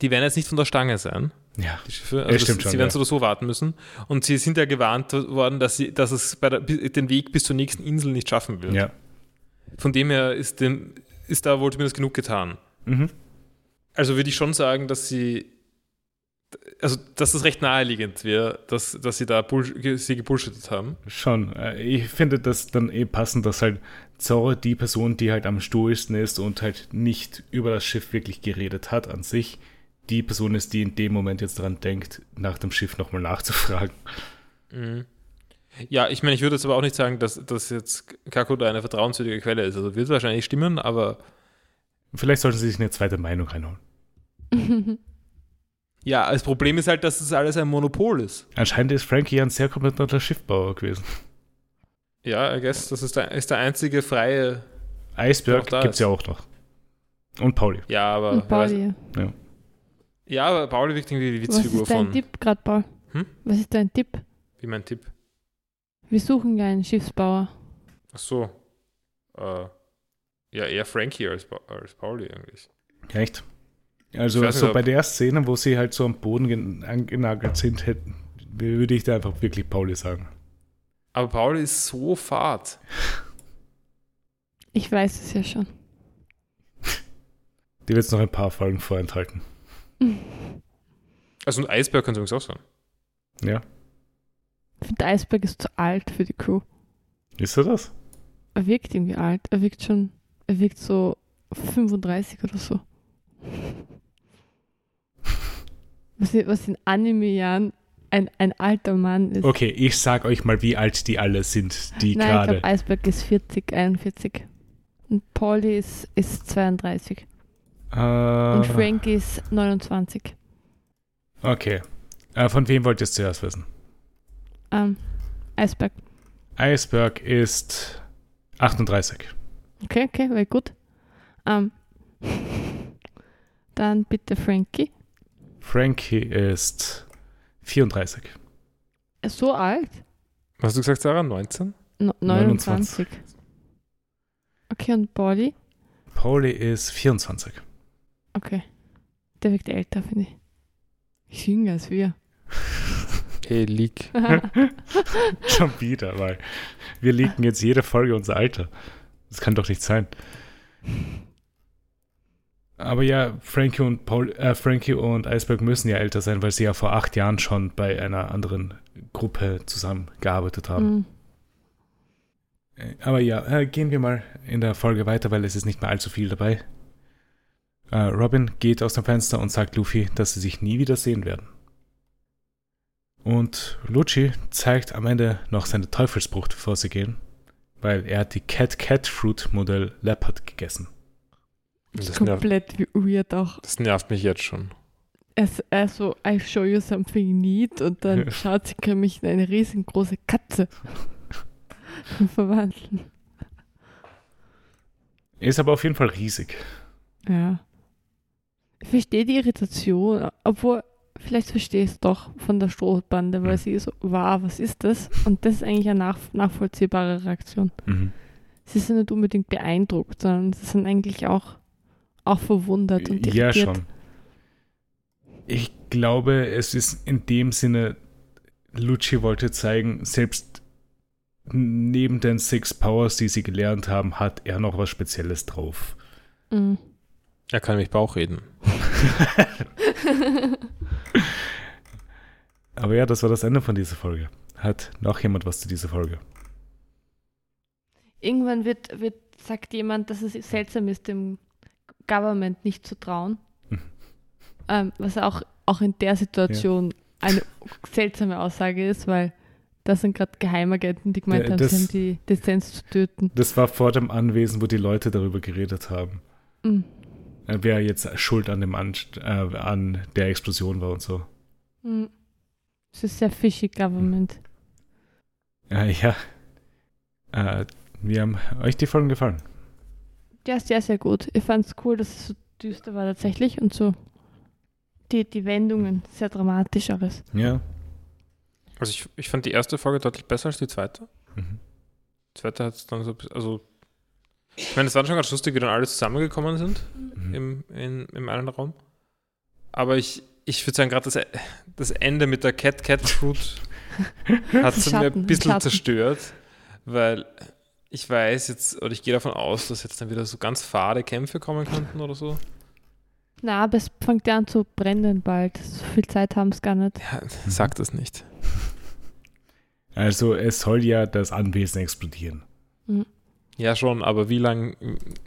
die werden jetzt nicht von der Stange sein. Ja. die Schiffe. Also stimmt das, schon, sie werden ja. so oder so warten müssen. Und sie sind ja gewarnt worden, dass, sie, dass es bei der, den Weg bis zur nächsten Insel nicht schaffen wird. Ja. Von dem her ist, dem, ist da wohl zumindest genug getan. Mhm. Also würde ich schon sagen, dass sie also dass das recht naheliegend wäre, dass, dass sie da sie gebullshittet haben. Schon. Äh, ich finde das dann eh passend, dass halt Zorro die Person, die halt am stoischsten ist und halt nicht über das Schiff wirklich geredet hat an sich, die Person ist, die in dem Moment jetzt daran denkt, nach dem Schiff nochmal nachzufragen. Mhm. Ja, ich meine, ich würde jetzt aber auch nicht sagen, dass, dass jetzt Kakuda eine vertrauenswürdige Quelle ist. Also wird wahrscheinlich stimmen, aber. Vielleicht sollten sie sich eine zweite Meinung reinholen. [LAUGHS] ja, das Problem ist halt, dass das alles ein Monopol ist. Anscheinend ist Frankie ein sehr kompetenter Schiffbauer gewesen. Ja, I guess, das ist der, ist der einzige freie. Eisberg gibt es ja auch noch. Und Pauli. Ja, aber. Und Pauli. Ja. ja, aber Pauli wirkt irgendwie die Witzfigur von. Was ist dein von. Tipp gerade, Paul? Hm? Was ist dein Tipp? Wie mein Tipp? Wir suchen ja einen Schiffsbauer. Ach so. Äh, ja, eher Frankie als, als Pauli eigentlich. Echt? Also so nicht, bei der Szene, wo sie halt so am Boden angenagelt sind, hätten, würde ich da einfach wirklich Pauli sagen. Aber Pauli ist so fad. Ich weiß es ja schon. Die wird es noch ein paar Folgen vorenthalten. Also ein Eisberg kann es übrigens auch sein. Ja. Ich finde, Eisberg ist zu alt für die Crew. Ist er das? Er wirkt irgendwie alt. Er wirkt schon, er wirkt so 35 oder so. Was, was in Anime-Jahren ein, ein alter Mann ist. Okay, ich sag euch mal, wie alt die alle sind, die Nein, gerade. Ich glaube, Eisberg ist 40, 41. Und Pauli ist, ist 32. Uh, Und Frankie ist 29. Okay. Uh, von wem wollt ihr es zuerst wissen? Ähm, Eisberg. Eisberg ist 38. Okay, okay, war gut. Um, dann bitte Frankie. Frankie ist 34. So alt? Was hast du gesagt, Sarah? 19? No, 29. 29. Okay, und Pauli? Pauli ist 24. Okay. Der wirkt älter, finde ich. Jünger als wir. [LAUGHS] Hey, Leak. [LAUGHS] Schon wieder, weil wir leaken jetzt jede Folge unser Alter. Das kann doch nicht sein. Aber ja, Frankie und Paul, äh, Frankie und Iceberg müssen ja älter sein, weil sie ja vor acht Jahren schon bei einer anderen Gruppe zusammengearbeitet haben. Mhm. Aber ja, äh, gehen wir mal in der Folge weiter, weil es ist nicht mehr allzu viel dabei. Äh, Robin geht aus dem Fenster und sagt Luffy, dass sie sich nie wieder sehen werden. Und Lucci zeigt am Ende noch seine Teufelsbrucht, bevor sie gehen, weil er hat die Cat Cat Fruit Modell Leopard gegessen. Das ist komplett nervt, weird auch. Das nervt mich jetzt schon. Es, also, I show you something neat und dann [LAUGHS] schaut sie mich in eine riesengroße Katze [LAUGHS] verwandeln. Ist aber auf jeden Fall riesig. Ja. Ich verstehe die Irritation, obwohl, vielleicht verstehe ich es doch von der Strohbande, weil mhm. sie so, wow, was ist das? Und das ist eigentlich eine nach, nachvollziehbare Reaktion. Mhm. Sie sind nicht unbedingt beeindruckt, sondern sie sind eigentlich auch auch verwundert und irritiert. Ja, schon. Ich glaube, es ist in dem Sinne, Lucci wollte zeigen, selbst neben den Six Powers, die sie gelernt haben, hat er noch was Spezielles drauf. Mhm. Er kann mich Bauch reden. [LAUGHS] Aber ja, das war das Ende von dieser Folge. Hat noch jemand was zu dieser Folge? Irgendwann wird, wird sagt jemand, dass es seltsam ist, dem Government nicht zu trauen. Hm. ähm, was auch, auch in der Situation ja. eine seltsame Aussage ist, weil das sind gerade Geheimagenten, die gemeint ja, haben, sie haben die Lizenz zu töten. Das war vor dem Anwesen, wo die Leute darüber geredet haben. Mhm. Wer jetzt schuld an, dem an, äh, an der Explosion war und so. Mhm. Es ist sehr fishy Government. Äh, ja. Äh, wie haben euch die Folgen gefallen? Ja, sehr, sehr gut. Ich fand es cool, dass es so düster war tatsächlich und so die, die Wendungen sehr dramatisch alles. Ja. Also ich, ich fand die erste Folge deutlich besser als die zweite. Mhm. Die zweite hat es dann so, also ich meine, es war schon ganz lustig, wie dann alle zusammengekommen sind mhm. im, in, im einen Raum. Aber ich, ich würde sagen, gerade das, das Ende mit der Cat Cat Fruit [LAUGHS] hat es mir ein bisschen zerstört, weil ich weiß jetzt, oder ich gehe davon aus, dass jetzt dann wieder so ganz fade Kämpfe kommen könnten oder so. Na, aber es fängt ja an zu brennen bald. So viel Zeit haben es gar nicht. Ja, sag das nicht. [LAUGHS] Also es soll ja das Anwesen explodieren. Ja, schon, aber wie lang,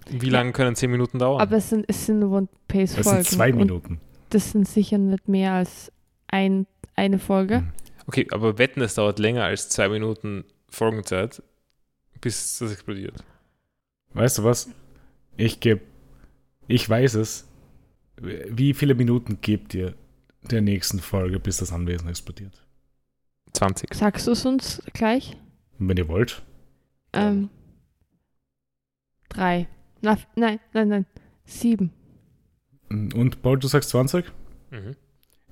wie Ja. lang können 10 Minuten dauern? Aber es sind, es sind One Pace Das sind zwei Minuten. Das sind sicher nicht mehr als ein, eine Folge. Mhm. okay, aber wetten, es dauert länger als zwei Minuten Folgenzeit, bis das explodiert. Weißt du was? Ich gebe, ich weiß es. Wie viele Minuten gebt ihr der nächsten Folge, bis das Anwesen explodiert? 20. Sagst du es uns gleich? Wenn ihr wollt. Ähm, drei. Na, nein, nein, nein. Sieben. Und Paul, du sagst 20? Mhm.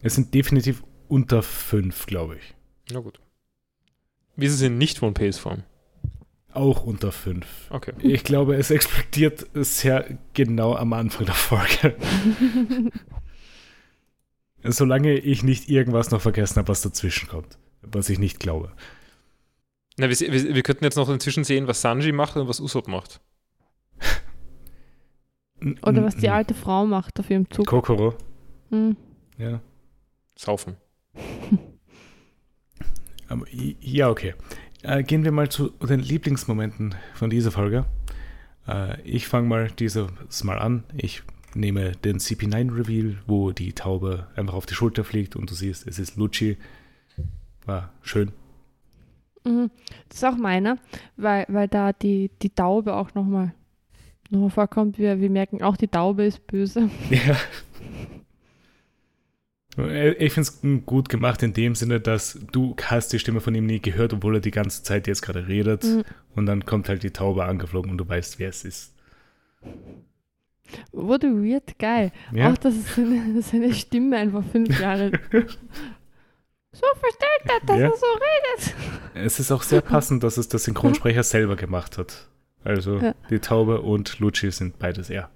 Es sind definitiv unter 5, glaube ich. Na gut. Wie ist es in Nicht-One-Pace-Form? Auch unter 5. Okay. Ich glaube, es explodiert sehr genau am Anfang der Folge. [LAUGHS] Solange ich nicht irgendwas noch vergessen habe, was dazwischen kommt. Was ich nicht glaube. Na, wir, wir, wir könnten jetzt noch inzwischen sehen, was Sanji macht und was Usopp macht. [LAUGHS] Oder was die alte Frau macht auf ihrem Zug. Kokoro. Hm. Ja. Saufen. Aber, ja, okay. Äh, gehen wir mal zu den Lieblingsmomenten von dieser Folge. Äh, ich fange mal dieses Mal an. Ich nehme den CP9-Reveal, wo die Taube einfach auf die Schulter fliegt und du siehst, es ist Lucci. War schön. Mhm. Das ist auch meiner, weil, weil da die, die Taube auch nochmal noch mal vorkommt. Wir, wir merken auch, die Taube ist böse. Ja. [LAUGHS] Äh, Ich finde es gut gemacht in dem Sinne, dass du hast die Stimme von ihm nie gehört, obwohl er die ganze Zeit jetzt gerade redet. Mhm. Und dann kommt halt die Taube angeflogen und du weißt, wer es ist. Wurde weird geil. Ja, Auch, dass es seine, seine [LAUGHS] Stimme einfach fünf Jahre [LAUGHS] so verstellt hat, dass Ja. er so redet. es ist auch sehr passend, dass es der Synchronsprecher [LAUGHS] selber gemacht hat. Also Ja. die Taube und Lucci sind beides er.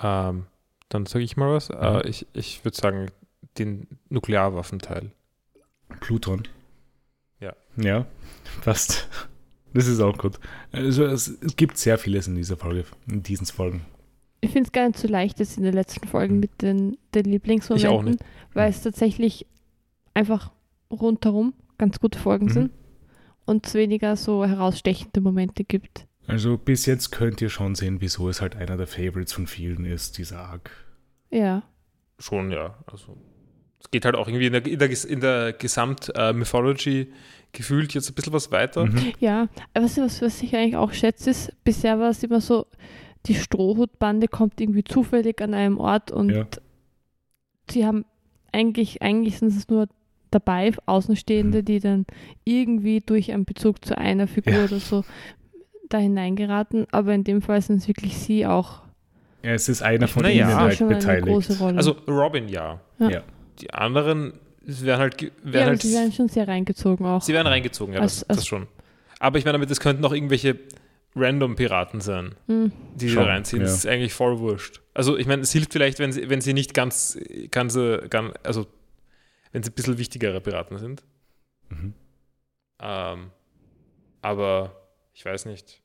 Ähm, dann sage ich mal was. Mhm. Äh, ich ich würde sagen, den Nuklearwaffenteil. Pluton. Ja. Ja, fast. Das ist auch gut. Also es, gibt sehr vieles in dieser Folge, in diesen Folgen. Ich finde es gar nicht so leicht jetzt in den letzten Folgen mit den, den Lieblingsmomenten, Ich auch nicht. weil es tatsächlich einfach rundherum ganz gute Folgen Mhm. sind und es weniger so herausstechende Momente gibt. Also bis jetzt könnt ihr schon sehen, wieso es halt einer der Favorites von vielen ist, dieser Arc. Ja. Schon, ja. Also, es geht halt auch irgendwie in der, in der, in der Gesamt-Mythology gefühlt jetzt ein bisschen was weiter. Mhm. Ja, du, was, was ich eigentlich auch schätze, ist, bisher war es immer so, die Strohhutbande kommt irgendwie zufällig an einem Ort und Ja. sie haben eigentlich, eigentlich sind es nur dabei, Außenstehende, Mhm. die dann irgendwie durch einen Bezug zu einer Figur Ja. oder so da hineingeraten, aber in dem Fall sind es wirklich sie auch. Ja, es ist einer von Na ihnen halt beteiligt. große Rolle. Also Robin, ja. Ja. Ja. Die anderen werden halt, ja, werden aber halt sie werden schon sehr reingezogen auch. sie werden reingezogen, ja, Als- das, als- das schon. Aber ich meine damit, es könnten auch irgendwelche random Piraten sein, Hm. die sie reinziehen. Das ja. ist eigentlich voll wurscht. Also ich meine, es hilft vielleicht, wenn sie, wenn sie nicht ganz, ganze, ganz, also wenn sie ein bisschen wichtigere Piraten sind. Mhm. Ähm, aber ich weiß nicht.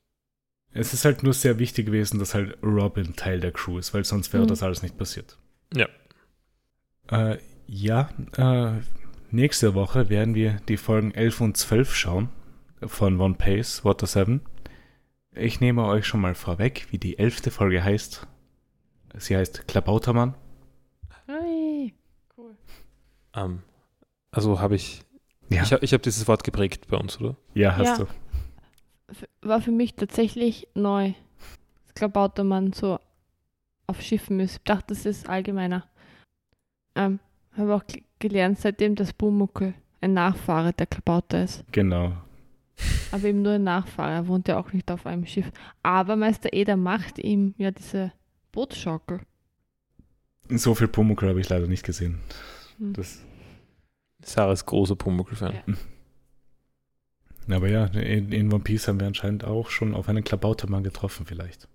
Es ist halt nur sehr wichtig gewesen, dass halt Robin Teil der Crew ist, weil sonst wäre Mhm. das alles nicht passiert. Ja. Äh, ja, äh, nächste Woche werden wir die Folgen 11 und 12 schauen von One Pace, Water 7. Ich nehme euch schon mal vorweg, wie die elfte Folge heißt. Sie heißt Klabautermann. Ui, cool. Ähm, also habe ich, Ja, ich, hab- ich habe dieses Wort geprägt bei uns, oder? ja hast Ja. du. War für mich tatsächlich neu. Das Klabautermann so auf Schiffen ist. Ich dachte, das ist allgemeiner. Ähm, habe auch ge- gelernt, seitdem dass Bumuckel ein Nachfahre der Klabauter ist. Genau. Aber eben nur ein Nachfahre. Er wohnt ja auch nicht auf einem Schiff. Aber Meister Eder macht ihm ja diese Bootsschaukel. So viel Pumuckl habe ich leider nicht gesehen. Hm. Das, Sarah ist großer Pumuckl-Fan. Ja. aber ja, in, in One Piece haben wir anscheinend auch schon auf einen Klabautermann getroffen vielleicht.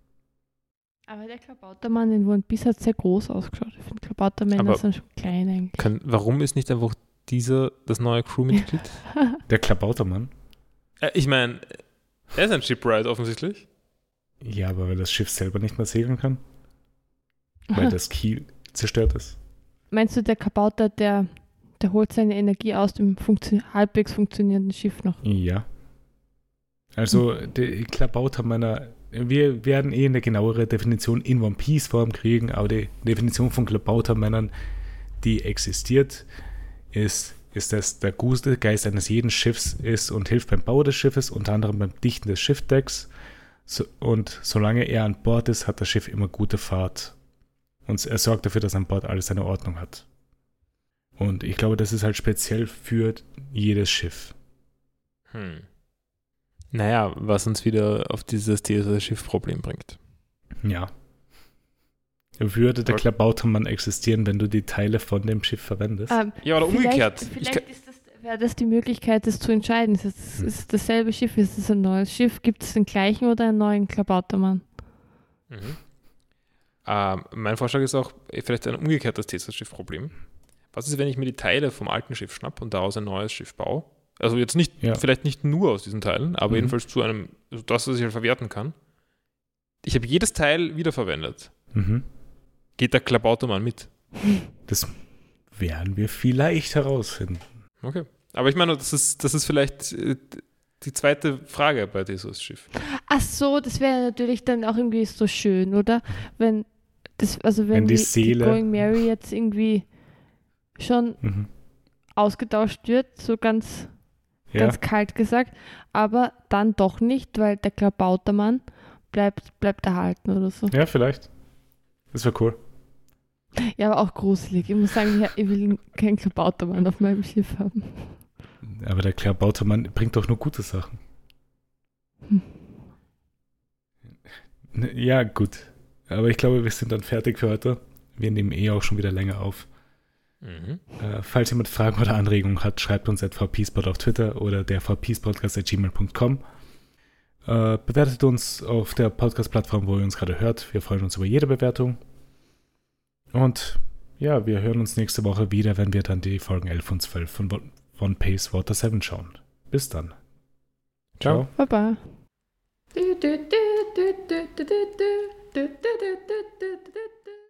Aber der Klabautermann in One Piece hat sehr groß ausgeschaut. Ich finde Klabautermänner sind schon klein eigentlich. Kann, warum ist nicht einfach dieser das neue Crewmitglied? [LAUGHS] Der Klabautermann? äh, ich meine, er ist ein Shipwright offensichtlich. Ja, aber weil das Schiff selber nicht mehr segeln kann. weil [LAUGHS] das Kiel zerstört ist. Meinst du, der Kabauter, der, der holt seine Energie aus dem funktio halbwegs funktionierenden Schiff noch? Ja. Also, die Klabautermänner, wir werden eh eine genauere Definition in One Piece Form kriegen, aber die Definition von Klabautermännern, die existiert, ist, ist, dass der gute Geist eines jeden Schiffs ist und hilft beim Bau des Schiffes, unter anderem beim Dichten des Schiffdecks. So, und solange er an Bord ist, hat das Schiff immer gute Fahrt. Und er sorgt dafür, dass an Bord alles seine Ordnung hat. Und ich glaube, das ist halt speziell für jedes Schiff. Hm. Naja, was uns wieder auf dieses TSA-Schiff-Problem bringt. Ja. Würde der Klabautermann existieren, wenn du die Teile von dem Schiff verwendest? Ähm, Ja, oder vielleicht- umgekehrt. Ich Vielleicht ist das, wäre das die Möglichkeit, das zu entscheiden. Ist es ist es dasselbe Schiff? Ist es ein neues Schiff? Gibt es den gleichen oder einen neuen Klabautermann? Mhm. Ähm, mein Vorschlag ist auch eh, vielleicht ein umgekehrtes TSA-Schiff-Problem. Was ist, wenn ich mir die Teile vom alten Schiff schnapp und daraus ein neues Schiff baue? Also jetzt nicht, Ja. vielleicht nicht nur aus diesen Teilen, aber Mhm. jedenfalls zu einem, also das, was ich halt verwerten kann. Ich habe jedes Teil wiederverwendet. Mhm. Geht der Klabautermann mit? Das werden wir vielleicht herausfinden. Okay. Aber ich meine, das ist, das ist vielleicht äh, die zweite Frage bei dieses Schiff. Ach so, das wäre natürlich dann auch irgendwie so schön, oder? Wenn das, also wenn, Wenn die die, Seele- die Going Mary jetzt irgendwie schon Mhm. ausgetauscht wird, so ganz, Ja, ganz kalt gesagt, aber dann doch nicht, weil der Klabautermann bleibt, bleibt erhalten oder so. ja, vielleicht. Das wäre cool. Ja, aber auch gruselig. Ich muss sagen, ich will keinen Klabautermann auf meinem Schiff haben. Aber der Klabautermann bringt doch nur gute Sachen. Hm. Ja, gut. Aber ich glaube, wir sind dann fertig für heute. Wir nehmen eh auch schon wieder länger auf. Mhm. Äh, falls jemand Fragen oder Anregungen hat, schreibt uns at vpspot auf Twitter oder der vpspodcast.gmail.com. Äh, bewertet uns auf der Podcast-Plattform, wo ihr uns gerade hört. Wir freuen uns über jede Bewertung. Und ja, wir hören uns nächste Woche wieder, wenn wir dann die Folgen 11 und 12 von, One Piece Water 7 schauen. Bis dann. Ciao. Baba. Du, du, du,